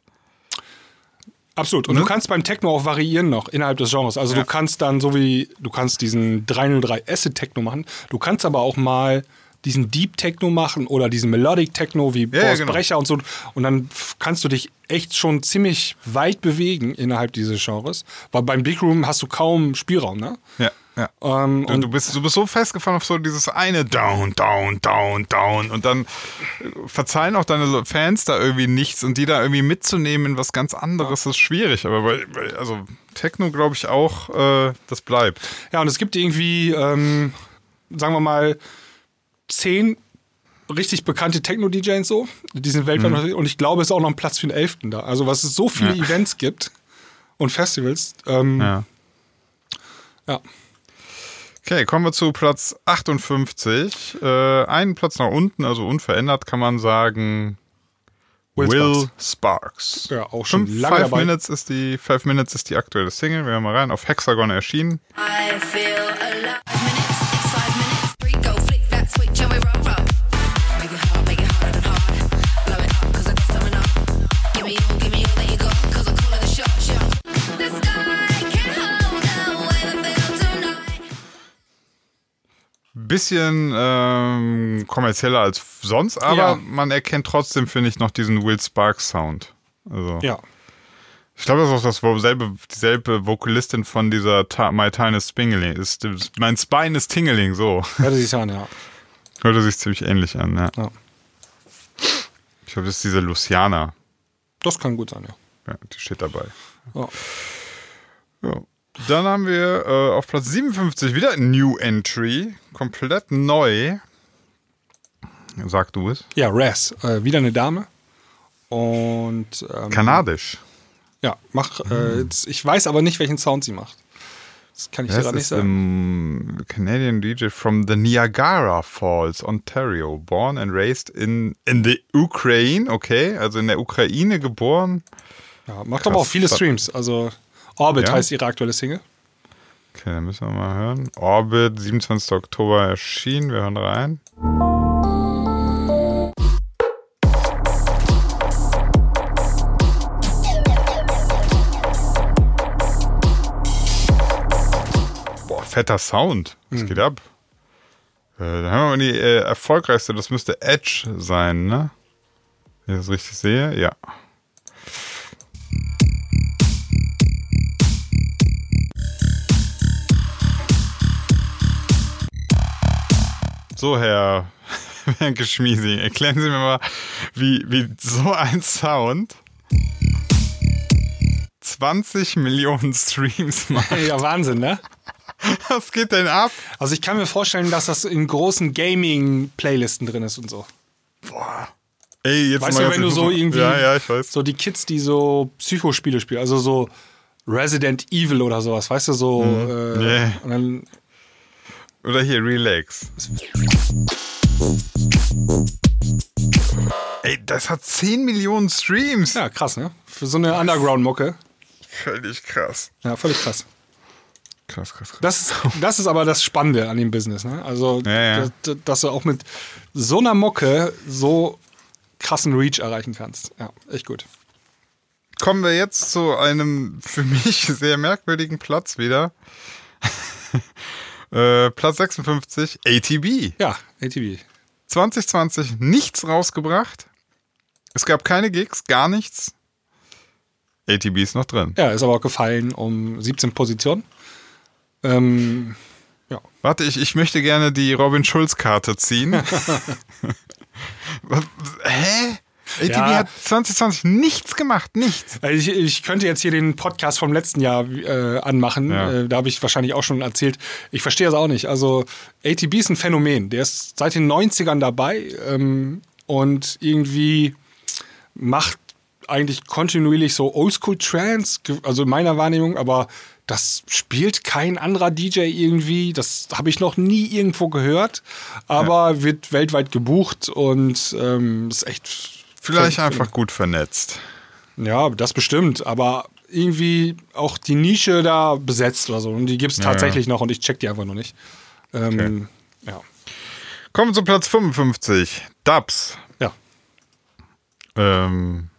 Absolut. Und Ne? du kannst beim Techno auch variieren noch innerhalb des Genres. Also Ja. du kannst dann so wie, du kannst diesen 303 Acid Techno machen. Du kannst aber auch mal diesen Deep Techno machen oder diesen Melodic Techno wie Ja, Boris genau. Brecher und so. Und dann kannst du dich echt schon ziemlich weit bewegen innerhalb dieses Genres. Weil beim Big Room hast du kaum Spielraum, ne? Ja, ja. Ähm, Du, und du, bist, du bist so festgefahren auf so dieses eine Down, Down, Down, Down und dann äh, verzeihen auch deine Fans da irgendwie nichts und die da irgendwie mitzunehmen in was ganz anderes ist schwierig. Aber bei, bei, also Techno glaube ich auch, äh, das bleibt. Ja, und es gibt irgendwie, ähm, sagen wir mal, zehn richtig bekannte Techno-DJs so. Die sind weltweit Mhm. und ich glaube, es ist auch noch ein Platz für den Elften da. Also was es so viele Ja. Events gibt und Festivals. Ähm, ja. Ja. Okay, kommen wir zu Platz 58. Äh, einen Platz nach unten, also unverändert kann man sagen. Will Will, Sparks. Ja, auch schon Fünf, lange Five dabei. Minutes ist die Five Minutes ist die aktuelle Single. Wir hören mal rein. Auf Hexagon erschienen. I feel Bisschen ähm, kommerzieller als sonst, aber Ja. man erkennt trotzdem, finde ich, noch diesen Will Sparks Sound. Also, ja. Ich glaube, das ist auch das dieselbe Vokalistin von dieser Ta My Tiny Spingeling. Ist, mein Spine ist Tingling, so. Hört sich an, ja. Hörte sich ziemlich ähnlich an, ja. Ja. Ich glaube, das ist diese Luciana. Das kann gut sein, ja. Ja, die steht dabei. Ja. Ja. Dann haben wir äh, auf Platz 57 wieder ein New Entry. Komplett neu. Sag du es. Ja, Raz, äh, wieder eine Dame. Und ähm, Kanadisch. ja, mach, äh, jetzt, ich weiß aber nicht, welchen Sound sie macht. Das kann ich dir gerade nicht ist sagen. um, Canadian DJ from the Niagara Falls, Ontario. Born and raised in, in the Ukraine, okay, also in der Ukraine geboren. ja, macht aber auch viele Krass. Streams. Also Orbit Ja? heißt ihre aktuelle Single. Okay, dann müssen wir mal hören. Orbit, 27. Oktober erschienen. Wir hören rein. Boah, fetter Sound. Was geht ab? Äh, dann haben wir mal die äh, erfolgreichste, das müsste Edge sein, ne? Wenn ich das richtig sehe, ja. So, Herr [LAUGHS] Wenke Schmiesing, erklären Sie mir mal, wie, wie so ein Sound 20 Millionen Streams [LAUGHS] macht. Ja, Wahnsinn, ne? Was geht denn ab? Also ich kann mir vorstellen, dass das in großen Gaming-Playlisten drin ist und so. Ey, jetzt Weißt du, wenn du so irgendwie Ja, ja, ich weiß. so die Kids, die so Psychospiele spielen, also so Resident Evil oder sowas, weißt du, so äh, Nee. und dann Oder hier, relax. Ey, das hat 10 Millionen Streams. ja, krass, ne? Für so eine Underground-Mucke. Völlig krass. Ja, völlig krass. Krass, krass, krass. Das ist, das ist aber das Spannende an dem Business, ne? Also, Ja, ja. Dass, dass du auch mit so einer Mucke so krassen Reach erreichen kannst. Ja, echt gut. Kommen wir jetzt zu einem für mich [LAUGHS] sehr merkwürdigen Platz wieder. [LAUGHS] äh, Platz 56, ATB. Ja, ATV. 2020 nichts rausgebracht. Es gab keine Gigs, gar nichts. ATB ist noch drin. Ja, ist aber auch gefallen um 17 Positionen. Ähm, ja. Warte, ich, ich möchte gerne die Robin Schulz-Karte ziehen. [LAUGHS] [LAUGHS] Hä? ATB Ja. hat 2020 nichts gemacht, nichts. Also ich, ich könnte jetzt hier den Podcast vom letzten Jahr äh, anmachen. Ja. Äh, da habe ich wahrscheinlich auch schon erzählt. Ich verstehe das auch nicht. Also ATB ist ein Phänomen. Der ist seit den 90ern dabei ähm, und irgendwie macht eigentlich kontinuierlich so Oldschool-Trance, ge- also in meiner Wahrnehmung, aber das spielt kein anderer DJ irgendwie. Das habe ich noch nie irgendwo gehört, aber wird weltweit gebucht und ähm, ist echt. Vielleicht einfach gut vernetzt. ja, das bestimmt, aber irgendwie auch die Nische da besetzt oder so. Und die gibt es Ja, tatsächlich noch und ich check die einfach noch nicht. Ähm, Ja. Kommen wir zu Platz 55. Dubs. Ja. Ähm,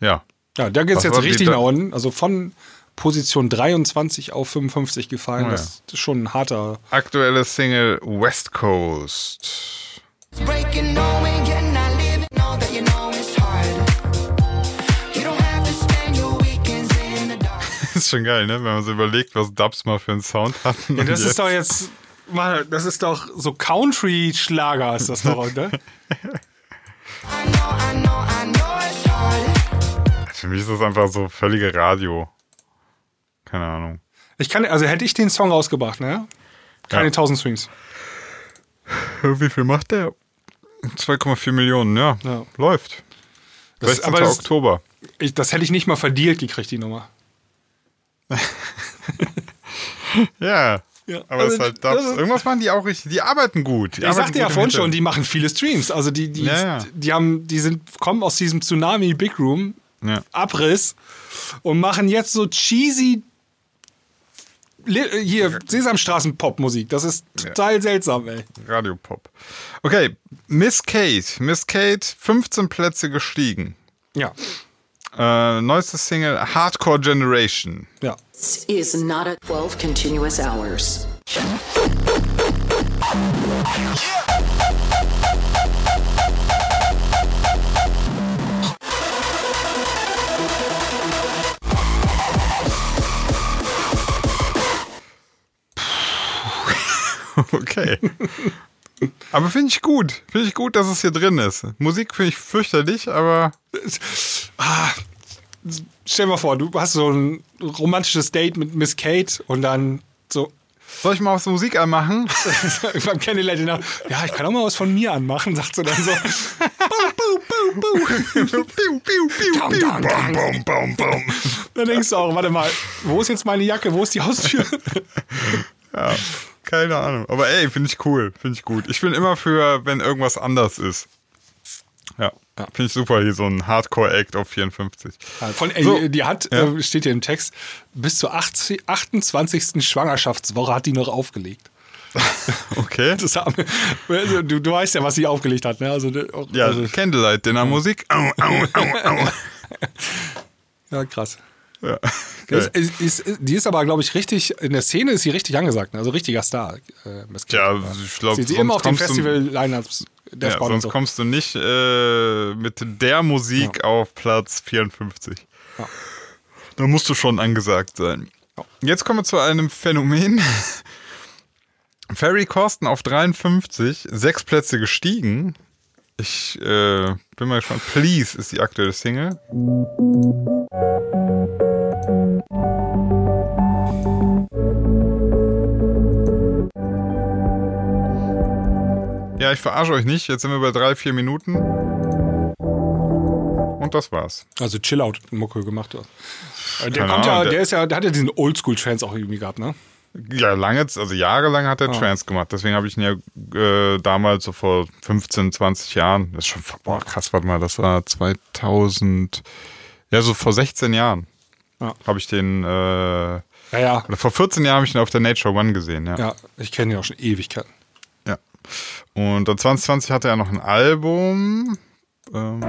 ja. Ja, da geht es jetzt richtig nach unten. Also von Position 23 auf 55 gefallen. Oh ja. Das ist schon ein harter. Aktuelle Single West Coast. Breaking, knowing ist schon geil, ne? Wenn man so überlegt, was Dubs mal für einen Sound hatten. Ja, das ist doch jetzt. Mann, das ist doch so Country-Schlager, ist das doch, [LAUGHS] ne? Für mich ist das einfach so völlige Radio. Keine Ahnung. Ich kann, also hätte ich den Song rausgebracht, ne? Keine Ja. 1000 Streams. Wie viel macht der? 2,4 Millionen, ja. Ja. Läuft. Das- 16. aber das- Oktober. Ich, das hätte ich nicht mal verdealt gekriegt, die Nummer. [LAUGHS] Ja. Ja, Aber also es ist halt das Dubs. ist- Irgendwas machen die auch richtig. Die arbeiten gut. Die Ich arbeiten sagte ja gut im vorhin schon, die machen viele Streams. Also die, die, Ja, ja. die haben, die sind, kommen aus diesem Tsunami Big Room Ja. Abriss und machen jetzt so cheesy hier Sesamstraßen-Pop-Musik. Das ist total seltsam, ey. Radiopop. Okay, Miss Kate. Miss Kate, 15 Plätze gestiegen. Ja, Uh, äh, neueste Single Hardcore Generation. ja. is not a 12 continuous hours. [LAUGHS] Okay. Aber finde ich gut. Finde ich gut, dass es hier drin ist. Musik finde ich fürchterlich, aber Ah, stell dir mal vor, du hast so ein romantisches Date mit Miss Kate und dann so soll ich mal was Musik anmachen? [LAUGHS] beim Kennenlernen, ja, ich kann auch mal was von mir anmachen, sagt sie dann so. Dann denkst du auch, warte mal, wo ist jetzt meine Jacke, wo ist die Haustür? Ja, keine Ahnung. Aber ey, finde ich cool. Finde ich gut. Ich bin immer für, wenn irgendwas anders ist. Ja, finde ich super. Hier so ein Hardcore-Act auf 54. Von, ey, So. Die hat, Ja. äh, steht hier im Text, bis zur 80, 28. Schwangerschaftswoche hat die noch aufgelegt. [LAUGHS] Okay. Das haben, also, du, du weißt ja, was sie aufgelegt hat, ne? Also, auch- Ja, also, Candlelight Dinner Musik. Au, au, au, au. [LAUGHS] ja krass. Ja. [LAUGHS] Geil. ist, ist, die ist aber, glaube ich, richtig, in der Szene ist sie richtig angesagt, ne? also richtiger Star. Äh. Ja, ich glaube, sie immer auf du- Festival-Lineups der Ja, sonst so. kommst du nicht äh, mit der Musik auf Platz 54. Ja. Da musst du schon angesagt sein. Jetzt kommen wir zu einem Phänomen. [LAUGHS] Ferry Corsten auf 53, sechs Plätze gestiegen. Ich äh, bin mal gespannt. Please ist die aktuelle Single. Ja, ich verarsche euch nicht. Jetzt sind wir bei drei, vier Minuten. Und das war's. Also Chill Out Mucke gemacht. Der, Keine kommt Ahnung, ja, der, ist ja, der hat ja diesen Oldschool Trance auch irgendwie gehabt, ne? Ja, lange, also jahrelang hat er ah. Trance gemacht. Deswegen habe ich ihn ja äh, damals, so vor 15, 20 Jahren, das ist schon, boah, krass, warte mal, das war 2000, ja, so vor 16 Jahren. Ja. habe ich den, äh, Ja, ja. oder vor 14 Jahren habe ich ihn auf der Nature One gesehen, ja. Ja, ich kenne ihn auch schon Ewigkeiten. ja. Und dann 2020 hatte er noch ein Album. Ähm,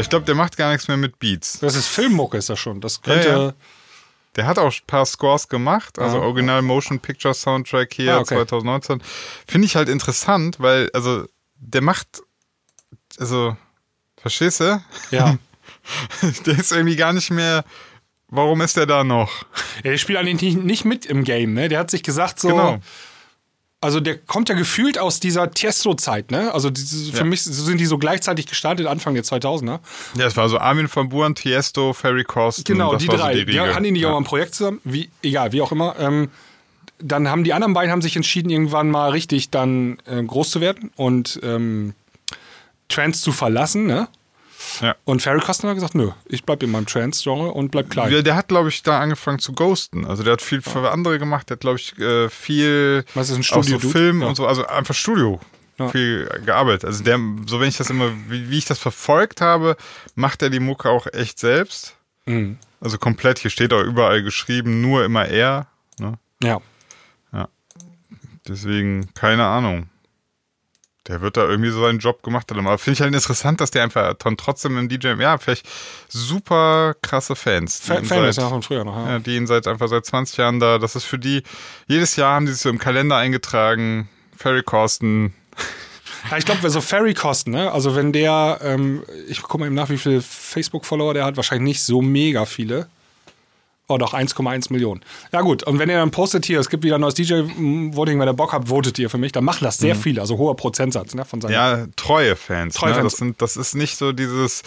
ich glaube, der macht gar nichts mehr mit Beats. Das ist Filmmucke, ist das schon. Das könnte. Ja, ja. Der hat auch ein paar Scores gemacht, also Ah. Original Motion Picture Soundtrack hier Ah, okay. 2019. Finde ich halt interessant, weil, also, der macht, also, verstehst du? Ja. [LAUGHS] Der ist irgendwie gar nicht mehr, warum ist der da noch? ja. Der spielt eigentlich nicht, nicht mit im Game, ne? Der hat sich gesagt, so. Genau. Also der kommt ja gefühlt aus dieser Tiesto-Zeit, ne? Also diese, für Ja. mich sind die so gleichzeitig gestartet, Anfang der 2000er. Ja, es war so Armin van Buuren, Tiesto, Ferry Corsten. Genau, die drei. So die Riege. hatten die nicht auch ja. mal ein Projekt zusammen? Wie, egal, wie auch immer. Ähm, dann haben die anderen beiden haben sich entschieden, irgendwann mal richtig dann äh, groß zu werden und ähm, Trance zu verlassen, ne? Ja. Und Ferry Costner hat gesagt, nö, ich bleib in meinem Trance-Genre und bleib klein. Ja, der hat, glaube ich, da angefangen zu ghosten. Also der hat viel für andere gemacht, der hat, glaube ich, äh, viel Was ist ein auch so? Film Ja. und so, also einfach Studio. Ja. Viel gearbeitet. Also der, so wenn ich das immer, wie, wie ich das verfolgt habe, macht er die Mucke auch echt selbst. Mhm. Also komplett, hier steht auch überall geschrieben, nur immer er. Ne? Ja. Deswegen, keine Ahnung. Der wird da irgendwie so seinen Job gemacht haben. Aber finde ich halt interessant, dass der einfach dann trotzdem im DJ, ja, vielleicht super krasse Fans. die Fa ihn Fan ist ja von früher noch. Ja. Ja, die ihn seit einfach seit 20 Jahren da, das ist für die, jedes Jahr haben die sich so im Kalender eingetragen, Ferry Corsten, [LAUGHS] Ja, ich glaube, so Ferry Kosten, ne? Also wenn der, ähm, ich gucke mal eben nach, wie viele Facebook-Follower der hat, wahrscheinlich nicht so mega viele. Oh, doch 1,1 Millionen. Ja gut, und wenn ihr dann postet hier, es gibt wieder ein neues DJ-Voting, wenn ihr Bock habt, votet ihr für mich, dann machen das sehr viele, also hoher Prozentsatz ne, von seinen. ja, treue Fans. Treue ne? Fans. Das, sind, das ist nicht so dieses,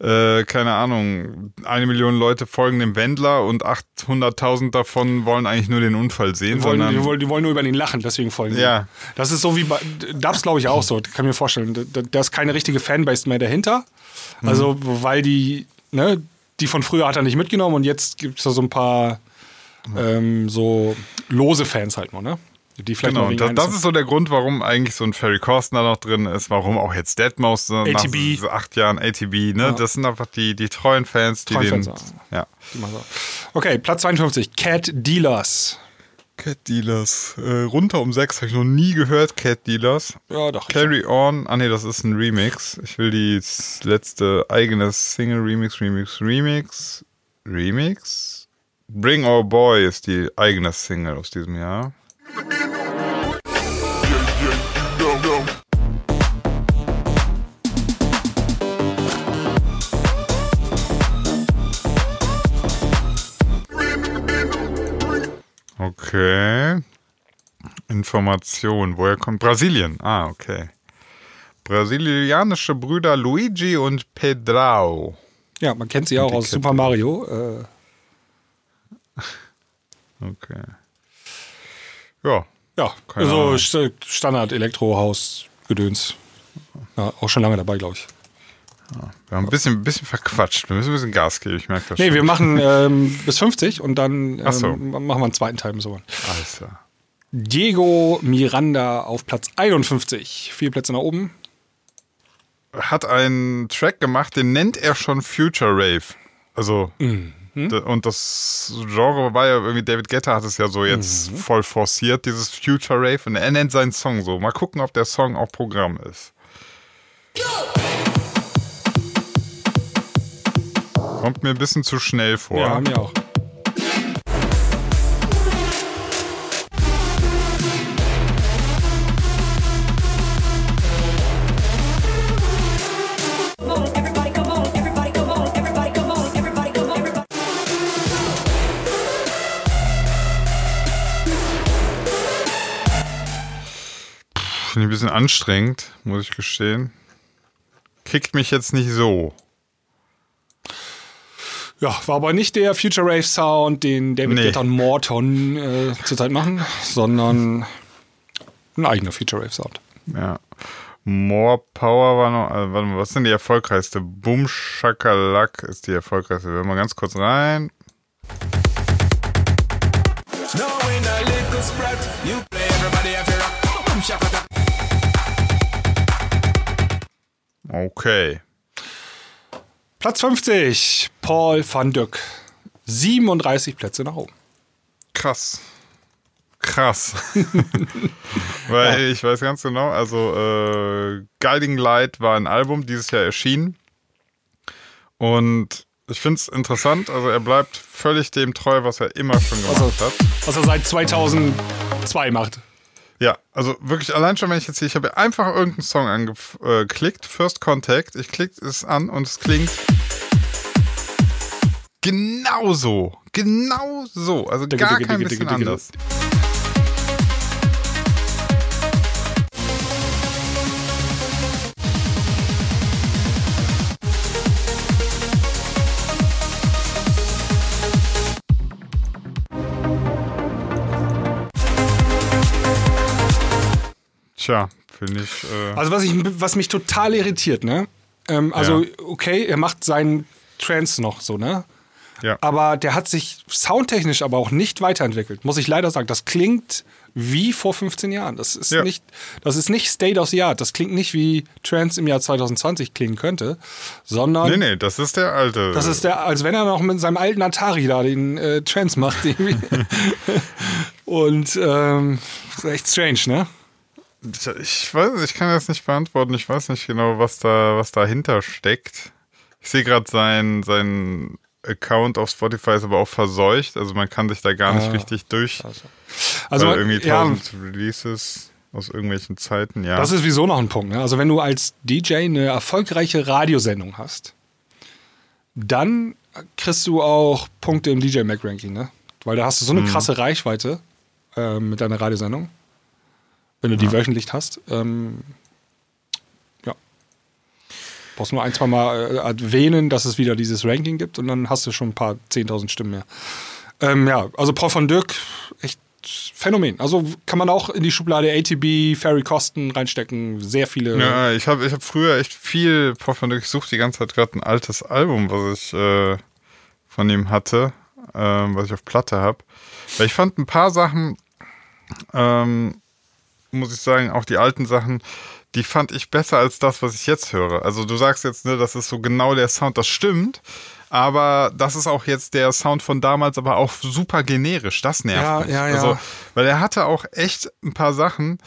äh, keine Ahnung, eine Million Leute folgen dem Wendler und 800.000 davon wollen eigentlich nur den Unfall sehen, Die wollen, die, wollen, die wollen nur über ihn lachen, deswegen folgen die. Ja. Das ist so wie bei Dubs, glaube ich, auch so. Kann ich mir vorstellen. Da, da ist keine richtige Fanbase mehr dahinter. Mhm. Also, weil die, ne, die von früher hat er nicht mitgenommen und jetzt gibt es da so ein paar ähm, so lose Fans halt nur, ne? Die vielleicht Genau, das, das ist so der Grund, warum eigentlich so ein Ferry Corsten da noch drin ist, warum auch jetzt Deadmau5 so nach ATB. so acht Jahren ATB, ne? Ja. Das sind einfach die, die treuen Fans, die Treuen den, Fans, ja. so. Okay, Platz 52, Cat Dealers. Cat Dealers, äh, runter um sechs, habe ich noch nie gehört, Cat Dealers. Ja, doch. Carry On, ah nee, das ist ein Remix. Ich will die letzte eigene Single Remix, Remix, Remix, Remix. Bring Our Boy ist die eigene Single aus diesem Jahr. Okay. Information. Woher kommt Brasilien? Ah, okay. Brasilianische Brüder Luigi und Pedrao. Ja, man kennt sie auch aus Cat Super Mario. Äh, Okay. Ja. ja, Keine also Standard Elektrohaus Gedöns. Ja, auch schon lange dabei, glaube ich. Wir haben ein bisschen, ein bisschen verquatscht. Wir müssen ein bisschen Gas geben, ich merke das Nee, schon. wir machen ähm, bis 50 und dann ähm, so. machen wir einen zweiten Teil. So. Alles klar. Diego Miranda auf Platz 51. Vier Plätze nach oben. Hat einen Track gemacht, den nennt er schon Future Rave. Also, Mhm. und das Genre war ja irgendwie, David Guetta hat es ja so jetzt Mhm. voll forciert, dieses Future Rave. Und er nennt seinen Song so. Mal gucken, ob der Song auch Programm ist. Kommt mir ein bisschen zu schnell vor. Ja, mir auch. Finde ich ein bisschen anstrengend, muss ich gestehen. Kickt mich jetzt nicht so. Ja, war aber nicht der Future Rave Sound, den David Nee. Guetta und Morton äh, zurzeit machen, sondern ein eigener Future Rave Sound. Ja. More Power war noch, also, warte mal, was ist denn die erfolgreichste? Boom Shakalak ist die erfolgreichste. Wir hören mal ganz kurz rein. Knowing Platz 50, Paul van Dyck. 37 Plätze nach oben. Krass. Krass. [LAUGHS] Weil ich weiß ganz genau, also äh, Guiding Light war ein Album, dieses Jahr erschienen. Und ich finde es interessant, also er bleibt völlig dem treu, was er immer schon gemacht Also- hat. Was er seit 2002 macht. Ja, also wirklich allein schon, wenn ich jetzt hier, ich habe einfach irgendeinen Song angeklickt, First Contact, ich klicke es an und es klingt genauso, genau so, also gar kein bisschen anders. Tja, finde ich. Äh, Also was, ich, was mich total irritiert, ne? Ähm, also, Ja. okay, er macht seinen Trance noch so, ne? ja. Aber der hat sich soundtechnisch aber auch nicht weiterentwickelt, muss ich leider sagen. Das klingt wie vor 15 Jahren. Das ist, Ja. nicht, das ist nicht State of the Art. Das klingt nicht wie Trance im Jahr 2020 klingen könnte, sondern Nee, nee, das ist der alte. das ist der, als wenn er noch mit seinem alten Atari da den äh, Trance macht. Irgendwie. [LAUGHS] Und ähm, ist echt strange, ne? Ich weiß, ich kann das nicht beantworten. Ich weiß nicht genau, was da, was dahinter steckt. Ich sehe gerade sein, sein Account auf Spotify ist aber auch verseucht. Also man kann sich da gar nicht Ah. richtig durch. Also weil irgendwie ja, 1000 Releases aus irgendwelchen Zeiten, ja. Das ist wieso noch ein Punkt. Ne? Also wenn du als DJ eine erfolgreiche Radiosendung hast, dann kriegst du auch Punkte im DJ Mac Ranking, ne? Weil da hast du so eine Mhm. krasse Reichweite äh, mit deiner Radiosendung, wenn du die wöchentlich hast. Ähm, ja. Brauchst nur ein, zwei Mal äh, erwähnen, dass es wieder dieses Ranking gibt und dann hast du schon ein paar 10.000 Stimmen mehr. Ähm, ja, also Paul von Dirk, echt Phänomen. Also kann man auch in die Schublade ATB, Ferry Kosten reinstecken. Sehr viele. Ja, ich habe ich hab früher echt viel Pop von Dirk. Ich suche die ganze Zeit gerade ein altes Album, was ich äh, von ihm hatte, ähm, was ich auf Platte habe. Weil ich fand ein paar Sachen, ähm, muss ich sagen, auch die alten Sachen, die fand ich besser als das, was ich jetzt höre. Also du sagst jetzt, ne, das ist so genau der Sound, das stimmt. Aber das ist auch jetzt der Sound von damals, aber auch super generisch. Das nervt Ja, mich. ja, ja. Also, weil er hatte auch echt ein paar Sachen,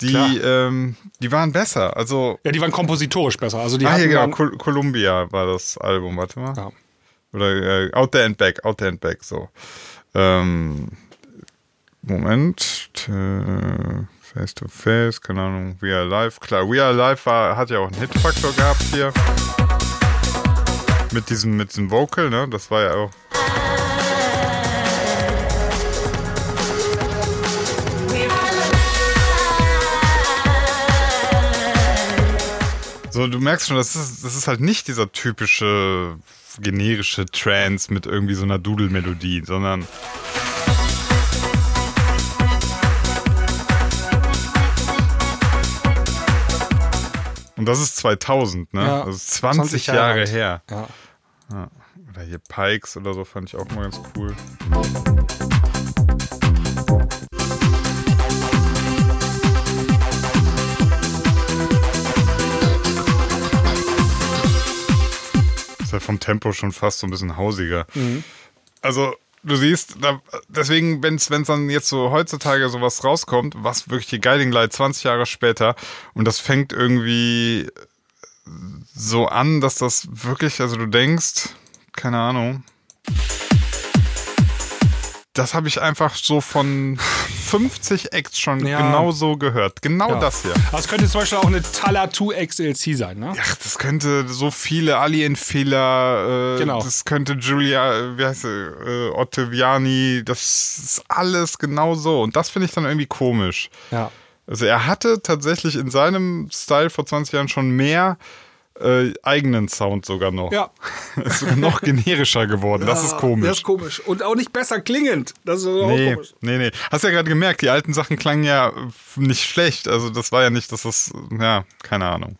die, ähm, die waren besser. Also, Ja, die waren kompositorisch besser. Also die ah, hier genau, Col Columbia war das Album, warte mal. Ja. Oder äh, Out There and Back, Out There and Back, so. Ähm, Moment. Äh, face to Face, keine Ahnung, We Are Live. Klar, We Are Live war, hat ja auch einen Hitfaktor gehabt hier. Mit diesem, mit diesem Vocal, ne? Das war ja auch. So, du merkst schon, das ist, das ist halt nicht dieser typische generische Trance mit irgendwie so einer Dudelmelodie, sondern Und das ist 2000, ne? Ja, also 20, 20 Jahre Jahre her. Ja. Oder hier Pikes oder so fand ich auch mal ganz cool. Ist ja vom Tempo schon fast so ein bisschen hausiger. Also, du siehst, da, deswegen, wenn es dann jetzt so heutzutage sowas rauskommt, was wirklich die Guiding Light 20 Jahre später und das fängt irgendwie so an, dass das wirklich, also du denkst, keine Ahnung. Das habe ich einfach so von 50 Acts schon Ja. genau so gehört. Genau Ja. das hier. Das könnte zum Beispiel auch eine Tala 2 XLC sein, ne? Ach, das könnte so viele Alien-Fehler, äh, Genau. das könnte Julia, wie heißt sie, äh, Ottaviani, das ist alles genau so. Und das finde ich dann irgendwie komisch. Ja. Also er hatte tatsächlich in seinem Style vor 20 Jahren schon mehr äh, eigenen Sound sogar noch. Ja. [LAUGHS] Ist sogar noch generischer geworden. Das ist komisch. Das ist komisch. Und auch nicht besser klingend. Das ist auch Nee, komisch. nee, nee. Hast ja gerade gemerkt, die alten Sachen klangen ja nicht schlecht. Also das war ja nicht, dass das, ja, keine Ahnung.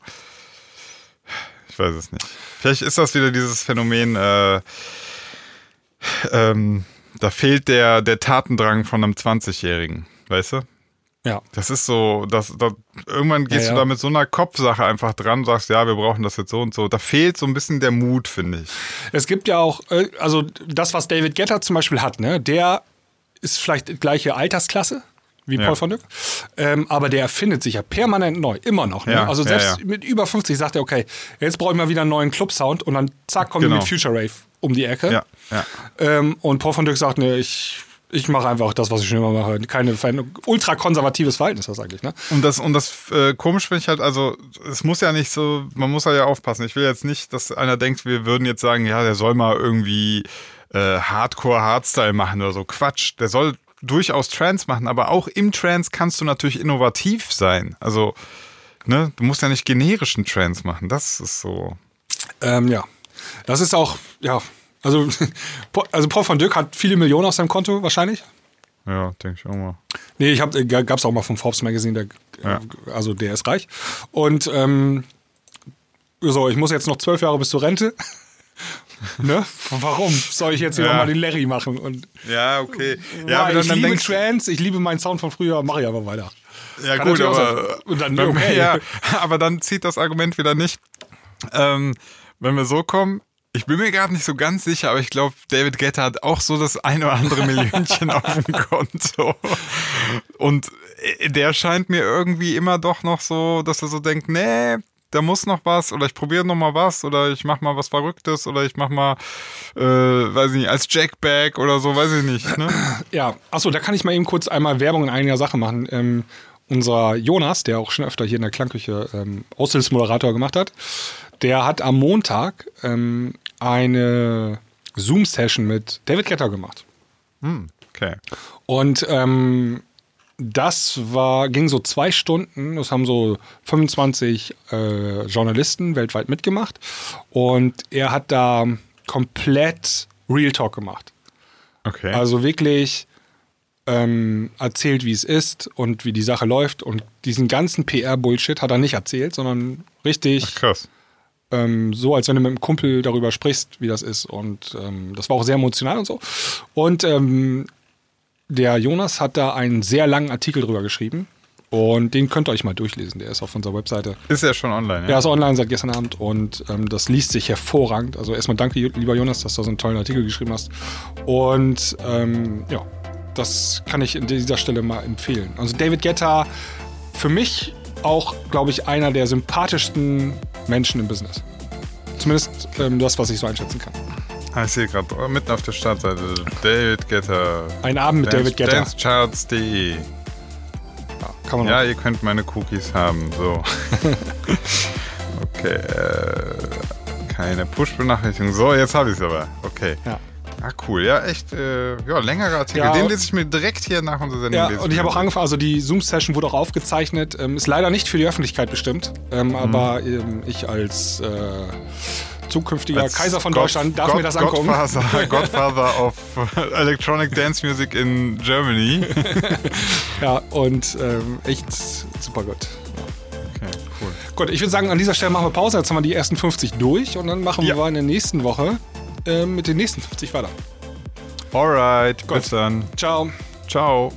Ich weiß es nicht. Vielleicht ist das wieder dieses Phänomen, äh, ähm, da fehlt der, der Tatendrang von einem 20-Jährigen, weißt du? Ja. Das ist so, das, da, irgendwann gehst Ja, du ja. da mit so einer Kopfsache einfach dran, sagst, ja, wir brauchen das jetzt so und so. Da fehlt so ein bisschen der Mut, finde ich. Es gibt ja auch, äh, also das, was David Guetta zum Beispiel hat, ne, der ist vielleicht gleiche Altersklasse wie Ja. Paul van Dyk, ähm, aber der erfindet sich ja permanent neu, immer noch. Ne? Ja, also ja, selbst ja. mit über 50 sagt er, okay, jetzt brauche ich mal wieder einen neuen Club-Sound und dann zack, kommt er Genau. mit Future Rave um die Ecke. Ja, ja. Ähm, und Paul van Dyk sagt, ne, ich, ich mache einfach das, was ich schon immer mache. Keine. Ultra konservatives Verhalten ist das eigentlich, ne? Und das, und das äh, komisch finde ich halt, also es muss ja nicht so, man muss ja aufpassen. Ich will jetzt nicht, dass einer denkt, wir würden jetzt sagen, ja, der soll mal irgendwie äh, Hardcore Hardstyle machen oder so. Quatsch. Der soll durchaus Trance machen, aber auch im Trance kannst du natürlich innovativ sein. Also, ne, du musst ja nicht generischen Trance machen. Das ist so. Ähm, ja. Das ist auch, ja. Also, [LAUGHS] Paul- also Paul van Dyk hat viele Millionen auf seinem Konto wahrscheinlich. Ja, denke ich auch mal. Nee, ich habe, gab es auch mal vom Forbes Magazine, der, Ja. äh, also der ist reich. Und ähm, so, ich muss jetzt noch zwölf Jahre bis zur Rente. [LAUGHS] ne? Warum soll ich jetzt hier Ja. nochmal den Larry machen? Und Ja, okay. ja, aber dann, ich dann liebe Trance, ich liebe meinen Sound von früher, mache ich aber weiter. Ja, Kann gut, aber, dann, okay. [LAUGHS] ja, aber dann zieht das Argument wieder nicht. Ähm, wenn wir so kommen, ich bin mir gerade nicht so ganz sicher, aber ich glaube, David Guetta hat auch so das ein oder andere Millionchen [LAUGHS] auf dem Konto. Und äh, der scheint mir irgendwie immer doch noch so, dass er so denkt, nee, da muss noch was oder ich probiere noch mal was oder ich mach mal was Verrücktes oder ich mach mal, äh, weiß ich nicht, als Jackback oder so, weiß ich nicht. Ne? Ja, achso, da kann ich mal eben kurz einmal Werbung in einer Sache machen. Ähm, unser Jonas, der auch schon öfter hier in der Klangküche ähm, Aushilfsmoderator gemacht hat, der hat am Montag ähm, eine Zoom-Session mit David Guetta gemacht. Okay. Und ähm, das war, ging so zwei Stunden. Das haben so 25 äh, Journalisten weltweit mitgemacht. Und er hat da komplett Real Talk gemacht. Okay. Also wirklich ähm, erzählt, wie es ist und wie die Sache läuft. Und diesen ganzen PR-Bullshit hat er nicht erzählt, sondern richtig Krass. Ähm, so, als wenn du mit einem Kumpel darüber sprichst, wie das ist. Und ähm, das war auch sehr emotional und so. Und ähm, der Jonas hat da einen sehr langen Artikel drüber geschrieben. Und den könnt ihr euch mal durchlesen. Der ist auf unserer Webseite. Ist ja schon online, ja? Der ist online seit gestern Abend und ähm, das liest sich hervorragend. Also erstmal danke, lieber Jonas, dass du so einen tollen Artikel geschrieben hast. Und ähm, ja, das kann ich an dieser Stelle mal empfehlen. Also David Guetta, für mich auch, glaube ich, einer der sympathischsten Menschen im Business. Zumindest ähm, das, was ich so einschätzen kann. Ah, ich sehe gerade oh, mitten auf der Startseite David Guetta. Ein Abend mit Dance, David Guetta. Dancecharts.de. Ja, kann man Ja, auch. ihr könnt meine Cookies haben. So. [LAUGHS] okay. Äh, keine Push-Benachrichtigung. So, jetzt habe ich es aber. Okay. Ja. Ah, cool. Ja, echt. Äh, ja, längerer Artikel. Ja, Den lese ich mir direkt hier nach unserer Sendung. Ja, lesen. und ich habe auch angefangen, also die Zoom-Session wurde auch aufgezeichnet, ähm, ist leider nicht für die Öffentlichkeit bestimmt, ähm, aber ähm, ich als äh, zukünftiger Als Kaiser von God- Deutschland darf God- mir das angucken. Godfather, [LAUGHS] Godfather of Electronic Dance Music in Germany. [LAUGHS] Ja, und ähm, echt super gut. Okay, cool. Gut, ich würde sagen, an dieser Stelle machen wir Pause. Jetzt haben wir die ersten 50 durch und dann machen Ja. wir in der nächsten Woche ähm, mit den nächsten 50 weiter. Alright, bis dann. Ciao. Ciao.